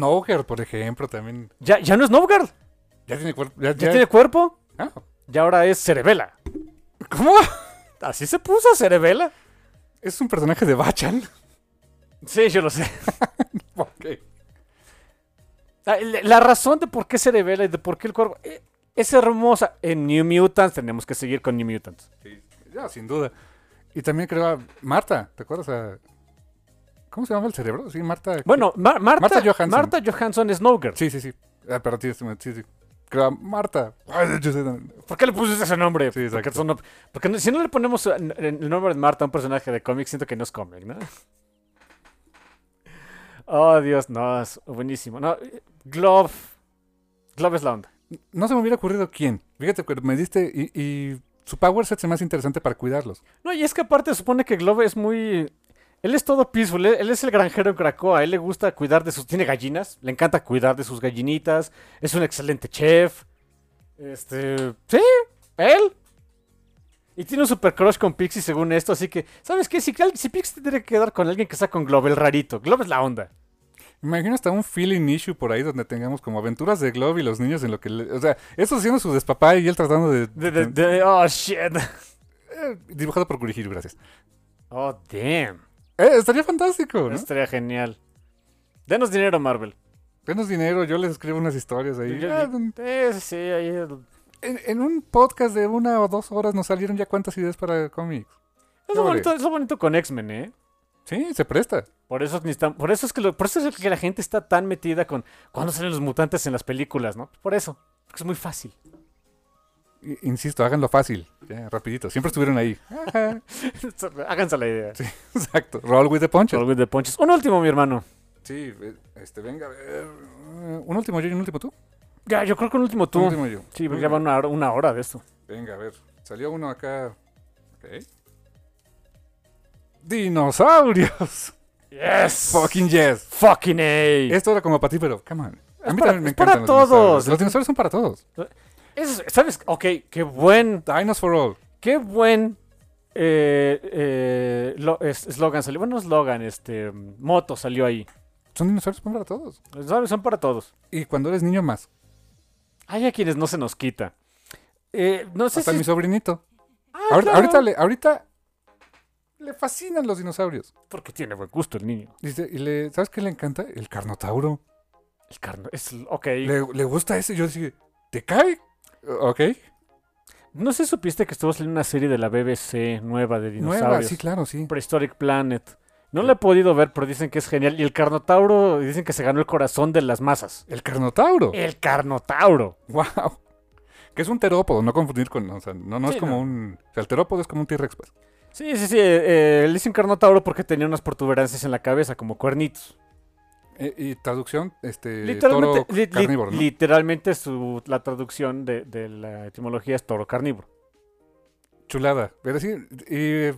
por ejemplo, también. Ya, ya no es Novgard. Ya tiene cuerpo. Ya, Ya ya- tiene cuerpo. Ah, Y ahora es Cerebela. ¿Cómo? Así se puso Cerebela. Es un personaje de Bachan. Sí, yo lo sé. La, razón de por qué Cerebela y de por qué el cuerpo. eh, Es hermosa. En New Mutants tenemos que seguir con New Mutants. Sí, ya, sin duda. Y también creo a Marta, ¿te acuerdas? A- ¿Cómo se llama el cerebro? Sí, Marta. Bueno, Mar- Marta, Marta Johansson. Marta Johansson es Snowgirl. Sí, sí, sí. Ah, pero sí, sí, sí. Creo a Marta. ¿Por qué le pusiste ese nombre? Sí, exacto. porque, son porque si no le ponemos el nombre de Marta a un personaje de cómic, siento que no es cómic, ¿no? Oh, Dios, no, es buenísimo. No, Glove. Glove es la onda. no se me hubiera ocurrido quién. Fíjate que me diste y, y su power set se me hace interesante para cuidarlos. No, y es que aparte supone que Glove es muy... Él es todo peaceful, él, él es el granjero en Krakoa, a él le gusta cuidar de sus... Tiene gallinas, le encanta cuidar de sus gallinitas, es un excelente chef. Este... Sí, él. Y tiene un super crush con Pixie según esto, así que... ¿Sabes qué? Si, si Pixie tiene que quedar con alguien que está con Glove, el rarito. Glove es la onda. Me imagino hasta un feeling issue por ahí donde tengamos como aventuras de Glove y los niños en lo que... le- o sea, eso haciendo su despapá y él tratando de... De, de- de- oh, shit. eh, dibujado por Kurihiro, gracias. Oh, damn. Eh, estaría fantástico, ¿no? Estaría genial. Denos dinero, Marvel. Denos dinero, yo les escribo unas historias ahí. Yo- Ah, Eh, sí, ahí... en, en un podcast de una o dos horas nos salieron ya cuántas ideas para cómics. Es lo, bonito, es lo bonito con X-Men, ¿eh? Sí, se presta. Por eso, necesitan- por eso es que lo- por eso es que la gente está tan metida con cuando salen los mutantes en las películas, ¿no? Por eso, porque es muy fácil. Insisto, háganlo fácil. Ya, rapidito. Siempre estuvieron ahí. Háganse la idea. Exacto. Roll with the punches. Roll with the punches. Un último, mi hermano. Sí, este, venga, a ver. Un último yo y un último tú. Ya, yo creo que un último tú. Un último yo. Sí, porque ya va una una hora de esto. Venga, a ver. Salió uno acá. Ok. Dinosaurios. Yes. Fucking yes. Fucking A. Esto era como para ti, pero come on. A Es mí para- también me es para encantan los todos. dinosaurios. Los dinosaurios son para todos. Es- ¿Sabes? Ok, qué buen, Dinos for all. qué buen eh, eh, lo- es- eslogan salió. Bueno, no eslogan, este, moto salió ahí. Son dinosaurios son para todos. ¿Sabes? Son para todos. Y cuando eres niño más. Hay a quienes no se nos quita. Eh, no sé Hasta si... mi sobrinito. Ah, ahorita, claro. ahorita, le, ahorita le fascinan los dinosaurios. Porque tiene buen gusto el niño. Dice, y le, ¿sabes qué le encanta? El carnotauro. El carno es ok. Le, le gusta ese. Yo decía, ¿te cae? Ok. No sé si supiste que estuvo saliendo una serie de la BBC nueva de dinosaurios. Nueva, sí, claro, sí. Prehistoric Planet. No la he podido ver, pero dicen que es genial. Y el Carnotauro dicen que se ganó el corazón de las masas. El carnotauro. El Carnotauro. Wow. Que es un terópodo, no confundir con. O sea, no, no Sí, es como no. un. O sea, el terópodo es como un T-Rex, pues. Sí, sí, sí. eh, eh, le dicen Carnotauro porque tenía unas protuberancias en la cabeza, como cuernitos. Eh, y traducción, este. Literalmente, toro li- li- carnívoro, ¿no? literalmente su, la traducción de, de la etimología es toro carnívoro. Chulada. Pero sí, y,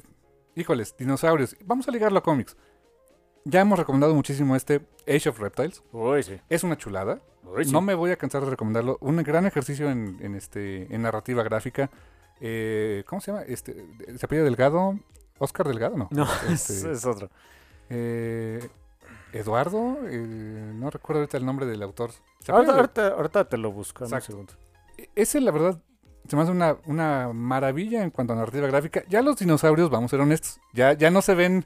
híjoles, dinosaurios. Vamos a ligarlo a cómics. Ya hemos recomendado muchísimo este Age of Reptiles. Uy, sí. Es una chulada. Uy, sí. No me voy a cansar de recomendarlo. Un gran ejercicio en, en este, en narrativa gráfica. Eh, ¿Cómo se llama? Este, ¿Se apellida Delgado? ¿Oscar Delgado? No. No, Este, es, es otro. eh, Eduardo. eh, no recuerdo ahorita el nombre del autor. Ahorita, ahorita- ahorita te lo busco. un segundo. Ese, la verdad, se me hace una, una maravilla en cuanto a narrativa gráfica. Ya los dinosaurios, vamos a ser honestos, ya, ya no se ven.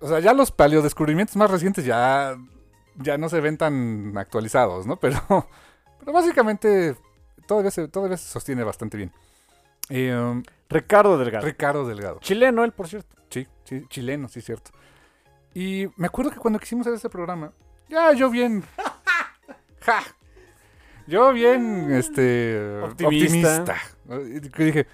O sea, ya los paleodescubrimientos más recientes ya, ya no se ven tan actualizados, ¿no? Pero, pero básicamente todavía se, todavía se sostiene bastante bien. Eh, Ricardo Delgado. Ricardo Delgado. Chileno él, por cierto. Sí, sí, chileno, sí, cierto. Y me acuerdo que cuando quisimos hacer este programa, ya yo bien. ¡Ja! Yo bien, este. Optimista. optimista. Y que dije,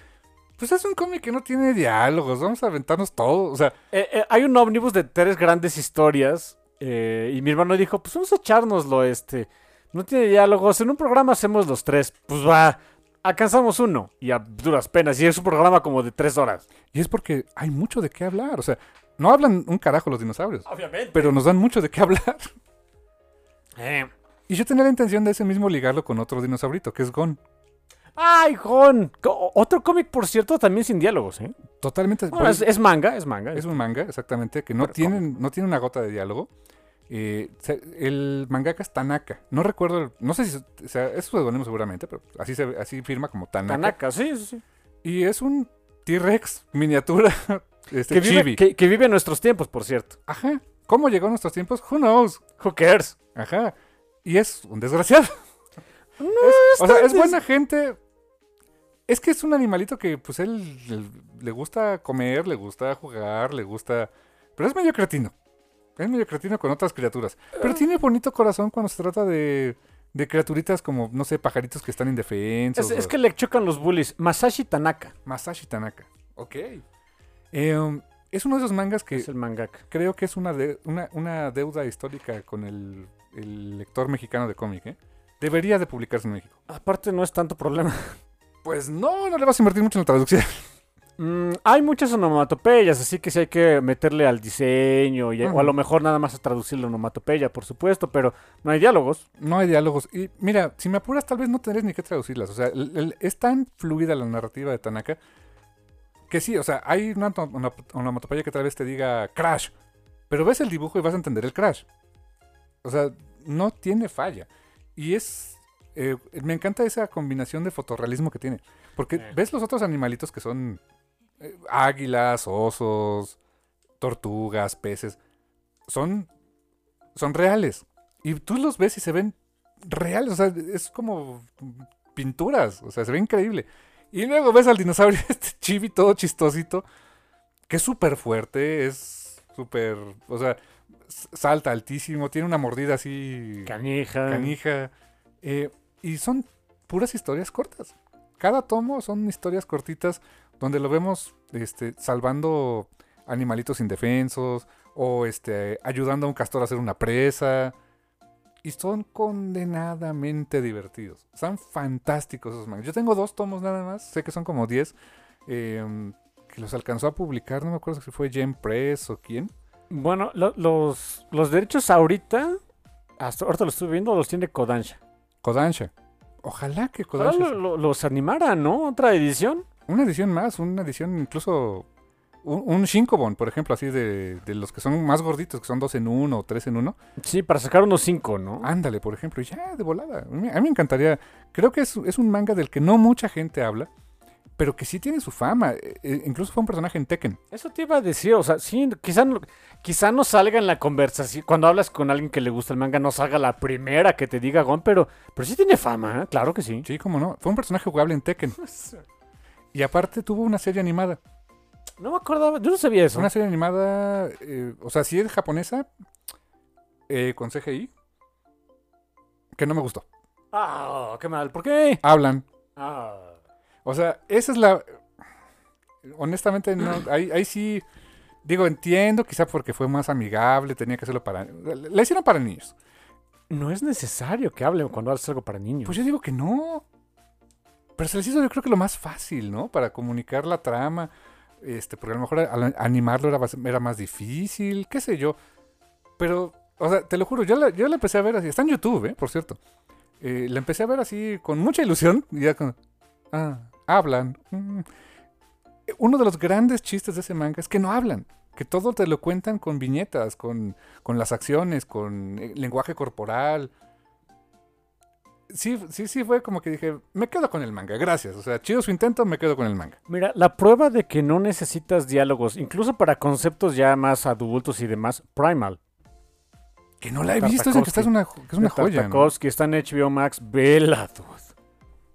pues es un cómic que no tiene diálogos, vamos a aventarnos todo. O sea, Eh, eh, hay un ómnibus de tres grandes historias. eh, y mi hermano dijo: Pues vamos a echárnoslo, este. No tiene diálogos. En un programa hacemos los tres. Pues va. Alcanzamos uno. Y a duras penas. Y es un programa como de tres horas. y es porque hay mucho de qué hablar. O sea, no hablan un carajo los dinosaurios, Obviamente. pero nos dan mucho de qué hablar. Eh. Y yo tenía la intención de ese mismo ligarlo con otro dinosaurito, que es Gon. ¡Ay! Co- Otro cómic, por cierto, también sin diálogos, ¿eh? Totalmente. Bueno, es, es manga, es manga. Es un manga, exactamente, que no Pero tiene, no tiene una gota de diálogo. Eh, el mangaka es Tanaka. No recuerdo, no sé si, o sea, es pseudónimo seguramente, pero así se así firma como Tanaka. Tanaka, sí, sí, sí. Y es un T-Rex miniatura este, Que vive, chibi. que, que vive en nuestros tiempos, por cierto. Ajá. ¿Cómo llegó a nuestros tiempos? Who knows? Who cares? Ajá. Y es un desgraciado. No, Es- o sea, es buena gente. Es que es un animalito que, pues, él, él le gusta comer, le gusta jugar, le gusta. Pero es medio cretino. Es medio cretino con otras criaturas. Pero tiene bonito corazón cuando se trata de, de criaturitas como, no sé, pajaritos que están indefensos. Es, es que le chocan los bullies. Masashi Tanaka Masashi Tanaka. Ok. Eh, um, es uno de esos mangas que es el mangaka. creo que es una, de- una, una deuda histórica con el, el lector mexicano de cómic, ¿eh? Debería de publicarse en México. Aparte no es tanto problema. Pues no, no le vas a invertir mucho en la traducción. Mm, hay muchas onomatopeyas, así que sí hay que meterle al diseño y, o a lo mejor nada más a traducir la onomatopeya, por supuesto, pero no hay diálogos. No hay diálogos. Y mira, si me apuras, tal vez no tendrías ni que traducirlas. O sea, el- el- es tan fluida la narrativa de Tanaka que sí, o sea, hay una, to- una onomatopeya que tal vez te diga crash, pero ves el dibujo y vas a entender el crash. O sea, no tiene falla. Y es. eh, me encanta esa combinación de fotorrealismo que tiene. Porque Eh. ves los otros animalitos que son eh, águilas, osos, tortugas, peces. Son. Son reales. Y tú los ves y se ven reales. O sea, es como pinturas. O sea, se ve increíble. Y luego ves al dinosaurio, este chibi todo chistosito, que es súper fuerte, es súper. O sea, salta altísimo, tiene una mordida así. Canija. canija. eh, y son puras historias cortas. Cada tomo son historias cortitas donde lo vemos este, salvando animalitos indefensos o este, ayudando a un castor a hacer una presa. Y son condenadamente divertidos. Son fantásticos esos mangas. Yo tengo dos tomos nada más. Sé que son como 10. eh, que los alcanzó a publicar. No me acuerdo si fue Gem Press o quién. Bueno, lo- los, los derechos ahorita, hasta ahorita lo estoy viendo, los tiene Kodansha. Kodansha. Ojalá que Ojalá Kodansha. lo- lo- los animara, ¿no? Otra edición. Una edición más, una edición incluso. Un, un Shinkobon, por ejemplo, así de, de los que son más gorditos, que son dos en uno o tres en uno. Sí, para sacar unos cinco, ¿no? Ándale, por ejemplo, y ya, de volada. A mí, a mí me encantaría. Creo que es, es un manga del que no mucha gente habla, pero que sí tiene su fama. Eh, eh, incluso fue un personaje en Tekken. Eso te iba a decir, o sea, sí, quizá no, quizá no salga en la conversación, cuando hablas con alguien que le gusta el manga, no salga la primera que te diga Gon, pero, pero sí tiene fama, ¿eh? claro que sí. Sí, cómo no. Fue un personaje jugable en Tekken. Y aparte tuvo una serie animada. No me acordaba, yo no sabía eso. Una serie animada, eh, o sea, sí es japonesa, eh, con CGI, que no me gustó. Ah, qué mal, ¿por qué? Hablan, Ah. O sea, esa es la. Honestamente, no. Ahí, ahí sí. Digo, entiendo, quizá porque fue más amigable, tenía que hacerlo para. La hicieron para niños. No es necesario que hablen cuando haces algo para niños. Pues yo digo que no. Pero se les hizo, yo creo que lo más fácil, ¿no? Para comunicar la trama. Este, porque a lo mejor al- animarlo era, más- era más difícil, qué sé yo. Pero, o sea, te lo juro, yo la, yo la empecé a ver así. Está en YouTube, ¿eh? Por cierto. Eh, la empecé a ver así con mucha ilusión. Y ya con. Ah, hablan. mm. Uno de los grandes chistes de ese manga es que no hablan. Que todo te lo cuentan con viñetas, con, con las acciones, con eh, lenguaje corporal. Sí, sí, sí, fue como que dije, me quedo con el manga, gracias. O sea, chido su intento, me quedo con el manga. Mira, la prueba de que no necesitas diálogos, incluso para conceptos ya más adultos y demás, Primal. Que no la he visto, dicen que, esta es una, que es una joya. ¿no? Está en HBO Max, vela, dude.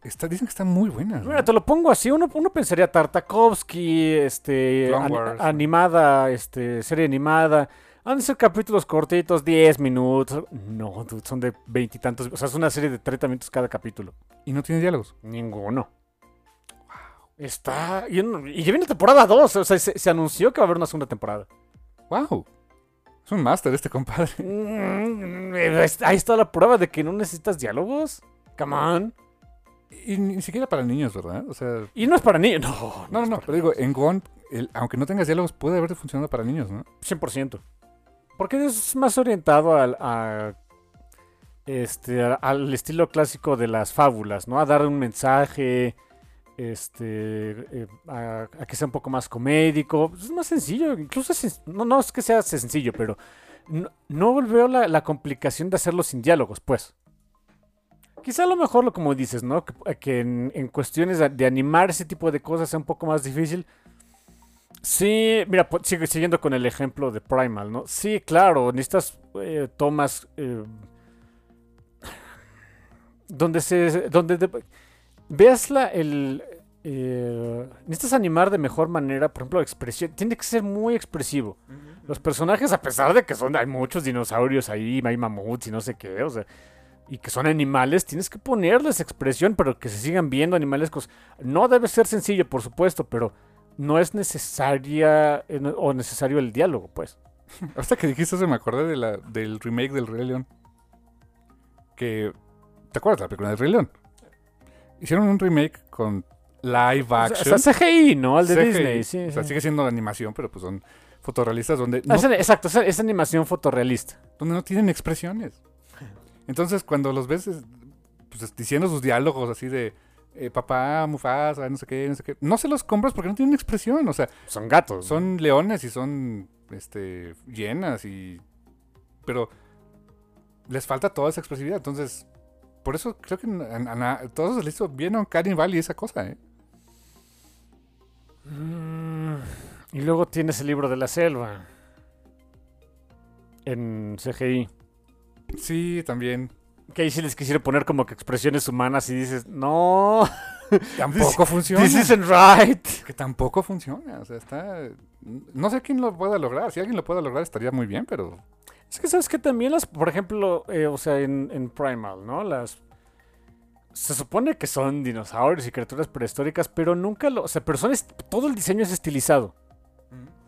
Está, dicen que está muy buena. ¿no? Mira, te lo pongo así, uno, uno pensaría Tartakovsky, este, Wars. animada, este, serie animada. Han de ser capítulos cortitos, 10 minutos. No, dude, son de veintitantos. O sea, es una serie de 30 minutos cada capítulo. Y no tiene diálogos. Ninguno. Está. Y, ya viene temporada 2. O sea, se, se anunció que va a haber una segunda temporada. ¡Wow! Es un máster este compadre. Mm, Ahí está la prueba de que no necesitas diálogos. Come on. Y ni siquiera para niños, ¿verdad? O sea, Y no es para niños. No, no, no, no. Pero digo, en Gon, el- aunque no tengas diálogos, puede haber funcionado para niños, ¿no? 100%. Porque es más orientado al, a- este, al estilo clásico de las fábulas, ¿no? A dar un mensaje, este, eh, a, a que sea un poco más comédico. Es más sencillo, incluso es no, no es que sea sencillo, pero no, no veo la, la complicación de hacerlo sin diálogos, pues. Quizá a lo mejor, lo como dices, ¿no? Que, que en, en cuestiones de, animar ese tipo de cosas sea un poco más difícil. Sí, mira, sigue siguiendo con el ejemplo de Primal, ¿no? Sí, claro, necesitas eh, tomas eh, donde se, donde de- veas la, el, eh, necesitas animar de mejor manera, por ejemplo, expresión, tiene que ser muy expresivo. Los personajes, a pesar de que son, hay muchos dinosaurios ahí, hay mamuts y no sé qué, o sea, y que son animales, tienes que ponerles expresión, pero que se sigan viendo animalescos. No debe ser sencillo, por supuesto, pero no es necesaria eh, o necesario el diálogo, pues. Hasta que dijiste eso me acordé de la, del remake del Rey León. Que ¿Te acuerdas de la película de Rey León? Hicieron un remake con live action. O sea, CGI, ¿no? Al de CGI. Disney, sí. O sea, sí. sigue siendo animación, pero pues son fotorrealistas donde Ah, no, exacto, es, es animación fotorrealista. donde no tienen expresiones. Entonces, cuando los ves es- pues, diciendo sus diálogos así de eh, papá, Mufasa, no sé qué, no sé qué, no se los compras porque no tienen expresión. O sea, Son gatos. son leones y son este llenas y pero les falta toda esa expresividad entonces por eso creo que a, a- a todos les hizo bien a Uncanny Valley esa cosa ¿eh? Mm, y luego tienes el libro de la selva. En CGI. Sí también Que ahí sí les quisiera poner como que expresiones humanas y dices, no, tampoco funciona this isn't right. que tampoco funciona o sea está no sé quién lo pueda lograr si alguien lo pueda lograr estaría muy bien pero Es que sabes que también las, por ejemplo, eh, o sea, en, en Primal, ¿no? Las... Se supone que son dinosaurios y criaturas prehistóricas, pero nunca lo... O sea, pero son todo el diseño es estilizado.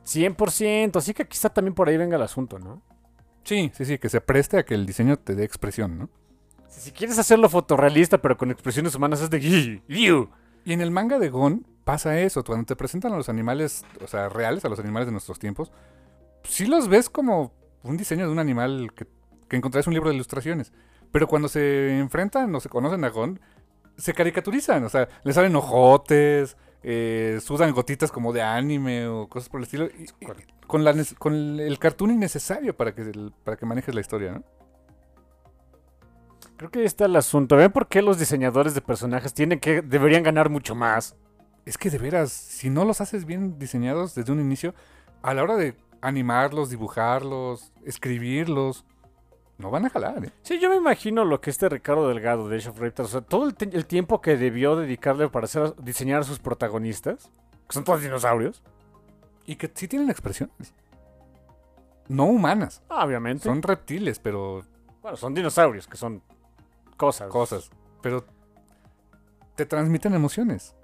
100%, así que quizá también por ahí venga el asunto, ¿no? Sí sí sí que se preste a que el diseño te dé expresión no Si, quieres hacerlo fotorrealista, pero con expresiones humanas, es de... Y en el manga de Gon pasa eso, cuando te presentan a los animales, o sea, reales, a los animales de nuestros tiempos, sí los ves como un diseño de un animal que, que encontrás en un libro de ilustraciones. Pero cuando se enfrentan o se conocen a Gon, se caricaturizan, o sea, les salen ojotes, eh, sudan gotitas como de anime o cosas por el estilo, y- y- con, la, con el cartoon innecesario para que, el- para que manejes la historia, ¿no? Creo que ahí está el asunto. ¿Ven por qué los diseñadores de personajes tienen que... deberían ganar mucho más? Es que de veras, si no los haces bien diseñados desde un inicio, a la hora de animarlos, dibujarlos, escribirlos, no van a jalar, ¿eh? Sí, yo me imagino lo que este Ricardo Delgado de Age of Reptiles, o sea, todo el, tiempo que debió dedicarle para hacer, diseñar a sus protagonistas, que son todos dinosaurios, Y que sí tienen expresiones. No humanas. ah, obviamente. Son reptiles, pero bueno, son dinosaurios, que son cosas. cosas. Pero te transmiten emociones.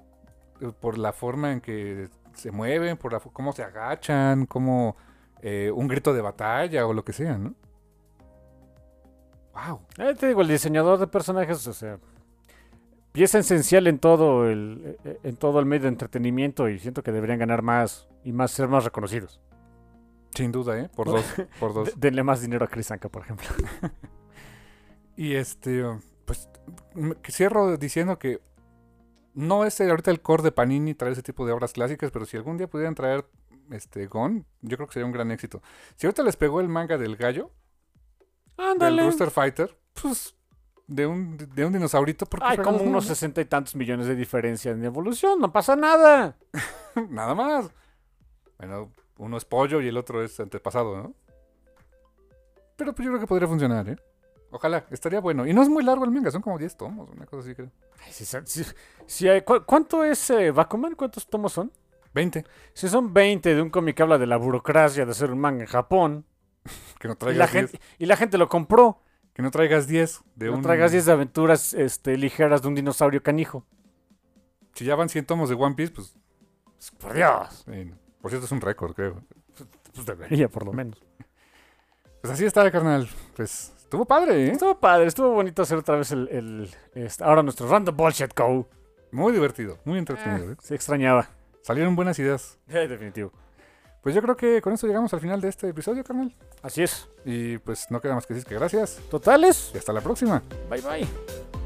Eh, Por la forma en que se mueven, por la, cómo se agachan, como un grito de batalla o lo que sea, ¿no? Wow. Eh, te digo, el diseñador de personajes, o sea, pieza esencial en todo el eh, en todo el medio de entretenimiento y siento que deberían ganar más y más ser más reconocidos. Sin duda, ¿eh? Por dos. Por dos. Denle más dinero a Chris Anka, por ejemplo. Y este, pues cierro diciendo que no es ahorita el core de Panini traer ese tipo de obras clásicas, pero si algún día pudieran traer este Gon, yo creo que sería un gran éxito. Si ahorita les pegó el manga del gallo, del Ándale. Rooster Fighter, pues de un, de un dinosaurito, porque Hay como unos sesenta y tantos millones de diferencia en evolución, no pasa nada. nada más. Bueno, uno es pollo y el otro es antepasado, ¿no? Pero pues yo creo que podría funcionar, ¿eh? Ojalá, estaría bueno. Y no es muy largo el manga, son como 10 tomos, una cosa así creo. Ay, si sa- si- si hay- ¿cu- ¿Cuánto es eh, Bakuman? ¿Cuántos tomos son? 20. Si son 20 de un cómic que habla de la burocracia de hacer un manga en Japón Que no y la, traigas 10. gente, y la gente lo compró, Que no traigas 10 de no un... traigas 10 de aventuras este, ligeras de un dinosaurio canijo. Si ya van 100 tomos de One Piece, pues... Por Dios. por cierto, es un récord, creo. Pues debería, por lo menos. Pues así está, carnal. Pues estuvo padre, ¿eh? Estuvo padre, estuvo bonito hacer otra vez el, el- este, ahora nuestro Random Bullshit Go. Muy divertido, muy entretenido. ¿eh? Se extrañaba. Salieron buenas ideas. Eh, definitivo. Pues yo creo que con esto llegamos al final de este episodio, carnal. Así es. Y pues no queda más que decir que gracias. Totales. Y hasta la próxima. Bye bye.